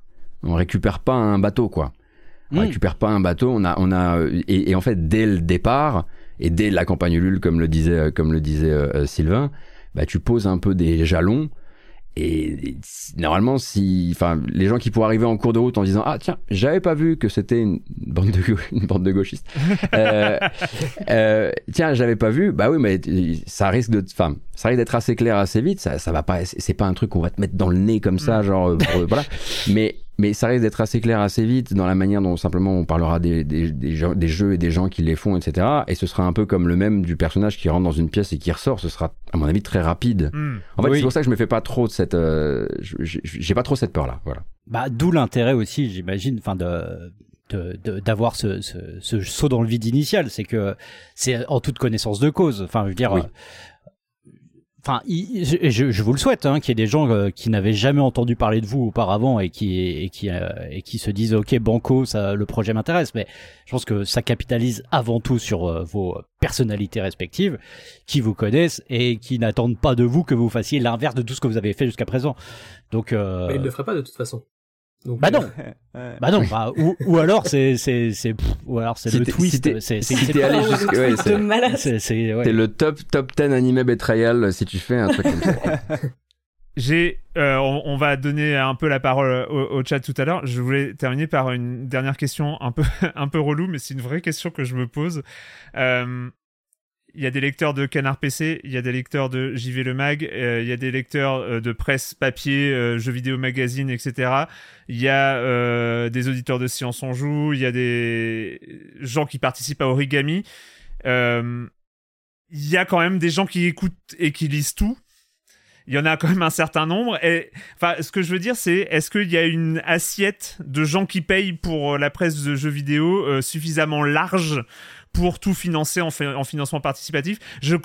on récupère pas un bateau, quoi. On hmm. récupère pas un bateau. On a, on a, et, en fait, dès le départ et dès la campagne Ulule, comme le disait, comme le disait euh, Sylvain, bah, tu poses un peu des jalons et, normalement, si, enfin, les gens qui pourraient arriver en cours de route en disant ah tiens, j'avais pas vu que c'était une bande de une bande de gauchistes. euh, euh, tiens, j'avais pas vu. Bah oui, mais ça risque de, enfin, ça risque d'être assez clair assez vite. Ça, ça va pas, c'est pas un truc qu'on va te mettre dans le nez comme ça, mm. genre euh, voilà. Mais mais ça risque d'être assez clair assez vite dans la manière dont simplement on parlera des, des, des, jeux, des, jeux, et des gens qui les font, etc. Et ce sera un peu comme le même du personnage qui rentre dans une pièce et qui ressort. Ce sera, à mon avis, très rapide. Hmm. En fait, c'est pour ça que je me fais pas trop de cette, euh, j'ai pas trop cette peur là. Voilà. Bah, d'où l'intérêt aussi, j'imagine, enfin de d'avoir ce, ce, ce, saut dans le vide initial, c'est que c'est en toute connaissance de cause. Enfin, je veux dire, Enfin, je, vous le souhaite, hein, qu'il y ait des gens euh, qui n'avaient jamais entendu parler de vous auparavant euh, et qui se disent ok banco, ça, le projet m'intéresse. Mais je pense que ça capitalise avant tout sur euh, vos personnalités respectives, qui vous connaissent et qui n'attendent pas de vous que vous fassiez l'inverse de tout ce que vous avez fait jusqu'à présent. Donc, mais ils ne le feraient pas de toute façon. Bah non, bah non, bah, ou, ou alors c'est c'est c'est ou alors c'est le twist, c'est c'est ouais, c'est le top top 10 animé betrayal si tu fais un truc comme ça. J'ai, euh, on, va donner un peu la parole au, chat tout à l'heure. Je voulais terminer par une dernière question un peu un peu relou, mais c'est une vraie question que je me pose. Euh, il y a des lecteurs de Canard PC, il y a des lecteurs de JV Le Mag, euh, il y a des lecteurs euh, de presse papier, euh, jeux vidéo magazine, etc. Il y a des auditeurs de Science on Joue, il y a des gens qui participent à Origami. il y a quand même des gens qui écoutent et qui lisent tout. Il y en a quand même un certain nombre. Enfin, ce que je veux dire, c'est est-ce qu'il y a une assiette de gens qui payent pour la presse de jeux vidéo suffisamment large pour tout financer en, en financement participatif. Je,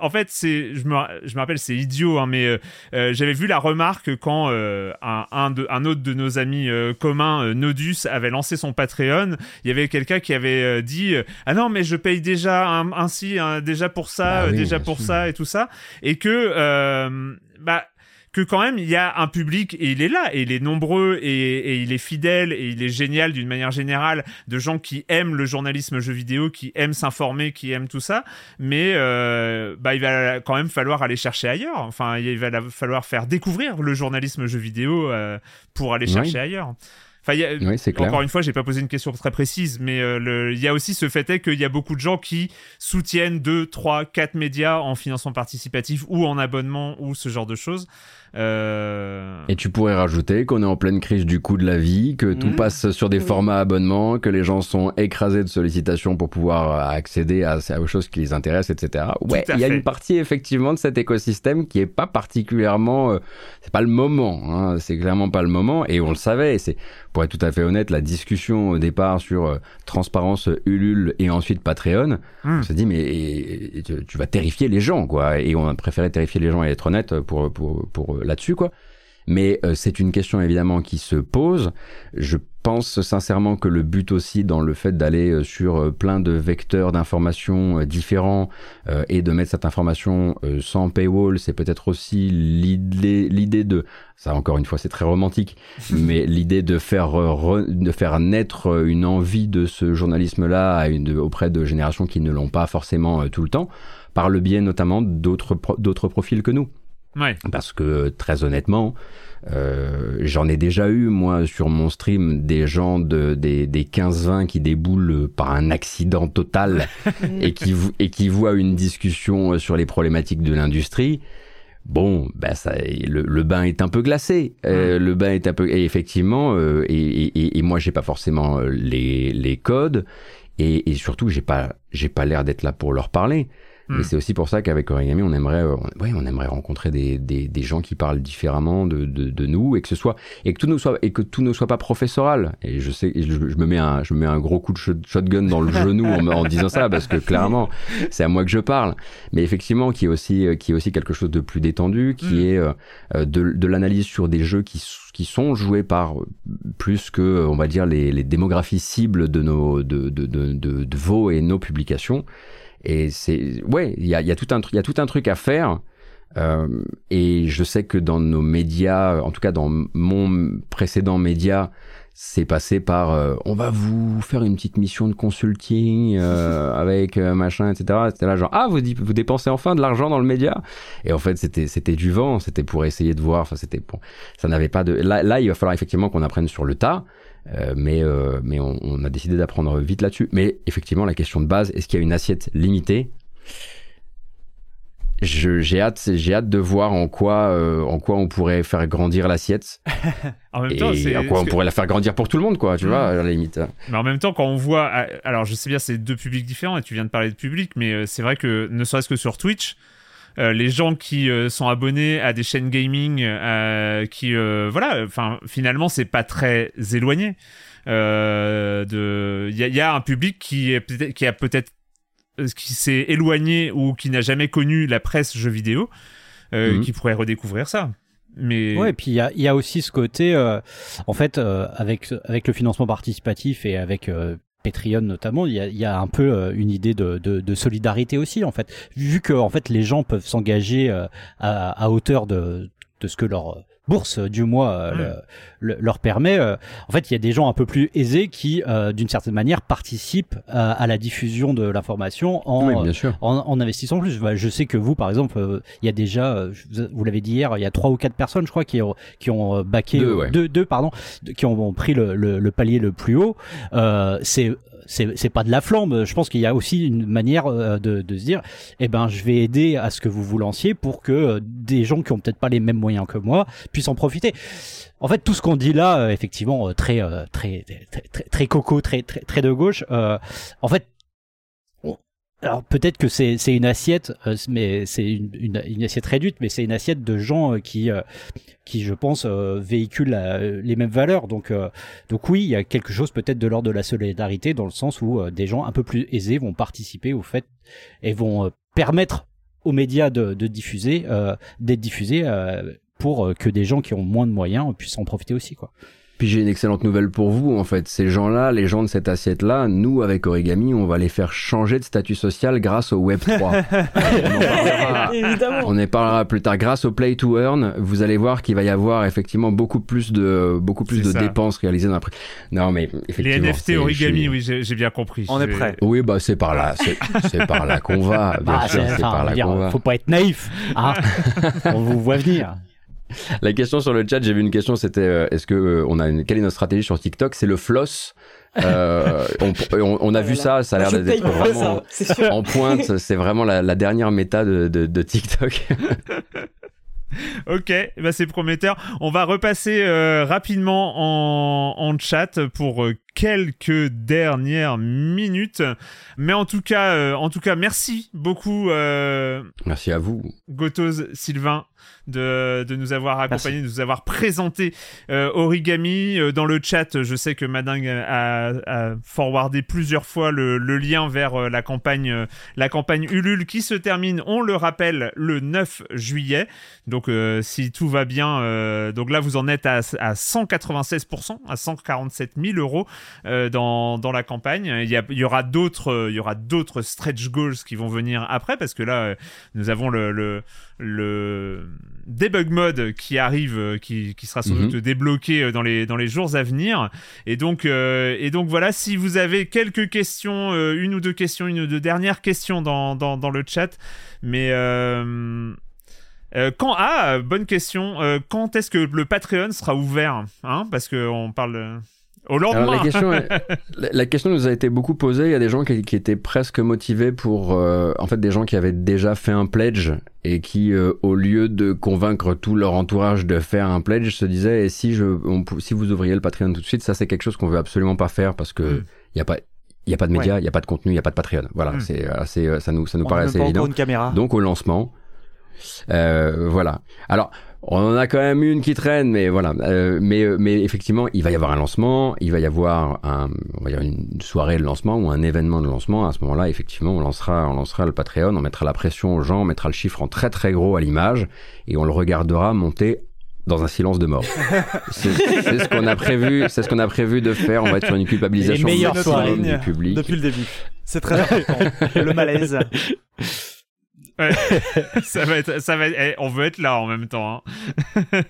en fait, c'est, je me, je me rappelle, c'est idiot, hein, mais euh, euh, j'avais vu la remarque quand euh, un, un, de, un, autre de nos amis communs, Nodus, avait lancé son Patreon. Il y avait quelqu'un qui avait dit ah non mais je paye déjà ainsi déjà pour ça, bah déjà pour ça et tout ça, et que bah que quand même il y a un public et il est là et il est nombreux et, il est fidèle et il est génial d'une manière générale de gens qui aiment le journalisme jeu vidéo, qui aiment s'informer, qui aiment tout ça, mais euh, bah il va quand même falloir aller chercher ailleurs. Enfin, il va falloir faire découvrir le journalisme jeu vidéo euh, pour aller chercher ailleurs. Enfin, y a, oui, encore une fois, j'ai pas posé une question très précise, mais euh, il y a aussi ce fait est qu'il y a beaucoup de gens qui soutiennent 2, 3, 4 médias en financement participatif ou en abonnement ou ce genre de choses. Euh... Et tu pourrais rajouter qu'on est en pleine crise du coût de la vie, que tout mmh. passe sur des formats abonnements, que les gens sont écrasés de sollicitations pour pouvoir accéder à, aux choses qui les intéressent, etc. Ouais, il y a une partie effectivement de cet écosystème qui est pas particulièrement, euh, c'est pas le moment, hein, c'est clairement pas le moment, et on le savait. C'est pour être tout à fait honnête, la discussion au départ sur euh, transparence Ulule et ensuite Patreon, mmh. on s'est dit mais tu, vas terrifier les gens quoi, et on a préféré terrifier les gens et être honnête pour pour pour là-dessus, quoi. Mais euh, c'est une question évidemment qui se pose. Je pense sincèrement que le but aussi dans le fait d'aller euh, sur euh, plein de vecteurs d'informations différents et de mettre cette information sans paywall, c'est peut-être aussi l'idée, l'idée de, ça encore une fois c'est très romantique, mais l'idée de faire de faire naître une envie de ce journalisme-là auprès de générations qui ne l'ont pas forcément tout le temps, par le biais notamment d'autres d'autres profils que nous. Parce que très honnêtement, euh, j'en ai déjà eu moi sur mon stream des gens de des, des 15-20 qui déboulent par un accident total et qui et qui voient une discussion sur les problématiques de l'industrie. Bon, bah ça, le, le, bain est un peu glacé. Euh, le bain est un peu et effectivement euh, et, et, et, moi j'ai pas forcément euh, les, les codes et, et surtout j'ai pas j'ai pas l'air d'être là pour leur parler. Mais hmm. c'est aussi pour ça qu'avec Origami, on aimerait, euh, ouais, on aimerait rencontrer des, des, des, gens qui parlent différemment de, de, de, nous et que ce soit et que tout ne soit et que tout ne soit pas professoral. Et je sais, je, me mets un, je me mets un gros coup de shotgun dans le genou en, en, disant ça parce que clairement, c'est à moi que je parle. Mais effectivement, qui est aussi, euh, qui est aussi quelque chose de plus détendu, qui hmm. est euh, de, de l'analyse sur des jeux qui qui sont joués par plus que on va dire les, les démographies cibles de nos de, de, de, de vos et nos publications et c'est ouais, il y a, y a tout un il y a tout un truc à faire. Euh, et je sais que dans nos médias, en tout cas dans mon précédent média, c'est passé par euh, on va vous faire une petite mission de consulting euh, avec euh, machin etc c'était là genre ah vous vous dépensez enfin de l'argent dans le média. Et en fait c'était c'était du vent. C'était pour essayer de voir. Enfin c'était bon ça n'avait pas de là là il va falloir effectivement qu'on apprenne sur le tas euh, mais euh, mais on, on, a décidé d'apprendre vite là-dessus. Mais effectivement, la question de base, est-ce qu'il y a une assiette limitée? J'ai hâte, j'ai hâte de voir en quoi, euh, en quoi on pourrait faire grandir l'assiette. en même temps, c'est en quoi on pourrait la faire grandir pour tout le monde, quoi. Tu vois, à la limite. Mais en même temps, quand on voit, alors je sais bien, c'est deux publics différents et tu viens de parler de public, mais c'est vrai que ne serait-ce que sur Twitch, les gens qui euh, sont abonnés à des chaînes gaming, euh, qui voilà, enfin finalement c'est pas très éloigné. de, il y, y, a un public qui est qui a peut-être qui s'est éloigné ou qui n'a jamais connu la presse jeux vidéo, mhm. qui pourrait redécouvrir ça. Mais ouais, et puis il y a, y a, aussi ce côté, en fait, avec avec le financement participatif et avec Patreon notamment, il y a, y a, un peu euh, une idée de, de, de, solidarité aussi en fait, vu que en fait les gens peuvent s'engager euh, à, à, hauteur de, de ce que leur bourse du mois leur permet. en fait, il y a des gens un peu plus aisés qui, d'une certaine manière, participent à, la diffusion de l'information en, en, investissant plus. je sais que vous, par exemple, il y a déjà, vous l'avez dit hier, il y a trois ou quatre personnes, je crois, qui ont qui ont baqué deux, deux, pardon, qui ont, pris le, le, palier le plus haut. c'est c'est pas de la flambe. Je pense qu'il y a aussi une manière euh, de, de, se dire, eh ben, je vais aider à ce que vous vous lanciez pour que euh, des gens qui ont peut-être pas les mêmes moyens que moi puissent en profiter. En fait, tout ce qu'on dit là, euh, effectivement, très, très, très, très, très, coco, très, très, très de gauche. en fait, alors peut-être que c'est une assiette, euh, mais c'est une, une, assiette réduite, mais c'est une assiette de gens euh, qui euh, qui je pense véhiculent les mêmes valeurs. Donc donc oui, il y a quelque chose peut-être de l'ordre de la solidarité dans le sens où des gens un peu plus aisés vont participer au fait et vont permettre aux médias de, de diffuser, d'être diffusés pour que des gens qui ont moins de moyens puissent en profiter aussi quoi. Puis j'ai une excellente nouvelle pour vous, en fait. Ces gens-là, les gens de cette assiette-là, nous, avec Origami, on va les faire changer de statut social grâce au Web3. on, en parlera, plus tard. Grâce au Play to Earn, vous allez voir qu'il va y avoir effectivement beaucoup plus de, beaucoup plus de dépenses réalisées dans la Non, mais effectivement. Les NFT Origami, oui, j'ai bien compris. On est prêt. Oui, bah, c'est par là. C'est par là qu'on va. Bien bah, sûr, c'est par là qu'on va. Faut pas être naïf. Hein on vous voit venir. La question sur le chat, j'ai vu une question, c'était euh, est-ce que euh, on a une, quelle est notre stratégie sur TikTok? C'est le floss. Euh, on, a vu ça, ça a l'air d'être vraiment en pointe. C'est vraiment la, dernière méta de, TikTok. ok, bah c'est prometteur. On va repasser rapidement en, en, chat pour quelques dernières minutes. Mais en tout cas, en tout cas, merci beaucoup. merci à vous. Gotos, Sylvain, de, de nous avoir accompagnés, de nous avoir présenté euh, Origami. Euh, dans le chat, je sais que Madingue a, a forwardé plusieurs fois le, le lien vers euh, la campagne, la campagne Ulule qui se termine, on le rappelle, le 9 juillet. Donc si tout va bien, donc là vous en êtes à, à 196%, à 147 000 euros dans, dans la campagne. Il y, a, il y aura d'autres, il y aura d'autres stretch goals qui vont venir après parce que là nous avons le, le le debug mode qui arrive, euh, qui, qui sera sans mhm. doute débloqué euh, dans les, dans les jours à venir. Et donc, euh, et donc voilà, si vous avez quelques questions, une ou deux questions, une ou deux dernières questions dans, dans, dans le chat, mais... quand ah bonne question quand est-ce que le Patreon sera ouvert hein parce que on parle au lendemain. la, question, la, question, nous a été beaucoup posée. Il y a des gens qui, qui étaient presque motivés pour, euh, en fait, des gens qui avaient déjà fait un pledge et qui, euh, au lieu de convaincre tout leur entourage de faire un pledge, se disaient et si je, si vous ouvriez le Patreon tout de suite, ça c'est quelque chose qu'on veut absolument pas faire parce que hmm. il y a pas il n'y a pas de médias, il n'y a pas de contenu, il n'y a pas de Patreon. Voilà, hmm. c'est assez, euh, ça nous, ça nous paraît assez évident. Une caméra. Donc au lancement, euh, voilà. Alors, on en a quand même une qui traîne, mais voilà. Euh, mais, euh, mais effectivement, il va y avoir un lancement, il va y avoir un, on va dire une soirée de lancement ou un événement de lancement. À ce moment-là, effectivement, on lancera, on lancera le Patreon, on mettra la pression aux gens, on mettra le chiffre en très très gros à l'image et on le regardera monter dans un silence de mort. c'est ce qu'on a prévu, c'est ce qu'on a prévu de faire. On va être sur une culpabilisation du public depuis le début. C'est très important. le malaise. ça va être, ça va eh, on veut être là en même temps. Hein.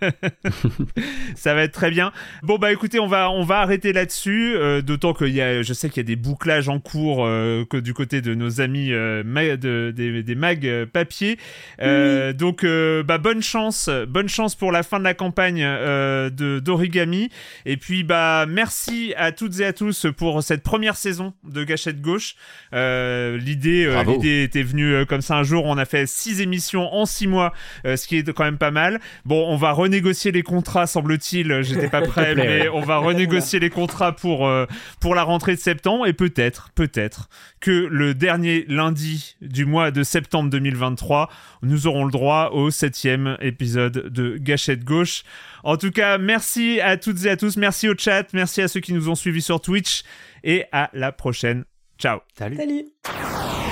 ça va être très bien. Bon bah écoutez, on va, on va arrêter là-dessus. Euh, d'autant que y a, je sais qu'il y a des bouclages en cours euh, que du côté de nos amis euh, de, des, des mags papier. Donc bah bonne chance, bonne chance pour la fin de la campagne de d'origami. Et puis bah merci à toutes et à tous pour cette première saison de Gâchette Gauche. l'idée, l'idée était venue comme ça un jour. On a fait six émissions en six mois, euh, ce qui est quand même pas mal. Bon, on va renégocier les contrats, semble-t-il. J'étais pas prêt, mais on va renégocier les contrats pour euh, pour la rentrée de septembre et peut-être, peut-être que le dernier lundi du mois de septembre 2023, nous aurons le droit au septième épisode de Gâchette Gauche. En tout cas, merci à toutes et à tous, merci au chat, merci à ceux qui nous ont suivis sur Twitch et à la prochaine. Ciao. Salut. Salut.